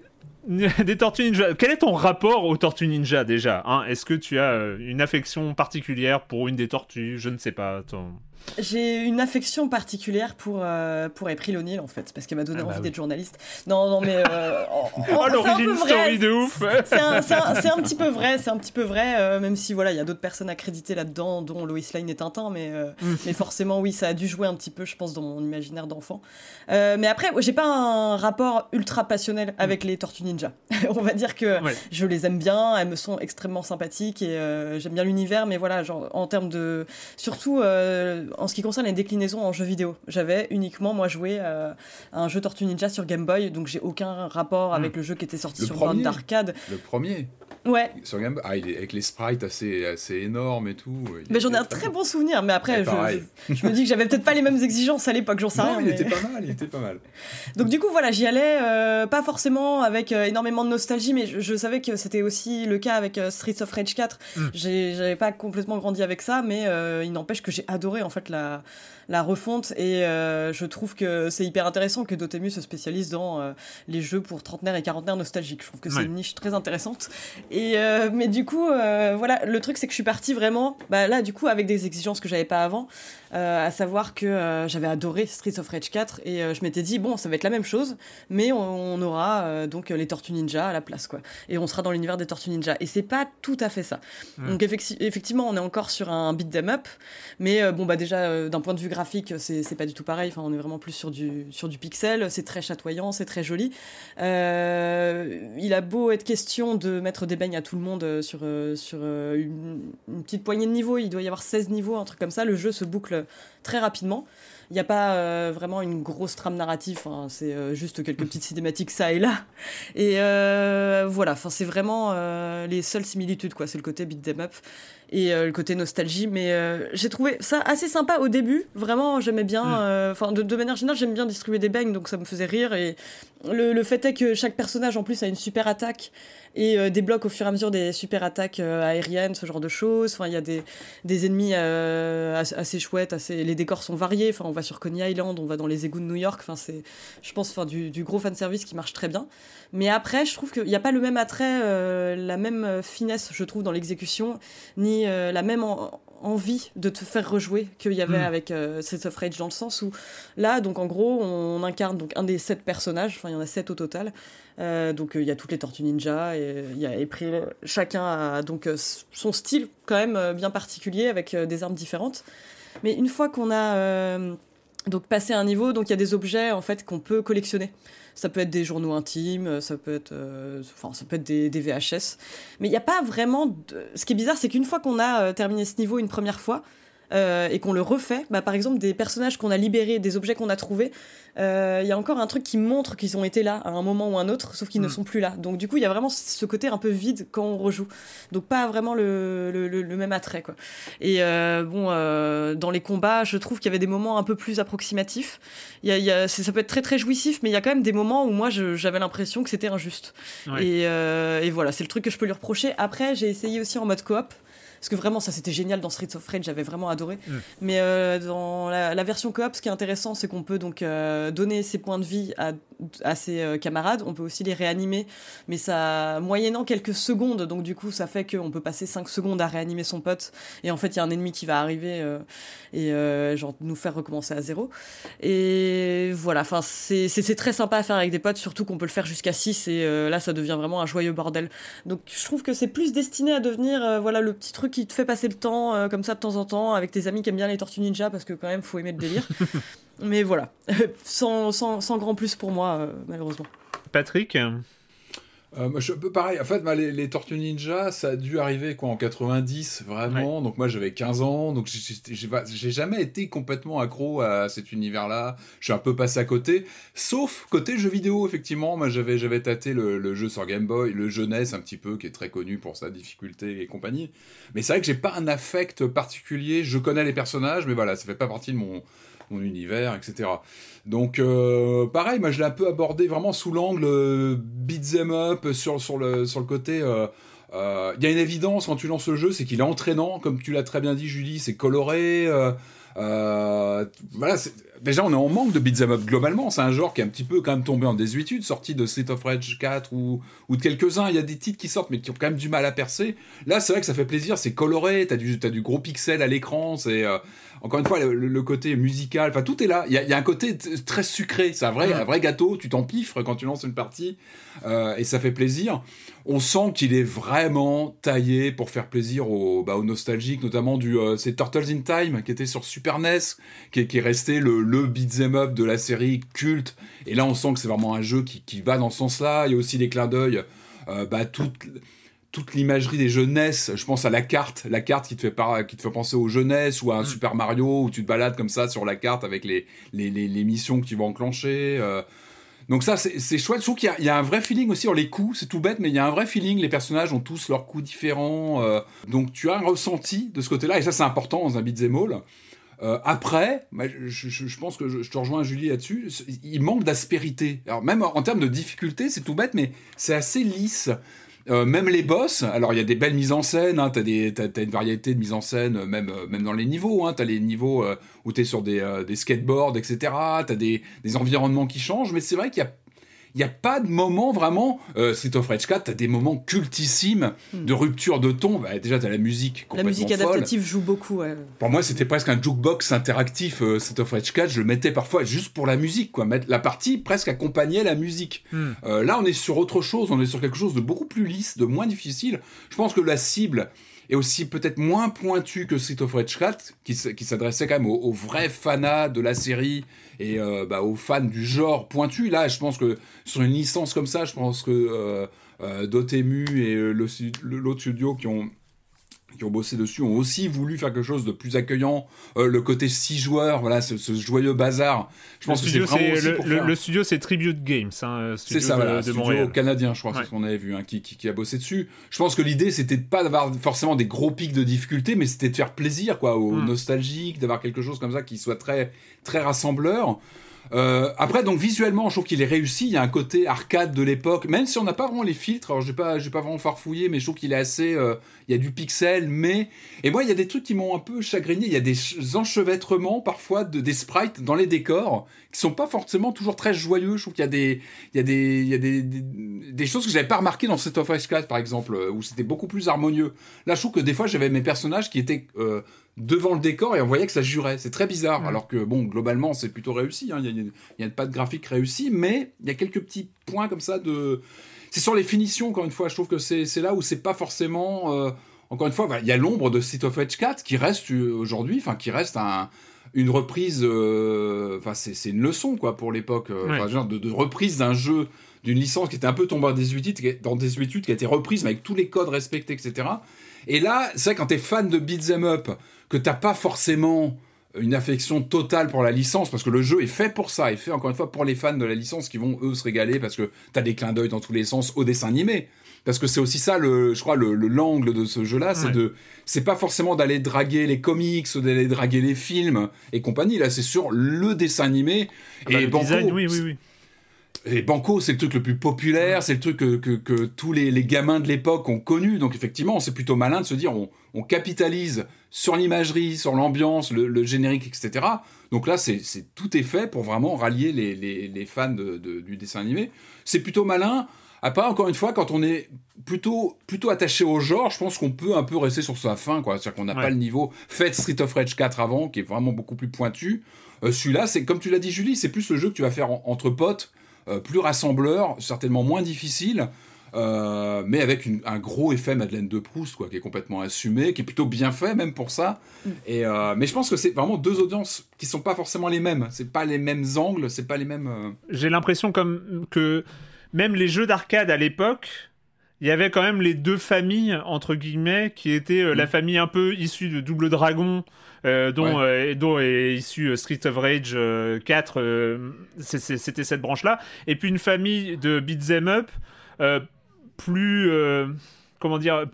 des Tortues Ninja. Quel est ton rapport aux Tortues Ninja déjà hein? Est-ce que tu as euh, une affection particulière pour une des tortues? Je ne sais pas. Ton... J'ai une affection particulière pour, euh, pour April O'Neil, en fait, parce qu'elle m'a donné ah bah envie d'être journaliste. Non, non, mais. Euh, oh, l'origine story de ouf C'est un, un, petit peu vrai, c'est un petit peu vrai, euh, même si, voilà, il y a d'autres personnes accréditées là-dedans, dont Lois Lane et Tintin, mais, euh, mm. mais forcément, oui, ça a dû jouer un petit peu, je pense, dans mon imaginaire d'enfant. mais après, j'ai pas un rapport ultra passionnel avec les Tortues Ninja. On va dire que je les aime bien, elles me sont extrêmement sympathiques et j'aime bien l'univers, mais voilà, genre, en termes de. Surtout en ce qui concerne les déclinaisons en jeux vidéo, j'avais uniquement moi joué euh, à un jeu Tortue Ninja sur Game Boy, donc j'ai aucun rapport avec hmm. le jeu qui était sorti sur borne d'arcade. Le premier Ouais. Sur Game Boy, ah, il est avec les sprites assez, assez énormes et tout. Mais j'en ai un très bon souvenir, mais après, je, je, me dis que j'avais peut-être pas les mêmes exigences à l'époque, j'en sais non, rien. Il était pas mal, il était pas mal. Donc du coup, voilà, j'y allais, euh, pas forcément avec euh, énormément de nostalgie, mais je, savais que c'était aussi le cas avec Streets of Rage 4. Hmm. J'avais pas complètement grandi avec ça, mais il n'empêche que j'ai adoré en fait la, la refonte et euh, je trouve que c'est hyper intéressant que Dotemu se spécialise dans euh, les jeux pour trentenaires et quarantenaires nostalgiques. Je trouve que c'est une niche très intéressante. Et euh, mais du coup, voilà, le truc c'est que je suis partie vraiment, bah, là du coup avec des exigences que j'avais pas avant, à savoir que j'avais adoré Streets of Rage 4 et je m'étais dit bon, ça va être la même chose, mais on, aura donc les Tortues Ninja à la place quoi, et on sera dans l'univers des Tortues Ninja. Et c'est pas tout à fait ça. Donc effectivement, on est encore sur un beat them up, mais bon bah déjà d'un point de vue graphique, c'est pas du tout pareil. Enfin, on est vraiment plus sur du, sur du pixel. C'est très chatoyant, c'est très joli. Euh, il a beau être question de mettre des beignes à tout le monde euh, sur, euh, sur une, une, petite poignée de niveaux. Il doit y avoir 16 niveaux, un truc comme ça. Le jeu se boucle très rapidement. Il n'y a pas euh, vraiment une grosse trame narrative, hein, c'est euh, juste quelques petites cinématiques ça et là. Et euh, voilà, enfin c'est vraiment les seules similitudes, quoi. C'est le côté beat them up et le côté nostalgie. Mais j'ai trouvé ça assez sympa au début. Vraiment, j'aimais bien. Mm. Enfin, de, de, manière générale, j'aime bien distribuer des bangs, donc ça me faisait rire. Et le, le, fait est que chaque personnage en plus a une super attaque et euh, débloque au fur et à mesure des super attaques euh, aériennes, ce genre de choses. Enfin, il y a des, des ennemis euh, assez chouettes, assez... les décors sont variés. Enfin, on va sur Coney Island, on va dans les égouts de New York. Enfin, c'est, je pense, enfin, du, du gros fanservice qui marche très bien. Mais après, je trouve qu'il n'y a pas le même attrait, la même finesse, je trouve, dans l'exécution, ni la même envie de te faire rejouer qu'il y avait mm. avec euh, of Rage dans le sens où là donc en gros on incarne donc un des sept personnages enfin il y en a sept au total euh, donc euh, il y a toutes les Tortues Ninja et il y a chacun a donc son style quand même bien particulier avec des armes différentes mais une fois qu'on a donc passé un niveau donc il y a des objets en fait qu'on peut collectionner ça peut être des journaux intimes, ça peut être, euh, enfin, ça peut être des, VHS. Mais il n'y a pas vraiment. Ce qui est bizarre, c'est qu'une fois qu'on a euh, terminé ce niveau une première fois, euh, et qu'on le refait, bah, par exemple des personnages qu'on a libérés, des objets qu'on a trouvés, il euh, y a encore un truc qui montre qu'ils ont été là à un moment ou un autre, sauf qu'ils ne mm. sont plus là. Donc du coup, il y a vraiment ce côté un peu vide quand on rejoue. Donc pas vraiment le, le, même attrait. Quoi. Et euh, bon, dans les combats, je trouve qu'il y avait des moments un peu plus approximatifs. Y a, y a, ça peut être très très jouissif, mais il y a quand même des moments où moi j'avais l'impression que c'était injuste. Et, et, voilà, c'est le truc que je peux lui reprocher. Après, j'ai essayé aussi en mode coop. Parce que vraiment, ça c'était génial dans Streets of Rage, j'avais vraiment adoré. Mm. Mais euh, dans la, version coop, ce qui est intéressant, c'est qu'on peut donc euh, donner ses points de vie à, à ses euh, camarades. On peut aussi les réanimer, mais ça moyennant quelques secondes. Donc du coup, ça fait qu'on peut passer 5 secondes à réanimer son pote. Et en fait, il y a un ennemi qui va arriver et genre nous faire recommencer à zéro. Et voilà, enfin c'est très sympa à faire avec des potes, surtout qu'on peut le faire jusqu'à 6 et là, ça devient vraiment un joyeux bordel. Donc je trouve que c'est plus destiné à devenir voilà le petit truc qui te fait passer le temps euh, comme ça de temps en temps avec tes amis qui aiment bien les Tortues Ninja parce que quand même faut aimer le délire. Mais voilà, sans, sans, sans, grand plus pour moi euh, malheureusement. Patrick euh, je peux pareil. En fait, les, Tortues Ninja, ça a dû arriver quoi en 90 vraiment. Donc moi j'avais 15 ans, donc j'ai jamais été complètement accro à cet univers-là. Je suis un peu passé à côté, sauf côté jeu vidéo effectivement. Moi j'avais j'avais tâté le, jeu sur Game Boy, le jeunesse un petit peu, qui est très connu pour sa difficulté et compagnie. Mais c'est vrai que j'ai pas un affect particulier. Je connais les personnages, mais voilà, ça fait pas partie de mon mon univers, etc. Donc, euh, pareil, moi je l'ai un peu abordé vraiment sous l'angle euh, beat them up sur, sur, le, sur le côté. Euh, il y a une évidence quand tu lances le jeu, c'est qu'il est entraînant, comme tu l'as très bien dit, Julie, c'est coloré. Voilà, déjà on est en manque de beat'em up globalement. C'est un genre qui est un petit peu quand même tombé en désuétude, sorti de Street of Rage 4 ou, ou de quelques-uns. Il y a des titres qui sortent mais qui ont quand même du mal à percer. Là, c'est vrai que ça fait plaisir, c'est coloré, t'as du, as du gros pixel à l'écran, c'est encore une fois, le, côté musical, enfin tout est là. Il y, a, un côté très sucré, c'est un vrai, un vrai gâteau, tu t'empiffres quand tu lances une partie, euh, et ça fait plaisir. On sent qu'il est vraiment taillé pour faire plaisir aux, bah, aux nostalgiques, notamment du euh, c'est Turtles in Time qui était sur Super NES, qui, est resté le, le beat'em up de la série culte. Et là, on sent que c'est vraiment un jeu qui, qui, va dans ce sens-là. Il y a aussi des clins d'œil, euh, bah, toute toute l'imagerie des jeunesses. Je pense à la carte, la carte qui te fait, qui te fait penser aux jeunesses ou à un mm. Super Mario où tu te balades comme ça sur la carte avec les, les, les, missions que tu vas enclencher. Euh. Donc ça, c'est chouette. Je trouve qu'il y, a un vrai feeling aussi. les coups, c'est tout bête, mais il y a un vrai feeling. Les personnages ont tous leurs coups différents. Euh. donc tu as un ressenti de ce côté-là, et ça, c'est important dans un beat'em. Euh, après, je, je, pense que je, te rejoins Julie là-dessus, il manque d'aspérité. Alors même en termes de difficulté, c'est tout bête, mais c'est assez lisse. Même les boss, alors il y a des belles mises en scène, hein, t'as, t'as, une variété de mises en scène, même, même dans les niveaux, hein, t'as les niveaux où t'es sur des, des skateboards, etc., t'as des, des environnements qui changent, mais c'est vrai qu'il y a il n'y a pas de moment vraiment. Euh, Street of Rage 4, tu as des moments cultissimes de hmm. rupture de ton. Bah, déjà, tu as la musique La musique adaptative joue beaucoup. Ouais. Pour moi, c'était presque un jukebox interactif, euh, Street of Rage 4. Je le mettais parfois juste pour la musique. Quoi. La partie presque accompagnait la musique. Hmm. Euh, là, on est sur autre chose. On est sur quelque chose de beaucoup plus lisse, de moins difficile. Je pense que la cible est aussi peut-être moins pointue que Street of Rage 4, qui, s'adressait quand même aux, aux, vrais fanats de la série et euh, bah, aux fans du genre pointu. Là, je pense que sur une licence comme ça, je pense que euh, euh Dotemu et l'autre studio qui ont qui ont bossé dessus ont aussi voulu faire quelque chose de plus accueillant. Euh, le côté six joueurs, voilà, ce, joyeux bazar. Je pense que c'est vraiment le, le, studio, c'est Tribute Games, hein, c'est ça, voilà, de, studio canadien, je crois, c'est ce qu'on avait vu, hein, qui, qui, a bossé dessus. Je pense que l'idée, c'était de pas d'avoir forcément des gros pics de difficulté, mais c'était de faire plaisir, quoi, aux hmm. nostalgiques, d'avoir quelque chose comme ça qui soit très, très rassembleur. Euh, après, donc visuellement, je trouve qu'il est réussi. Il y a un côté arcade de l'époque, même si on n'a pas vraiment les filtres. Alors, je n'ai pas, pas vraiment farfouillé, mais je trouve qu'il est assez. Euh, il y a du pixel, mais et moi, il y a des trucs qui m'ont un peu chagriné. Il y a des enchevêtrements parfois de des sprites dans les décors qui sont pas forcément toujours très joyeux. Je trouve qu'il y a des, il y a des, il y a des, des, choses que j'avais pas remarquées dans Set of Ice 4, par exemple, euh, où c'était beaucoup plus harmonieux. Là, je trouve que des fois, j'avais mes personnages qui étaient devant le décor et on voyait que ça jurait. C'est très bizarre. Alors que, bon, globalement, c'est plutôt réussi. Hein. Il n'y a, pas de graphique réussi, mais il y a quelques petits points comme ça de. C'est sur les finitions, encore une fois. Je trouve que c'est là où c'est pas forcément. Euh, encore une fois, il y a l'ombre de City of Edge 4 qui reste euh, aujourd'hui, enfin, qui reste un, une reprise. Euh, enfin, c'est une leçon, quoi, pour l'époque. genre de, de reprise d'un jeu d'une licence qui était un peu tombée dans 18 dans 18 qui a été reprise mais avec tous les codes respectés, etc. Et là, c'est vrai, quand t'es fan de Beat'em Up, que t'as pas forcément une affection totale pour la licence, parce que le jeu est fait pour ça, est fait encore une fois pour les fans de la licence qui vont eux se régaler parce que t'as des clins d'œil dans tous les sens au dessin animé. Parce que c'est aussi ça, le, je crois, le, l'angle de ce jeu-là, c'est de, c'est pas forcément d'aller draguer les comics d'aller draguer les films et compagnie. Là, c'est sur le dessin animé ah bah, et bon, oui, oui, oui. Et Banco, c'est le truc le plus populaire, c'est le truc que, que, tous les, les, gamins de l'époque ont connu. Donc effectivement, c'est plutôt malin de se dire on, on capitalise sur l'imagerie, sur l'ambiance, le, générique, etc. Donc là, c'est tout est fait pour vraiment rallier les, les, les fans de, du dessin animé. C'est plutôt malin. Après, encore une fois, quand on est plutôt, plutôt attaché au genre, je pense qu'on peut un peu rester sur sa fin. C'est-à-dire qu'on n'a pas le niveau fait Street of Rage 4 avant, qui est vraiment beaucoup plus pointu. Euh, celui-là, c'est comme tu l'as dit, Julie, c'est plus le jeu que tu vas faire entre potes euh, plus rassembleur, certainement moins difficile. Euh, mais avec un gros effet Madeleine de Proust, quoi, qui est complètement assumé, qui est plutôt bien fait même pour ça. Mm. Et euh, mais je pense que c'est vraiment deux audiences qui sont pas forcément les mêmes. C'est pas les mêmes angles, c'est pas les mêmes. J'ai l'impression comme que même les jeux d'arcade à l'époque, il y avait quand même les deux familles entre guillemets qui étaient la mm. famille un peu issue de Double Dragon euh, dont, euh, dont, est issu euh, Street of Rage 4, c'était cette branche-là. Et puis une famille de beat'em up plus comment dire,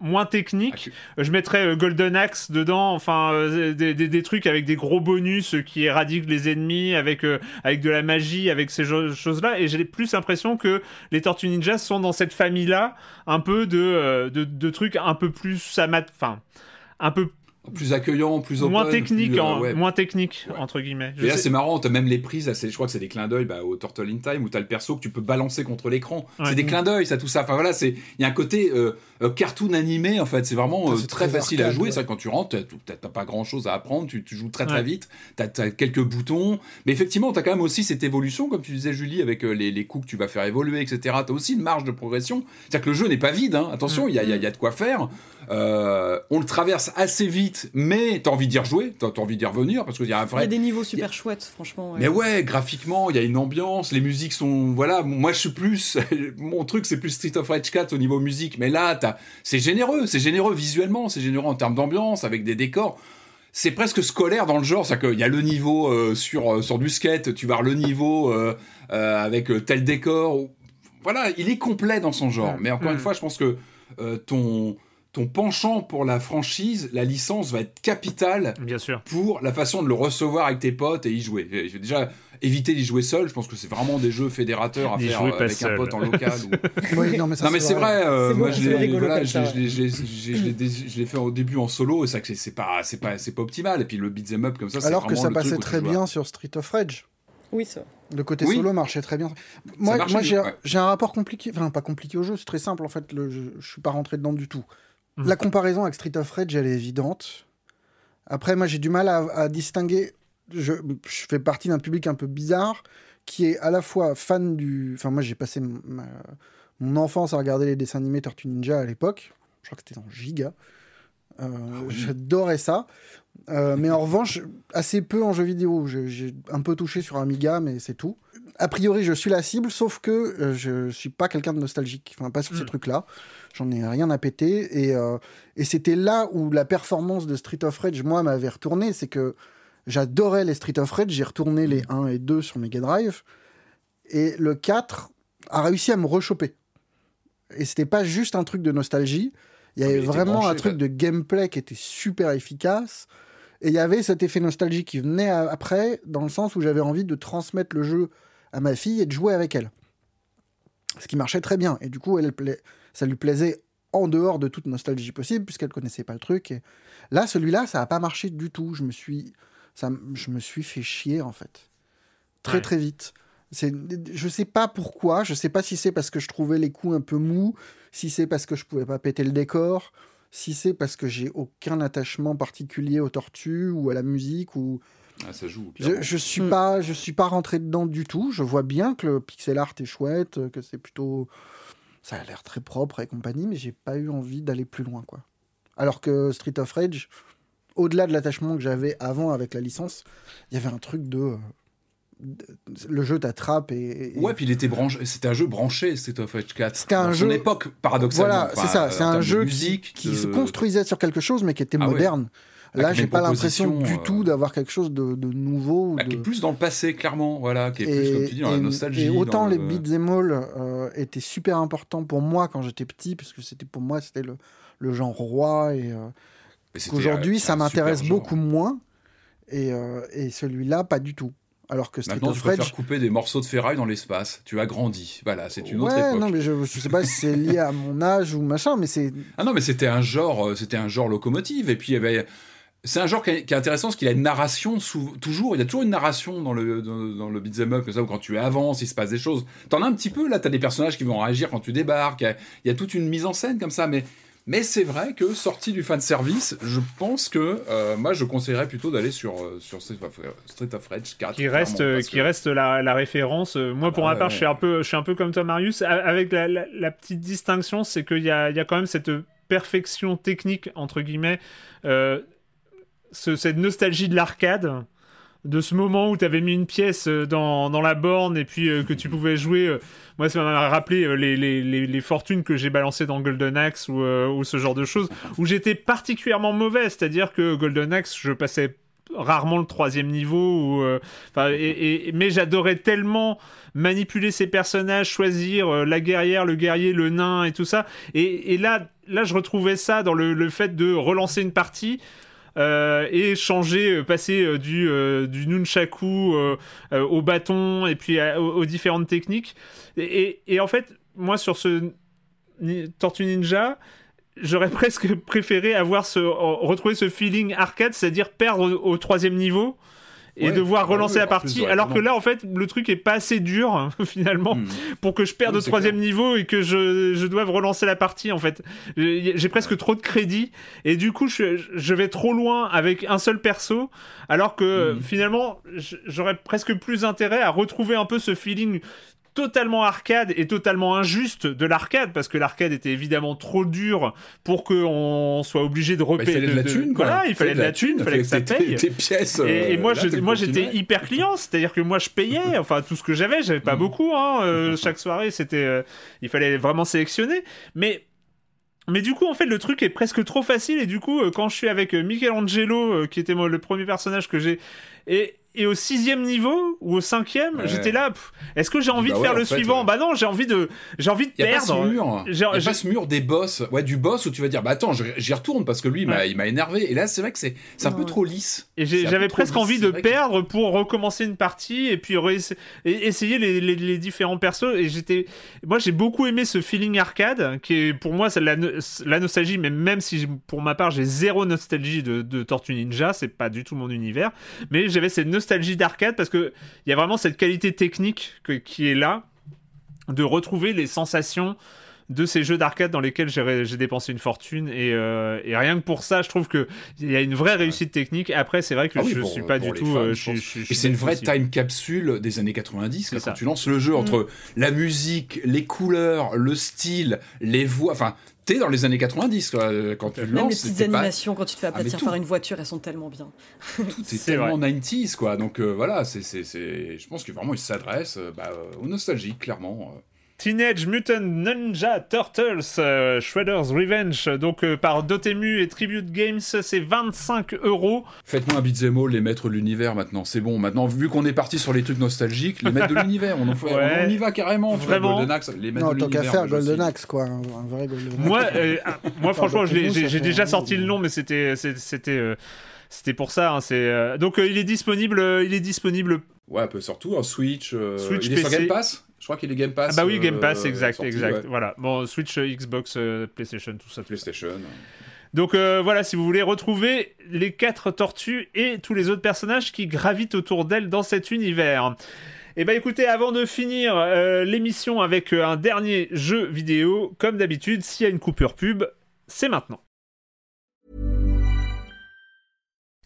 moins technique. Ah, je mettrais Golden Axe dedans, enfin des, des, trucs avec des gros bonus qui éradiquent les ennemis, avec, avec de la magie, avec ces choses-là. Et j'ai plus l'impression que les Tortues Ninja sont dans cette famille-là, un peu de, de, de, trucs un peu plus enfin un peu plus accueillant, plus open, moins technique, euh, moins technique entre guillemets. et là c'est marrant, t'as même les prises, je crois que c'est des clins d'œil bah, au Turtle in Time où t'as le perso que tu peux balancer contre l'écran. C'est des clins d'œil, ça tout ça. Enfin voilà, c'est il y a un côté euh, euh, cartoon animé en fait. C'est vraiment très, facile à jouer. Ça quand tu rentres, t'as pas grand chose à apprendre, tu, joues très très vite. T'as as quelques boutons, mais effectivement t'as quand même aussi cette évolution, comme tu disais Julie, avec les, les coups que tu vas faire évoluer, etc. T'as aussi une marge de progression. C'est-à-dire que le jeu n'est pas vide. Hein. Attention, il y, a, y, a de quoi faire. on le traverse assez vite, mais t'as envie d'y rejouer, t'as envie d'y revenir parce qu'il y a un vrai. Il y a des niveaux super chouettes, franchement. Mais ouais, graphiquement, il y a une ambiance, les musiques sont. Voilà, moi je suis plus. Mon truc, c'est plus Street of Rage 4 au niveau musique, mais là, c'est généreux, c'est généreux visuellement, c'est généreux en termes d'ambiance, avec des décors. C'est presque scolaire dans le genre, c'est-à-dire qu'il y a le niveau euh, sur, euh, sur du skate, tu vas voir le niveau euh, avec tel décor. Voilà, il est complet dans son genre. Mais encore une fois, je pense que ton ton penchant pour la franchise, la licence va être capitale Bien sûr. pour la façon de le recevoir avec tes potes et y jouer. Déjà, éviter d'y jouer seul, je pense que c'est vraiment des jeux fédérateurs à faire euh, avec un pote en local. non, mais, c'est vrai, moi je l'ai fait au début en solo et ça c'est pas, pas, pas optimal. Et puis le beat'em up comme ça, Alors que ça passait très bien sur Street of Rage. Oui, ça. Le côté solo marchait très bien. Moi, moi j'ai un rapport compliqué, enfin pas compliqué au jeu, c'est très simple en fait, le, je, je suis pas rentré dedans du tout. Mhm. La comparaison avec Street of Rage, elle est évidente. Après, moi j'ai du mal à, distinguer, je, je, fais partie d'un public un peu bizarre qui est à la fois fan du... Enfin moi j'ai passé mon enfance à regarder les dessins animés Tortue Ninja à l'époque, je crois que c'était dans Giga. Euh, ah j'adorais ça. Euh, mais en revanche, assez peu en jeu vidéo. J'ai un peu touché sur Amiga, mais c'est tout. A priori, je suis la cible, sauf que euh, je suis pas quelqu'un de nostalgique. Enfin, pas sur ces hmm. trucs-là. J'en ai rien à péter. Et, et c'était là où la performance de Street of Rage, moi, m'avait retourné. C'est que j'adorais les Street of Rage. J'ai retourné les 1 et 2 sur Mega Drive. Et le 4 a réussi à me rechoper. Et c'était pas juste un truc de nostalgie. Il y avait vraiment un truc de gameplay qui était super efficace. Et il y avait cet effet nostalgique qui venait après, dans le sens où j'avais envie de transmettre le jeu à ma fille et de jouer avec elle. Ce qui marchait très bien. Et du coup, elle, ça lui plaisait en dehors de toute nostalgie possible, puisqu'elle connaissait pas le truc. Et là, celui-là, ça n'a pas marché du tout. Je me suis, ça, je me suis fait chier, en fait. Très, très vite. C'est, je sais pas pourquoi. Je sais pas si c'est parce que je trouvais les coups un peu mous, si c'est parce que je pouvais pas péter le décor, si c'est parce que j'ai aucun attachement particulier aux tortues ou à la musique ou ah, ça joue. Je, je suis pas, je suis pas rentré dedans du tout. Je vois bien que le pixel art est chouette, que c'est plutôt, ça a l'air très propre et compagnie, mais j'ai pas eu envie d'aller plus loin, quoi. Alors que Street of Rage, au-delà de l'attachement que j'avais avant avec la licence, il y avait un truc de le jeu t'attrape et, ouais puis il était branché c'était un jeu branché Street of Rage 4 c'était un jeu époque paradoxalement. Voilà c'est ça c'est un jeu musique, qui, se construisait sur quelque chose mais qui était ah moderne Là, j'ai pas l'impression du tout euh, d'avoir quelque chose de, nouveau. Bah, qui est plus dans le passé, clairement, voilà, qui est plus, comme tu dis, dans la nostalgie. Et autant les beat'em all euh, étaient super importants pour moi quand j'étais petit, parce que c'était pour moi, c'était le, le, genre roi, et euh, qu'aujourd'hui, ça m'intéresse beaucoup moins, et, et celui-là, pas du tout. Alors que Street Maintenant, tu préfères couper des morceaux de ferraille dans l'espace. Tu as grandi. Voilà, c'est une autre époque. non, mais je, ne sais pas si c'est lié à mon âge ou machin, mais c'est. Ah non, mais c'était un genre, euh, c'était un genre locomotive. Et puis il y avait. C'est un genre qui est, intéressant parce qu'il a une narration toujours. Il y a toujours une narration dans le dans, le beat'em up, ça, où quand tu avances, il se passe des choses. T'en as un petit peu là. T'as des personnages qui vont réagir quand tu débarques. Il y, a, toute une mise en scène comme ça, mais mais c'est vrai que sorti du fan service, je pense que euh, moi je conseillerais plutôt d'aller sur, euh, sur Street of Rage 4. Qui reste, qui reste la, la, référence. Moi pour ma part, je, suis un peu, je suis un peu comme toi Marius, avec la, la, petite distinction, c'est qu'il y a, y a quand même cette perfection technique, entre guillemets, euh, ce, cette nostalgie de l'arcade de ce moment où tu avais mis une pièce euh, dans, dans la borne et puis euh, que tu pouvais jouer. Euh, moi, ça m'a rappelé les, les, les, fortunes que j'ai balancées dans Golden Axe ou, ou ce genre de choses, où j'étais particulièrement mauvais. C'est-à-dire que Golden Axe, je passais rarement le troisième niveau. Et, mais j'adorais tellement manipuler ces personnages, choisir la guerrière, le guerrier, le nain et tout ça. Et, et là, là, je retrouvais ça dans le, le fait de relancer une partie. Euh, et changer, euh, passer euh, du, du nunchaku au bâton et puis aux, différentes techniques. Et, en fait, moi sur ce Tortue Ninja, j'aurais presque préféré avoir ce, retrouver ce feeling arcade, c'est-à-dire perdre au troisième niveau et devoir relancer la partie. alors que là, en fait, le truc est pas assez dur hein, finalement hmm. pour que je perde au troisième niveau et que je, je doive relancer la partie. En fait, j'ai presque trop de crédit et du coup, je, je, vais trop loin avec un seul perso, alors que hmm. finalement, j'aurais presque plus intérêt à retrouver un peu ce feeling totalement arcade et totalement injuste de l'arcade parce que l'arcade était évidemment trop dur pour qu'on soit obligé de repérer. Bah, il fallait de, la thune, Voilà, il fallait de la thune, il fallait que ça paye. Tes pièces. Et, moi, moi, j'étais hyper client, c'est-à-dire que moi, je payais, enfin tout ce que j'avais, j'avais pas mm. beaucoup. Hein, euh, chaque soirée, c'était, euh, il fallait vraiment sélectionner, mais mais du coup, en fait, le truc est presque trop facile. Et du coup, euh, quand je suis avec Michelangelo, qui était moi, le premier personnage que j'ai, et, et au sixième niveau ou au cinquième, j'étais là. Est-ce que j'ai envie bah de faire le suivant Bah non, j'ai envie de, j'ai envie de y a perdre. Pas ce mur. Y a pas ce mur des boss, ouais, du boss où tu vas dire, bah attends, j'y retourne parce que lui, il m'a énervé. Et là, c'est vrai que c'est, un peu trop lisse. Et j'avais presque envie de perdre pour recommencer une partie et puis essayer les, les, différents persos. Et j'étais, moi, j'ai beaucoup aimé ce feeling arcade qui est pour moi c'est la, la nostalgie, mais même si pour ma part j'ai zéro nostalgie de, de Tortue Ninja, c'est pas du tout mon univers, mais j'avais cette nostalgie d'arcade parce que il y a vraiment cette qualité technique qui est là de retrouver les sensations de ces jeux d'arcade dans lesquels j'ai dépensé une fortune et, euh, et, rien que pour ça je trouve que il y a une vraie réussite technique. Après c'est vrai que ah je suis pas du tout euh, et c'est une vraie time capsule des années 90 quand tu lances le jeu entre mm. la musique les couleurs le style les voix enfin t'es dans les années 90 quoi, quand tu Même lances. les petites animations quand tu te fais ah, aplatir par une voiture, elles sont tellement bien. Tout est, tellement 90s quoi. Donc euh, voilà, c'est, je pense que vraiment il s'adresse bah, aux nostalgiques clairement. Teenage Mutant Ninja Turtles euh, Shredder's Revenge, donc euh, par Dotemu et Tribute Games, c'est 25 euros. Faites-moi un beat'em all, les maîtres de l'univers maintenant, c'est bon. Maintenant, vu qu'on est parti sur les trucs nostalgiques, les maîtres de l'univers, on, on, y va carrément. Vraiment. Golden Axe, les maîtres non, de tant qu'à faire Golden Axe, quoi. Un, vrai Golden Axe. Moi, euh, ah, moi franchement, j'ai déjà sorti le nom, mais c'était c'était c'était pour ça. Hein, c'est donc il est disponible, il est disponible. Ouais, un peu surtout en Switch. Switch il est sur Game Pass. Je crois qu'il est Game Pass. Ah bah oui, Game Pass, euh, exact, exact. Voilà. Bon, Switch, euh, Xbox, euh, PlayStation, tout ça. PlayStation. Donc voilà, si vous voulez retrouver les quatre tortues et tous les autres personnages qui gravitent autour d'elles dans cet univers. Et eh bah écoutez, avant de finir l'émission avec un dernier jeu vidéo, comme d'habitude, s'il y a une coupure pub, c'est maintenant.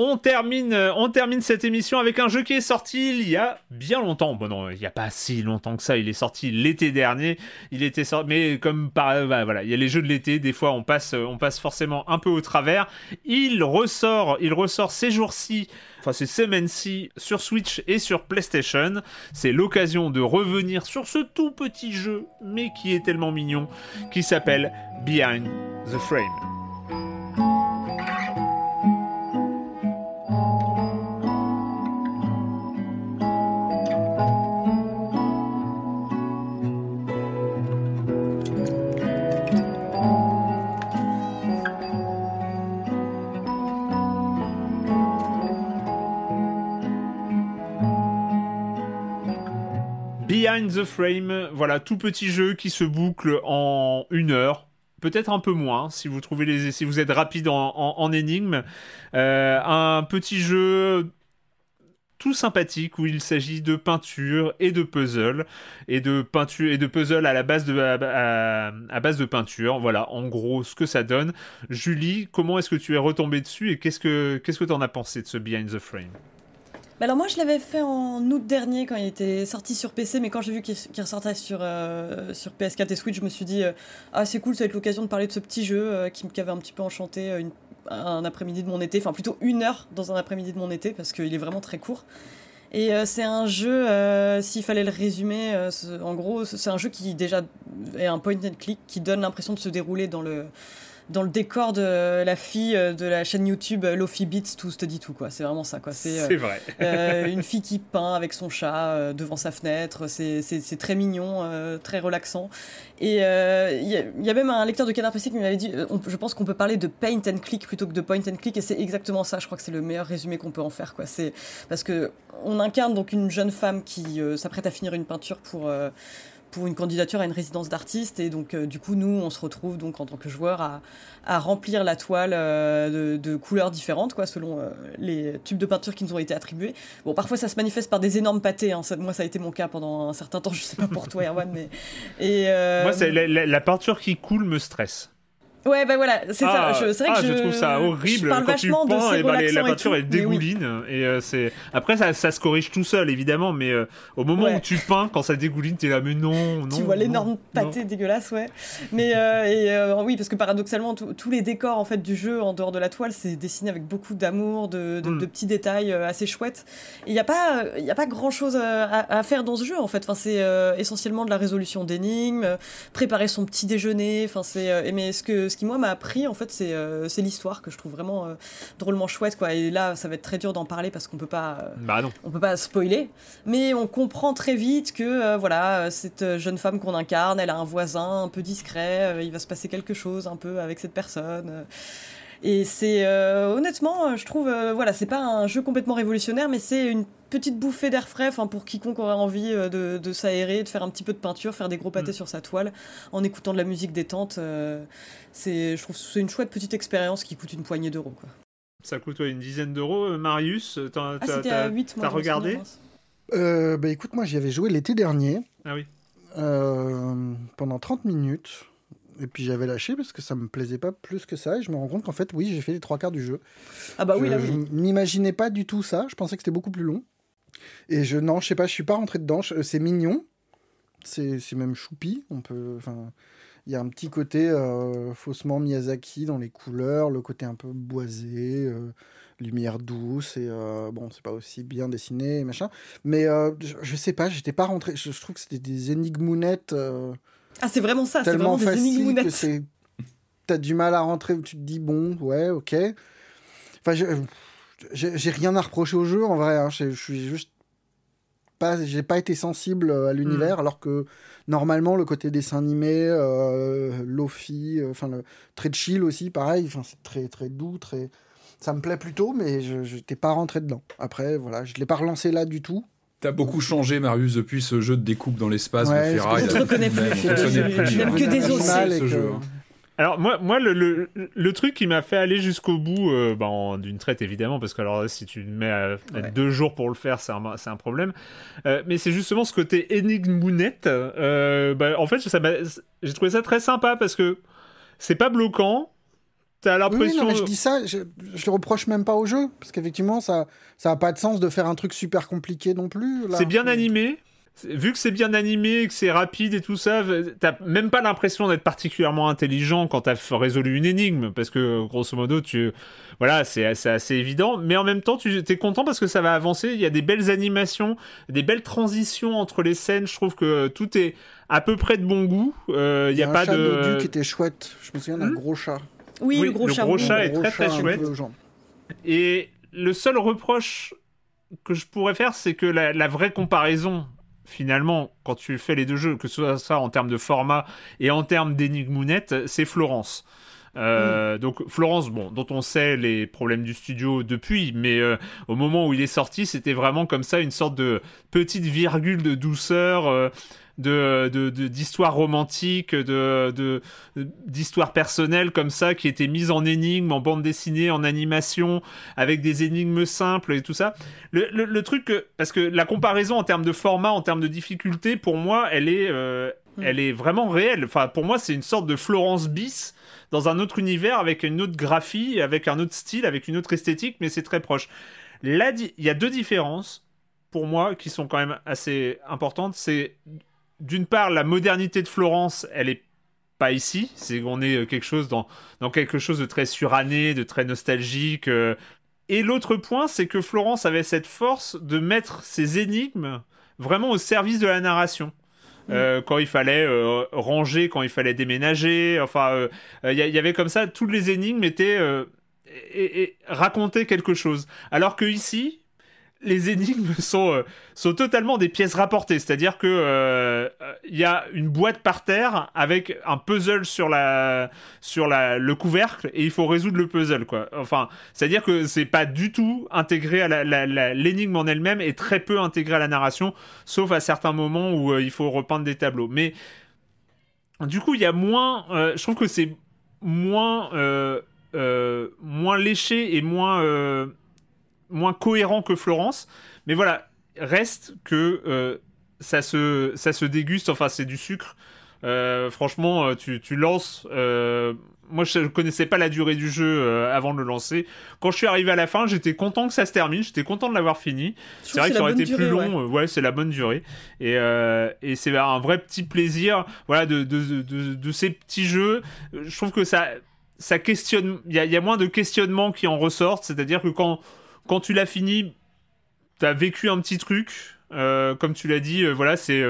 On termine, euh, on termine cette émission avec un jeu qui est sorti il y a bien longtemps. Bon non, il n'y a pas si longtemps que ça. Il est sorti l'été dernier. Il était sorti, mais comme par, euh, bah, voilà, il y a les jeux de l'été. Des fois, on passe, euh, on passe forcément un peu au travers. Il ressort, il ressort ces jours-ci, enfin ces semaines-ci sur Switch et sur PlayStation. C'est l'occasion de revenir sur ce tout petit jeu, mais qui est tellement mignon, qui s'appelle Behind the Frame. Behind the Frame, voilà, tout petit jeu qui se boucle en une heure. Peut-être un peu moins si vous trouvez les si vous êtes rapide en, en. Euh, un petit jeu tout sympathique où il s'agit de peinture et de puzzle et de peinture et de puzzle à la base de à, base de peinture voilà en gros ce que ça donne Julie comment est-ce que tu es retombée dessus et qu'est-ce que qu'est-ce que tu en as pensé de ce Behind the Frame? Alors moi je l'avais fait en août dernier quand il était sorti sur PC, mais quand j'ai vu qu'il ressortait sur, euh, sur PS4 et Switch, je me suis dit euh, ah c'est cool, ça va être l'occasion de parler de ce petit jeu euh, qui m'avait un petit peu enchanté un après-midi de mon été, enfin plutôt une heure dans un après-midi de mon été parce qu'il est vraiment très court. Et c'est un jeu, s'il fallait le résumer, en gros c'est un jeu qui déjà est un point and click qui donne l'impression de se dérouler dans le dans le décor de la fille euh, de la chaîne YouTube euh, Lofi Beats, tout se dit tout quoi. C'est vraiment ça quoi. C'est euh, vrai. une fille qui peint avec son chat devant sa fenêtre. C'est très mignon, très relaxant. Et il y, a même un lecteur de Canard PC qui m'avait dit, je pense qu'on peut parler de paint and click plutôt que de point and click. Et c'est exactement ça. Je crois que c'est le meilleur résumé qu'on peut en faire quoi. C'est parce que on incarne donc une jeune femme qui s'apprête à finir une peinture pour pour une candidature à une résidence d'artiste. Et donc, euh, du coup, nous, on se retrouve donc en tant que joueur à, remplir la toile euh, de, couleurs différentes, quoi, selon euh, les tubes de peinture qui nous ont été attribués. Bon, parfois, ça se manifeste par des énormes pâtés. Hein. moi, ça a été mon cas pendant un certain temps. Je sais pas pour toi, Erwan, mais. Et, moi, c'est la, peinture qui coule me stresse. Ouais, bah voilà, c'est ça. Ah, c'est vrai ah, que je... trouve ça horrible quand tu peins et, bah, la peinture est dégouline. Et, euh, c'est après ça, ça, se corrige tout seul évidemment, mais euh, au moment où tu peins, quand ça dégouline, t'es là mais non, non. Tu vois l'énorme pâté dégueulasse, ouais. Mais et oui, parce que paradoxalement, tous les décors en fait du jeu en dehors de la toile, c'est dessiné avec beaucoup d'amour, de, de, mm. petits détails assez chouettes. Il n'y a pas, il y a pas grand chose à, faire dans ce jeu en fait. Enfin, c'est essentiellement de la résolution d'énigmes, préparer son petit déjeuner. Enfin, c'est mais ce que ce qui moi m'a appris en fait c'est euh, c'est l'histoire que je trouve vraiment euh, drôlement chouette quoi. Et là ça va être très dur d'en parler parce qu'on peut pas euh, bah non. on peut pas spoiler. Mais on comprend très vite que voilà cette jeune femme qu'on incarne elle a un voisin un peu discret il va se passer quelque chose un peu avec cette personne et c'est honnêtement, je trouve, voilà, c'est pas un jeu complètement révolutionnaire, mais c'est une petite bouffée d'air frais pour quiconque aurait envie euh, de, s'aérer, de faire un petit peu de peinture, faire des gros pâtés mm. sur sa toile en écoutant de la musique détente. Euh, c'est, je trouve que c'est une chouette petite expérience qui coûte une poignée d'euros. Quoi. Ça coûte une dizaine d'euros, euh, Marius T'as, ah, c'était à 8 T'as regardé bah écoute, moi j'y avais joué l'été dernier. Ah oui. pendant 30 minutes. Et puis j'avais lâché parce que ça me plaisait pas plus que ça. Et je me rends compte qu'en fait, oui, j'ai fait les trois quarts du jeu. Ah bah oui, là, oui. Je m'imaginais pas du tout ça. Je pensais que c'était beaucoup plus long. Et je, non, je sais pas, je suis pas rentré dedans. C'est mignon. C'est même choupi. On peut, enfin, il y a un petit côté euh, faussement Miyazaki dans les couleurs, le côté un peu boisé, euh, lumière douce et euh, bon, c'est pas aussi bien dessiné machin. Mais je, je, sais pas, j'étais pas rentré. Je, trouve que c'était des énigmounettes. Ah, c'est vraiment ça. C'est vraiment des énigmounettes. T'as du mal à rentrer. Tu te dis bon, ouais, ok. Enfin, j'ai rien à reprocher au jeu en vrai. Hein. Je suis juste pas, j'ai pas été sensible à l'univers, hmm. alors que normalement le côté dessin animé, euh, Lofi, euh, enfin le très chill aussi, pareil. Enfin c'est très très doux, très, ça me plaît plutôt, mais je n'étais pas rentré dedans. Après voilà, je l'ai pas relancé là du tout. T'as beaucoup changé, Marius, depuis ce jeu de découpe dans l'espace ouais, de Ferraille. Je te reconnais plus. Je n'aime que des os. Hein. Alors moi, moi le, le, truc qui m'a fait aller jusqu'au bout, euh, bah, d'une traite évidemment, parce que alors si tu mets à, deux jours pour le faire, c'est un, un, problème. Euh, mais c'est justement ce côté énigmounette. Euh, bah, en fait, j'ai trouvé ça très sympa parce que c'est pas bloquant. T'as l'impression. Oui, je dis ça, je, je le reproche même pas au jeu, parce qu'effectivement, ça, ça a pas de sens de faire un truc super compliqué non plus. C'est bien animé vu que c'est bien animé, que c'est rapide et tout ça, t'as même pas l'impression d'être particulièrement intelligent quand t'as résolu une énigme, parce que grosso modo, tu, voilà, c'est assez, évident. Mais en même temps, tu es content parce que ça va avancer. Il y a des belles animations, des belles transitions entre les scènes. Je trouve que tout est à peu près de bon goût. Euh, il y, a, pas de. qui était chouette. Je me souviens d'un hmm gros chat. Oui, le gros le chat. Gros chat est très très chouette. Et le seul reproche que je pourrais faire, c'est que la vraie comparaison finalement, quand tu fais les deux jeux, que ce soit ça en termes de format et en termes d'énigmounette, c'est Florence. Euh, mm. Donc Florence, bon, dont on sait les problèmes du studio depuis, mais euh, au moment où il est sorti, c'était vraiment comme ça une sorte de petite virgule de douceur. Euh, de, d'histoires romantiques, de, d'histoires personnelles comme ça, qui étaient mises en énigmes, en bande dessinée, en animation, avec des énigmes simples et tout ça. Le, truc, parce que la comparaison en termes de format, en termes de difficulté, pour moi, elle est, euh, elle est vraiment réelle. Enfin, pour moi, c'est une sorte de Florence bis dans un autre univers, avec une autre graphie, avec un autre style, avec une autre esthétique, mais c'est très proche. Là, il y a deux différences pour moi qui sont quand même assez importantes. C'est d'une part, la modernité de Florence, elle est pas ici. C'est on est euh, quelque chose dans, dans quelque chose de très suranné, de très nostalgique. Euh. Et l'autre point, c'est que Florence avait cette force de mettre ses énigmes vraiment au service de la narration. Mm. Euh, quand il fallait ranger, quand il fallait déménager, enfin, il y, avait comme ça, toutes les énigmes étaient et, quelque chose. Alors que ici, les énigmes sont, euh, sont totalement des pièces rapportées. C'est-à-dire que euh, il y a une boîte par terre avec un puzzle sur la sur la, le couvercle et il faut résoudre le puzzle quoi. Enfin, c'est-à-dire que c'est pas du tout intégré à l'énigme en elle-même et très peu intégré à la narration, sauf à certains moments où euh, il faut repeindre des tableaux. Mais du coup, il y a moins. je trouve que c'est moins moins léché et moins moins cohérent que Florence. Mais voilà, reste que euh, ça, se, ça se déguste, enfin c'est du sucre. franchement, tu, tu lances moi je connaissais pas la durée du jeu euh, avant de le lancer. Quand je suis arrivé à la fin, j'étais content que ça se termine, j'étais content de l'avoir fini. C'est vrai que ça aurait été plus long, ouais, c'est la bonne durée. Et, euh, et c'est un vrai petit plaisir, voilà, de, de, de, de, ces petits jeux. Je trouve que ça, ça questionne, il y a, y a, moins de questionnements qui en ressortent, c'est-à-dire que quand, quand tu l'as fini, t'as vécu un petit truc, euh, comme tu l'as dit, voilà, c'est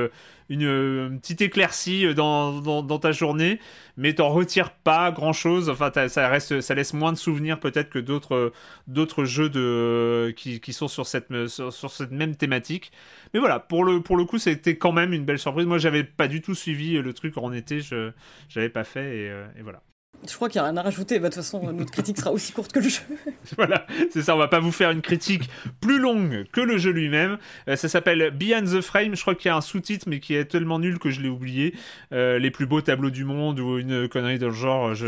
une, petite éclaircie dans, dans, ta journée, mais t'en retires pas grand chose. Enfin, ça reste, ça laisse moins de souvenirs peut-être que d'autres, jeux de, qui, qui sont sur cette, sur, cette même thématique. Mais voilà, pour le, pour le coup, c'était quand même une belle surprise. Moi, j'avais pas du tout suivi le truc en été, je, j'avais pas fait, euh, et voilà. Je crois qu'il n'y a rien à rajouter. Bah, de toute façon, notre critique sera aussi courte que le jeu. voilà, c'est ça. On va pas vous faire une critique plus longue que le jeu lui-même. Euh, ça s'appelle Beyond the Frame. Je crois qu'il y a un sous-titre, mais qui est tellement nul que je l'ai oublié. Euh, les plus beaux tableaux du monde ou une connerie de le genre. Je...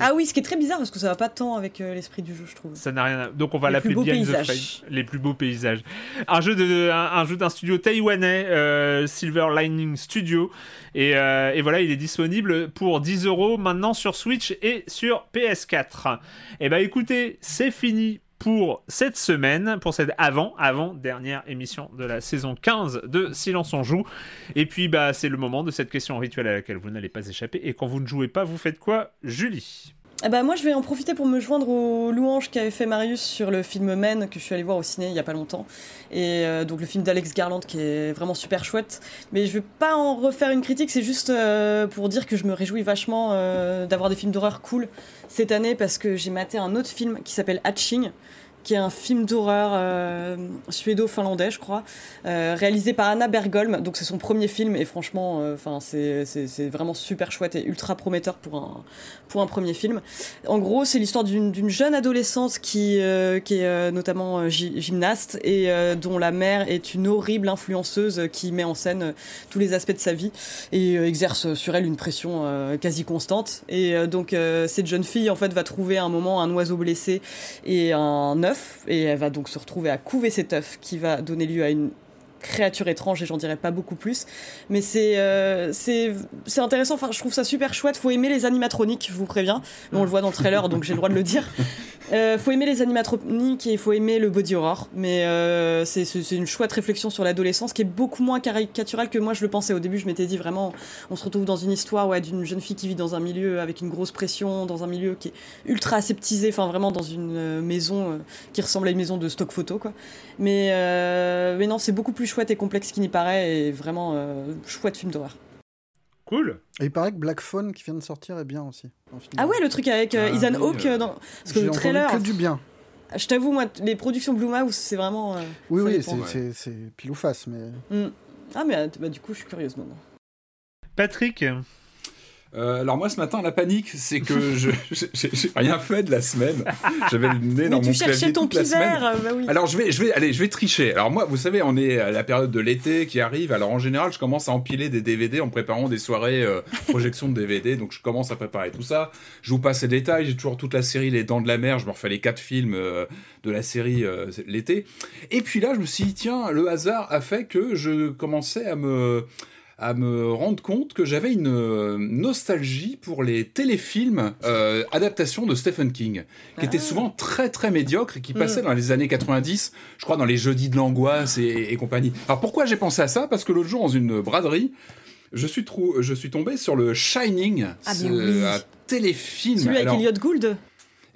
Ah oui, ce qui est très bizarre parce que ça va pas tant avec euh, l'esprit du jeu, je trouve. Ça n'a rien. À... Donc on va l'appeler Beyond the Frame. Les plus beaux paysages. Un jeu de, un, jeu d'un studio taïwanais, Silver Lining Studio. Et, et voilà, il est disponible pour 10 euros maintenant sur Switch et sur PS4. Et bah écoutez, c'est fini pour cette semaine, pour cette avant, avant dernière émission de la saison 15 de Silence on joue. Et puis bah c'est le moment de cette question rituelle à laquelle vous n'allez pas échapper. Et quand vous ne jouez pas, vous faites quoi, Julie? Ben moi, je vais en profiter pour me joindre aux louanges qu'avait fait Marius sur le film Men que je suis allé voir au ciné il y a pas longtemps. Et euh, donc le film d'Alex Garland qui est vraiment super chouette. Mais je vais pas en refaire une critique, c'est juste euh, pour dire que je me réjouis vachement euh, d'avoir des films d'horreur cool cette année parce que j'ai maté un autre film qui s'appelle Hatching qui est un film d'horreur euh, suédo-finlandais, je crois, euh, réalisé par Anna Bergholm. Donc c'est son premier film et franchement, euh, enfin c'est vraiment super chouette et ultra prometteur pour un, pour un premier film. En gros, c'est l'histoire d'une jeune adolescente qui, qui est notamment gymnaste et dont la mère est une horrible influenceuse qui met en scène tous les aspects de sa vie et exerce sur elle une pression quasi constante. Et donc cette jeune fille en fait va trouver un moment un oiseau blessé et un et elle va donc se retrouver à couver cet œuf qui va donner lieu à une créature étrange et j'en dirais pas beaucoup plus. Mais c'est euh, c'est intéressant, enfin je trouve ça super chouette. Faut aimer les animatroniques, je vous préviens. On le voit dans le trailer donc j'ai le droit de le dire. Euh, faut aimer les animatroniques et faut aimer le body horror. Mais euh, c'est une chouette réflexion sur l'adolescence qui est beaucoup moins caricaturale que moi je le pensais. Au début je m'étais dit vraiment on se retrouve dans une histoire ouais, d'une jeune fille qui vit dans un milieu avec une grosse pression, dans un milieu qui est ultra aseptisé, enfin vraiment dans une euh, maison euh, qui ressemble à une maison de stock photo quoi. Mais, mais non c'est beaucoup plus chouette et complexe qu'il n'y paraît et vraiment euh, chouette film d'horreur. Cool. Et il paraît que Black Phone qui vient de sortir est bien aussi. Ah ouais, le truc avec euh, ah Ethan Hawke euh, dans... parce que le trailer. Que du bien. Je t'avoue, moi, les productions Blue Mouse, c'est vraiment. oui, oui, c'est pile ou face, mais. Mm. Ah, mais bah, du coup, je suis curieuse maintenant. Patrick, euh, alors moi ce matin la panique c'est que je j'ai rien fait de la semaine. J'avais le nez dans mon clavier toute la semaine. Bah oui. Alors je vais je vais allez je vais tricher. Alors moi vous savez on est à la période de l'été qui arrive. Alors en général je commence à empiler des DVD en préparant des soirées euh, projection de DVD. Donc je commence à préparer tout ça. Je vous passe les détails. J'ai toujours toute la série Les Dents de la Mer. Je me refais les quatre films euh, de la série l'été. Et puis là je me suis dit tiens le hasard a fait que je commençais à me à me rendre compte que j'avais une euh, nostalgie pour les téléfilms euh, adaptations de Stephen King, qui étaient ah. souvent très très médiocres et qui passaient mm. dans les années 90, je crois dans les jeudis de l'angoisse et, compagnie. Alors pourquoi j'ai pensé à ça? Parce que l'autre jour dans une braderie, je suis, je suis tombé sur le Shining, ah, un téléfilm. Celui avec Elliot Gould?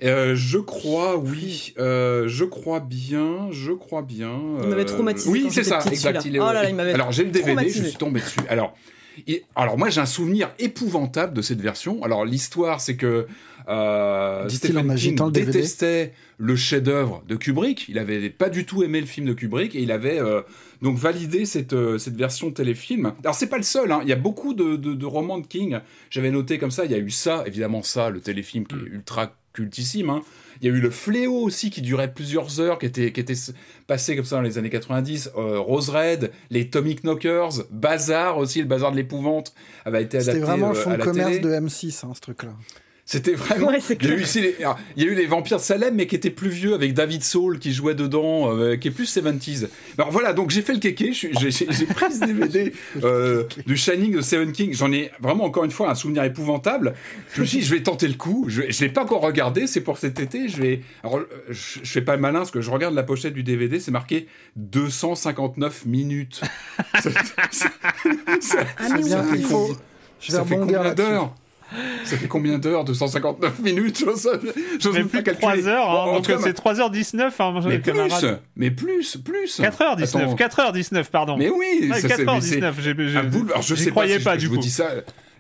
Euh, je crois, oui. Euh, je crois bien, je crois bien. Il m'avait traumatisé. Oui, c'est ça, exact. Il est... oh là là, il Alors j'ai le DVD, je suis tombé dessus. Alors, alors moi j'ai un souvenir épouvantable de cette version. Alors l'histoire, c'est que euh, Stephen King détestait le chef-d'œuvre de Kubrick. Il avait pas du tout aimé le film de Kubrick et il avait euh, donc validé cette, euh, cette version téléfilm. Alors c'est pas le seul. Hein. Il y a beaucoup de, de, de romans de King. J'avais noté comme ça. Il y a eu ça, évidemment ça, le téléfilm qui est mm. ultra cultissime. Hein. Il y a eu le Fléau aussi qui durait plusieurs heures, qui était, qui était passé comme ça dans les années 90. Euh, Rose Red, les Tomic Knockers, Bazar aussi, le Bazar de l'épouvante avait été adapté. C'était vraiment le euh, fond de commerce de M6, hein, ce truc-là. C'était vraiment. il, y a eu les... il y a eu les Vampires Salem, mais qui étaient plus vieux, avec David Soul qui jouait dedans, euh, qui est plus 70s. Alors voilà, donc j'ai fait le kéké, j'ai pris ce DVD euh, du Shining de Seven King. J'en ai vraiment, encore une fois, un souvenir épouvantable. Je me suis dit, je vais tenter le coup. Je ne l'ai pas encore regardé, c'est pour cet été. Je vais. Alors, je, je fais pas le malin, parce que je regarde la pochette du DVD, c'est marqué 259 minutes. ça, ça, ça, ah, mais ça, fait, je vais combien d'heures ça fait combien d'heures 259 minutes? Je mais plus pas 3 heures, hein, donc c'est 3h19. Hein, mais plus, mais plus, plus 4h19, 4h19, pardon. Mais oui, ouais, 4h19, j'ai croyais pas, du coup. dis ça.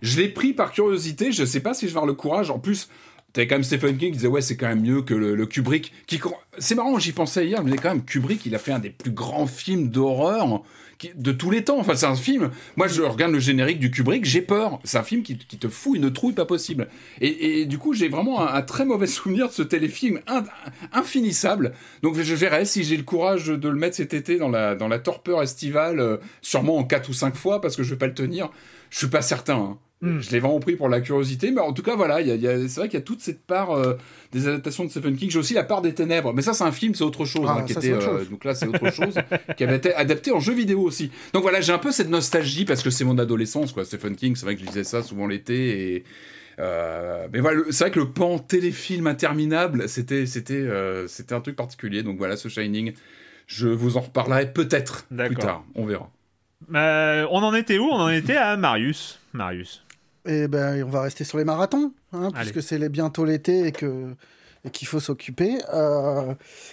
Je l'ai pris par curiosité, je sais pas si je vais avoir le courage. En plus, T'avais quand même Stephen King qui disait ouais c'est quand même mieux que le, Kubrick. Qui c'est marrant j'y pensais hier mais quand même Kubrick il a fait un des plus grands films d'horreur de tous les temps. Enfin, c'est un film. Moi, je regarde le générique du Kubrick, j'ai peur. C'est un film qui, te fout une trouille pas possible. Et, du coup, j'ai vraiment un, très mauvais souvenir de ce téléfilm infinissable. Donc, je verrai si j'ai le courage de le mettre cet été dans la, dans la torpeur estivale, euh, sûrement en 4 ou 5 fois, parce que je vais pas le tenir. Je suis pas certain. Hein. Hmm. Je l'ai vraiment pris pour la curiosité, mais en tout cas, voilà, c'est vrai qu'il y a toute cette part euh, des adaptations de Stephen King. J'ai aussi La part des ténèbres, mais ça, c'est un film, c'est autre chose. Ah, hein, qui était, euh, donc là, c'est autre chose, qui avait été adapté en jeu vidéo aussi. Donc voilà, j'ai un peu cette nostalgie parce que c'est mon adolescence, quoi. Stephen King, c'est vrai que je lisais ça souvent l'été et. Euh, mais voilà, c'est vrai que le pan téléfilm interminable, c'était c'était c'était un truc particulier. Donc voilà, ce Shining, je vous en reparlerai peut-être plus tard. On verra. On en était où? On en était à Marius. Marius. Et eh ben, on va rester sur les marathons, hein, puisque c'est bientôt l'été et que et qu'il faut s'occuper.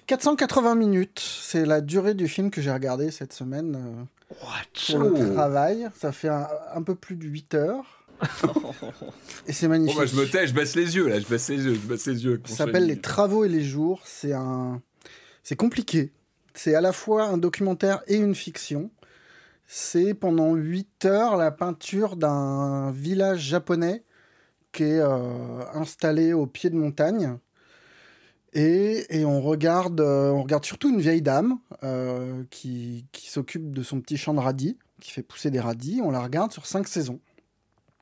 480 euh, minutes, c'est la durée du film que j'ai regardé cette semaine euh, pour le travail. Ça fait un, peu plus de 8 heures. et c'est magnifique. Bah, je me tais, je baisse les yeux là, je baisse les yeux, je baisse les yeux. Ça s'appelle Les Travaux et les Jours. C'est un, c'est compliqué. C'est à la fois un documentaire et une fiction c'est pendant 8 heures la peinture d'un village japonais qui est euh, installé au pied de montagne. Et, on, regarde, euh, on regarde surtout une vieille dame euh, qui, s'occupe de son petit champ de radis, qui fait pousser des radis. On la regarde sur 5 saisons.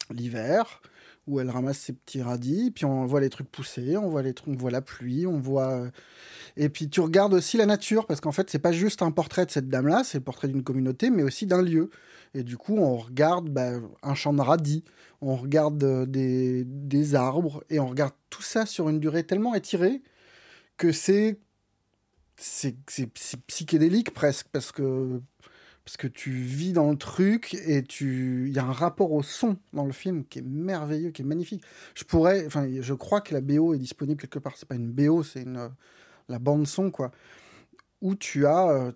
L'hiver, où elle ramasse ses petits radis, puis on voit les trucs pousser, on voit, les trucs, on voit la pluie, on voit et puis tu regardes aussi la nature, parce qu'en fait, c'est pas juste un portrait de cette dame-là, c'est le portrait d'une communauté, mais aussi d'un lieu. Et du coup, on regarde bah, un champ de radis, on regarde euh, des, des, arbres, et on regarde tout ça sur une durée tellement étirée que c'est c'est psychédélique presque, parce que parce que tu vis dans le truc et tu il y a un rapport au son dans le film qui est merveilleux qui est magnifique je pourrais enfin je crois que la BO est disponible quelque part c'est pas une BO c'est une la bande son, quoi, où tu as, euh,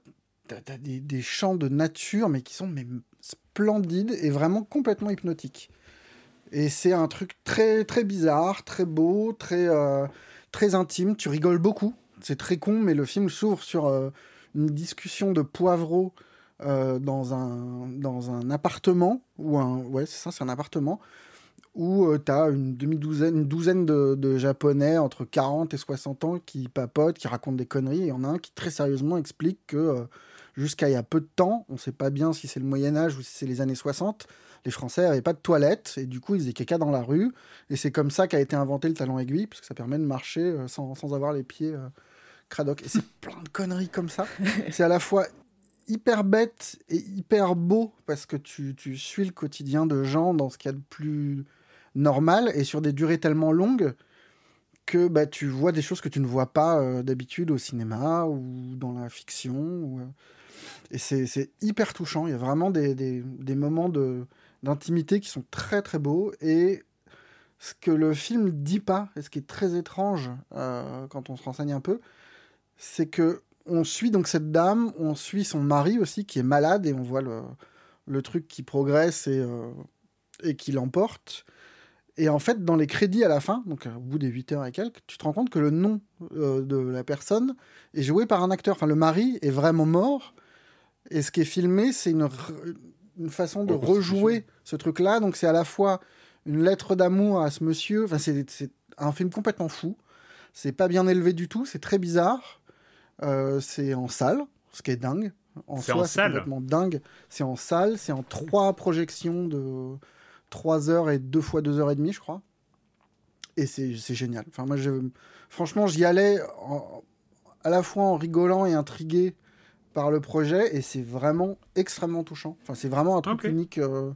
des, chants de nature, mais qui sont splendides et vraiment complètement hypnotiques. Et c'est un truc très, très bizarre, très beau, très, euh, très intime. Tu rigoles beaucoup. C'est très con, mais le film s'ouvre sur euh, une discussion de poivreau dans, un, dans un appartement, ou un. Ouais, c'est ça, c'est un appartement où euh, tu as une demi-douzaine, une douzaine de, Japonais entre 40 et 60 ans qui papotent, qui racontent des conneries. Et il y en a un qui très sérieusement explique que euh, jusqu'à il y a peu de temps, on ne sait pas bien si c'est le Moyen Âge ou si c'est les années 60, les Français n'avaient pas de toilettes et du coup ils faisaient caca dans la rue. Et c'est comme ça qu'a été inventé le talon aiguille, parce que ça permet de marcher euh, sans, sans, avoir les pieds cradoc. Et c'est plein de conneries comme ça. c'est à la fois hyper bête et hyper beau parce que tu, tu suis le quotidien de gens dans ce qu'il y a de plus normal et sur des durées tellement longues que bah, tu vois des choses que tu ne vois pas euh, d'habitude au cinéma ou dans la fiction. Euh. Et c'est hyper touchant. Il y a vraiment des, des, des moments d'intimité qui sont très très beaux. Et ce que le film dit pas, et ce qui est très étrange euh, quand on se renseigne un peu, c'est que on suit donc cette dame, on suit son mari aussi qui est malade et on voit le, le truc qui progresse et, et qui l'emporte. Et en fait, dans les crédits à la fin, donc au bout des 8 heures et quelques, tu te rends compte que le nom euh, de la personne est joué par un acteur. Enfin, le mari est vraiment mort. Et ce qui est filmé, c'est une, une façon de rejouer ce truc-là. Donc c'est à la fois une lettre d'amour à ce monsieur. Enfin, c'est un film complètement fou. C'est pas bien élevé du tout. C'est très bizarre. Euh, c'est en salle, ce qui est dingue. En soi, c'est complètement dingue. C'est en salle. C'est en trois projections de 3 heures et 2 fois 2 heures et demie, je crois. Et c'est génial. Enfin, moi, je, franchement, j'y allais à la fois en rigolant et intrigué par le projet, et c'est vraiment extrêmement touchant. Enfin, c'est vraiment un truc unique. Euh,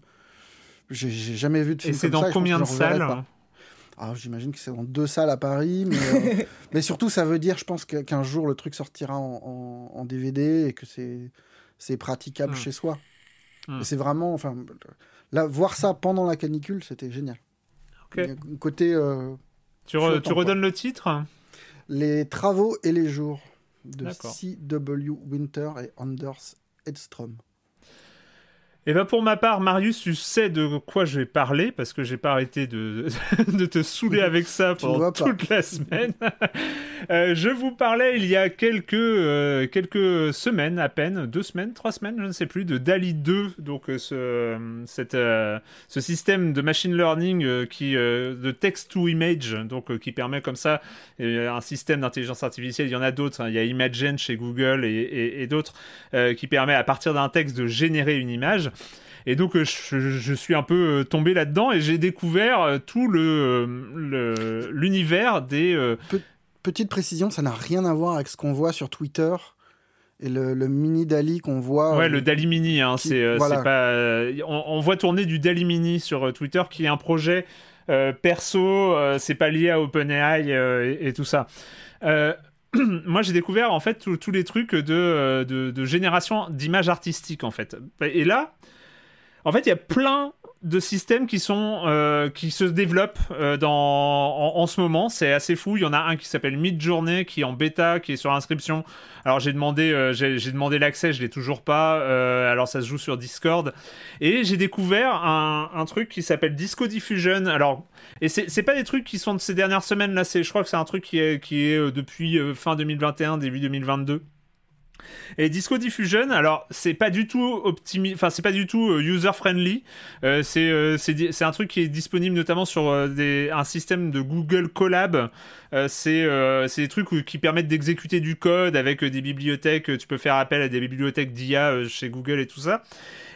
j'ai jamais vu de film. Et c'est dans combien de salles ah, J'imagine que c'est dans deux salles à Paris, mais, euh, mais surtout, ça veut dire, je pense, qu'un jour le truc sortira en, DVD et que c'est praticable hmm. chez soi. Hmm. C'est vraiment, enfin, là, voir ça pendant la canicule, c'était génial. Côté. Euh, tu, tu redonnes le titre? Les travaux et les jours de C.W. Winter et Anders Edstrom. Et eh ben pour ma part, Marius, tu sais de quoi je vais parler parce que j'ai pas arrêté de, de te saouler avec ça pendant toute la semaine. Euh, je vous parlais il y a quelques, euh, quelques semaines à peine, deux semaines, trois semaines, je ne sais plus, de DALI 2, donc euh, ce, cette, ce système de machine learning qui, de text to image, donc qui permet comme ça un système d'intelligence artificielle. Il y en a d'autres, hein. il y a Imagen chez Google et, et d'autres qui permet à partir d'un texte de générer une image. Et donc euh, je, suis un peu euh, tombé là-dedans et j'ai découvert euh, tout le l'univers des. Petite précision, ça n'a rien à voir avec ce qu'on voit sur Twitter et le, mini Dali qu'on voit. Ouais, le Dali mini, hein, pas. On, voit tourner du Dali mini sur Twitter, qui est un projet perso, c'est pas lié à OpenAI et, tout ça. moi j'ai découvert en fait tous les trucs de, de, de génération d'images artistiques en fait. Et là, en fait, il y a plein de systèmes qui euh, se développent euh, en, ce moment. C'est assez fou. Il y en a un qui s'appelle Midjourney qui est en bêta qui est sur inscription. Alors j'ai demandé euh, l'accès je l'ai toujours pas. Alors ça se joue sur Discord. Et j'ai découvert un, un, truc qui s'appelle Disco Diffusion. Alors et c'est pas des trucs qui sont de ces dernières semaines là. C'est je crois que c'est un truc qui est qui est depuis fin 2021 début 2022 et Disco Diffusion, alors c'est pas du tout enfin c'est pas du tout euh, user friendly. Euh, euh, c'est un truc qui est disponible notamment sur un système de Google Colab. C'est des trucs qui permettent d'exécuter du code avec des bibliothèques. Tu peux faire appel à des bibliothèques d'IA chez Google et tout ça.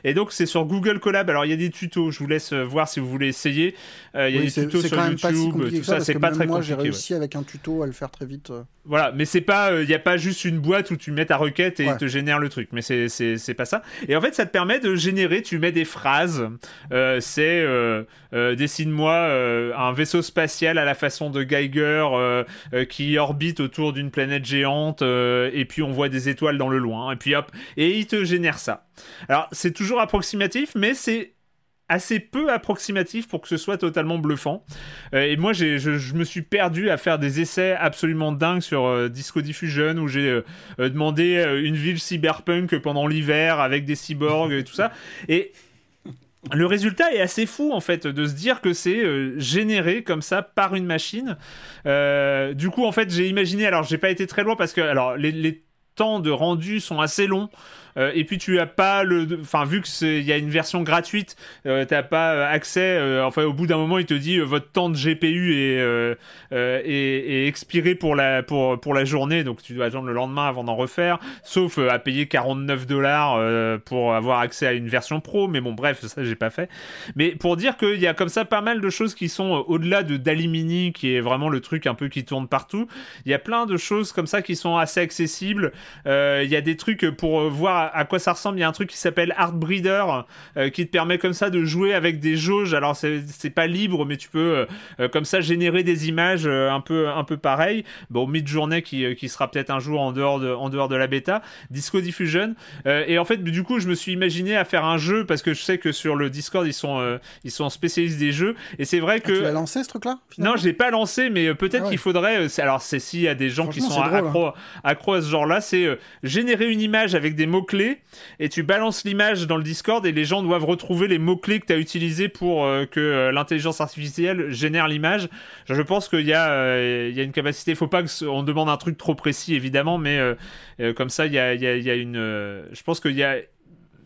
Et donc c'est sur Google Colab. Alors il y a des tutos. Je vous laisse euh, voir si vous voulez essayer. Euh, il y a des tutos sur YouTube. tout ça, c'est pas très moi, compliqué. Moi j'ai réussi avec un tuto à le faire très vite. Euh. Voilà, mais c'est pas, il n'y a pas juste une boîte où tu mets ta requête et il te génère le truc. Mais c'est c'est pas ça. Et en fait ça te permet de générer. Tu mets des phrases. c'est dessine-moi un vaisseau spatial à la façon de Geiger qui orbite autour d'une planète géante et puis on voit des étoiles dans le loin. Et puis hop, et il te génère ça. Alors c'est toujours approximatif, mais c'est assez peu approximatif pour que ce soit totalement bluffant. Euh, et moi, je, je, me suis perdu à faire des essais absolument dingues sur euh, Disco Diffusion où j'ai euh, demandé une ville cyberpunk pendant l'hiver avec des cyborgs et tout ça. Et le résultat est assez fou en fait de se dire que c'est généré comme ça par une machine. du coup, en fait, j'ai imaginé. Alors, j'ai pas été très loin parce que alors les, les temps de rendu sont assez longs. Euh, et puis tu as pas le, enfin vu que il y a une version gratuite, euh, t'as pas euh, accès. enfin au bout d'un moment, il te dit votre temps de GPU est, est, expiré pour la pour pour la journée, donc tu dois attendre le lendemain avant d'en refaire. Sauf à payer 49 dollars pour avoir accès à une version pro. Mais bon, bref, ça j'ai pas fait. Mais pour dire qu'il y a comme ça pas mal de choses qui sont au-delà de Dalimini, qui est vraiment le truc un peu qui tourne partout. Il y a plein de choses comme ça qui sont assez accessibles. Il y a des trucs pour voir à, quoi ça ressemble. Il y a un truc qui s'appelle Art Breeder euh, qui te permet comme ça de jouer avec des jauges. Alors c'est pas libre, mais tu peux euh, euh, comme ça générer des images un peu un peu pareil. Bon, mid-journée qui, qui sera peut-être un jour en dehors de en dehors de la bêta. Disco Diffusion. et en fait, du coup, je me suis imaginé à faire un jeu parce que je sais que sur le Discord ils sont ils sont spécialistes des jeux. Et c'est vrai ah, que tu l'as lancé ce truc-là Non, je l'ai pas lancé, mais peut-être ah qu'il faudrait. alors c'est s'il y a des gens qui sont accro, hein. accro à ce genre-là, c'est générer une image avec des mots et tu balances l'image dans le Discord et les gens doivent retrouver les mots-clés que tu as utilisés pour euh, que euh, l'intelligence artificielle génère l'image. Je pense qu'il y, euh, il y, a une capacité, il faut pas qu'on demande un truc trop précis évidemment, mais comme ça il y a, y a, une... je pense qu'il y a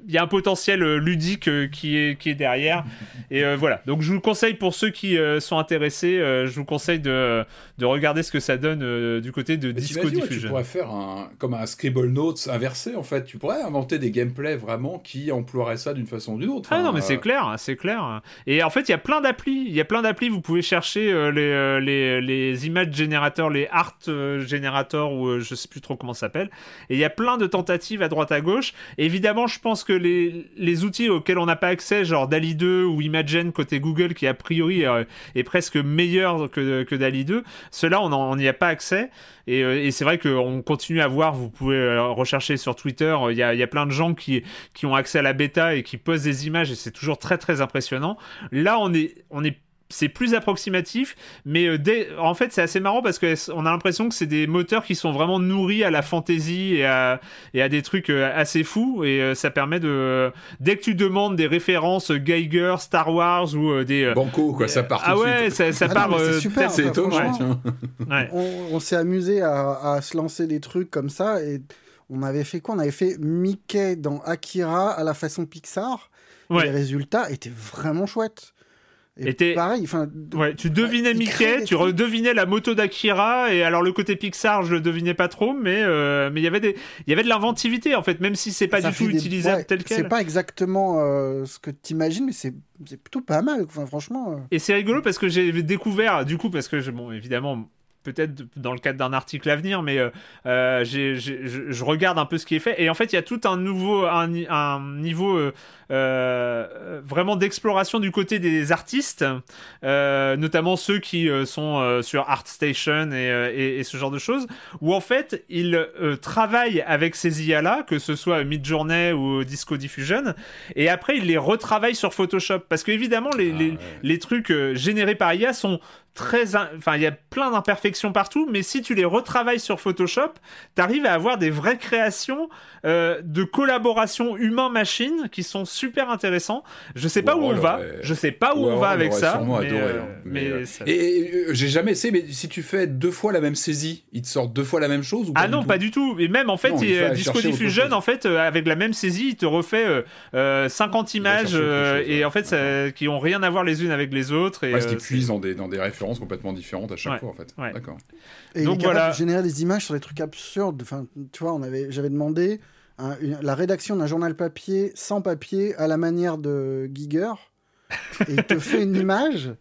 il y a un potentiel ludique qui est qui est derrière. Et voilà. Donc je vous conseille pour ceux qui sont intéressés, je vous conseille de de regarder ce que ça donne du côté de Disco Diffusion. tu pourrais faire un comme un Scribble Notes inversé en fait. Tu pourrais inventer des gameplays vraiment qui emploieraient ça d'une façon ou d'une autre. ah non mais c'est clair, c'est clair. Et en fait il y a plein d'applis. Il y a plein d'applis. Vous pouvez chercher les, les les images générateurs, les art générateurs ou je sais plus trop comment ça s'appelle. Et il y a plein de tentatives à droite à gauche. évidemment, je pense que les, outils auxquels on n'a pas accès, genre DALI 2 ou Imagen côté Google, qui a priori euh, est presque meilleur que, que DALI 2, ceux-là, on n'y a pas accès. Et, euh, et c'est vrai qu'on continue à voir, vous pouvez euh, rechercher sur Twitter, il y a, y a, plein de gens qui, qui ont accès à la bêta et qui posent des images et c'est toujours très très impressionnant. Là, on est, on est c'est plus approximatif, mais euh, en fait c'est assez marrant parce qu'on a l'impression que c'est des moteurs qui sont vraiment nourris à la fantasy et à, et à des trucs euh, assez fous et euh, ça permet de dès que tu demandes des références Geiger, Star Wars ou des Banco quoi, ça part. Ah ouais, ça, ça ah part. c'est super, c'est étonnant. On, s'est amusé à, à, se lancer des trucs comme ça et on avait fait quoi? On avait fait Mickey dans Akira à la façon Pixar. les résultats étaient vraiment chouettes. Et, pareil, enfin. Ouais, tu devinais Mickey, tu redevinais la moto d'Akira, et alors le côté Pixar, je le devinais pas trop, mais euh, mais il y avait des, il y avait de l'inventivité en fait, même si c'est pas du tout utilisable tel quel. C'est pas exactement euh, ce que tu imagines, mais c'est plutôt pas mal, enfin, franchement. Euh. Et c'est rigolo parce que j'ai découvert, du coup, parce que bon, évidemment, peut-être dans le cadre d'un article à venir, mais euh, euh je, regarde un peu ce qui est fait. Et en fait, il y a tout un nouveau, un, niveau euh, euh, vraiment d'exploration du côté des artistes, notamment ceux qui sont sur ArtStation et, et, ce genre de choses, où en fait, ils travaillent avec ces IA-là, que ce soit Midjourney ou Disco Diffusion, et après, ils les retravaillent sur Photoshop. Parce qu'évidemment, les, ah les, les, trucs générés par IA sont très. Enfin, il y a plein d'imperfections partout, mais si tu les retravailles sur Photoshop, tu arrives à avoir des vraies créations euh, de collaboration humain-machine qui sont super intéressants. Je sais pas où on va, je sais pas où on va avec ça. Mais, Et, j'ai jamais essayé, mais si tu fais deux fois la même saisie, il te sort deux fois la même chose ou Ah non, pas du tout. Et même en fait, Disco Diffusion, en fait, euh, avec la même saisie, il te refait 50 euh, images et en fait, qui ont rien à voir les unes avec les autres. Et, parce qu'ils puisent dans des, dans des références complètement différentes à chaque fois en fait. D'accord. Et Donc voilà. générer des images sur des trucs absurdes. Enfin, tu vois, on avait, j'avais demandé la rédaction d'un journal papier sans papier à la manière de Giger. et il te fait une image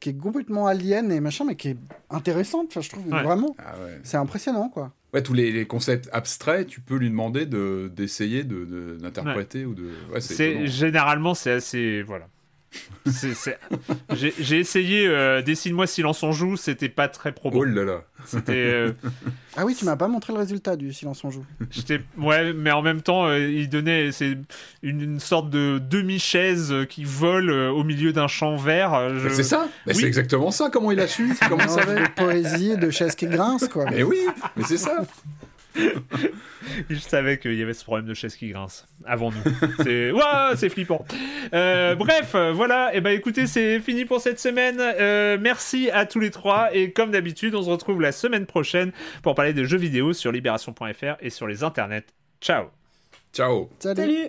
qui est complètement alien et machin, mais qui est intéressante. Enfin, je trouve vraiment, ah c'est impressionnant, quoi. Ouais, tous les, concepts abstraits, tu peux lui demander de d'essayer de, d'interpréter ou de. c'est généralement c'est assez voilà. J'ai essayé euh, Dessine-moi Silence on joue, c'était pas très probant. Oh là là. Euh, ah oui, tu m'as pas montré le résultat du Silence on joue. Ouais, mais en même temps, euh, il donnait c'est une, sorte de demi-chaise qui vole au milieu d'un champ vert. C'est ça C'est exactement ça, comment il a su Comment ça De poésie, de chaise qui grince, quoi. Mais oui, mais c'est ça je savais qu'il y avait ce problème de chaise qui grince avant nous. C'est c'est flippant. Euh, bref, voilà. Et eh ben écoutez, c'est fini pour cette semaine. Euh, merci à tous les trois et comme d'habitude, on se retrouve la semaine prochaine pour parler de jeux vidéo sur libération.fr et sur les internets. Ciao. Ciao. Salut.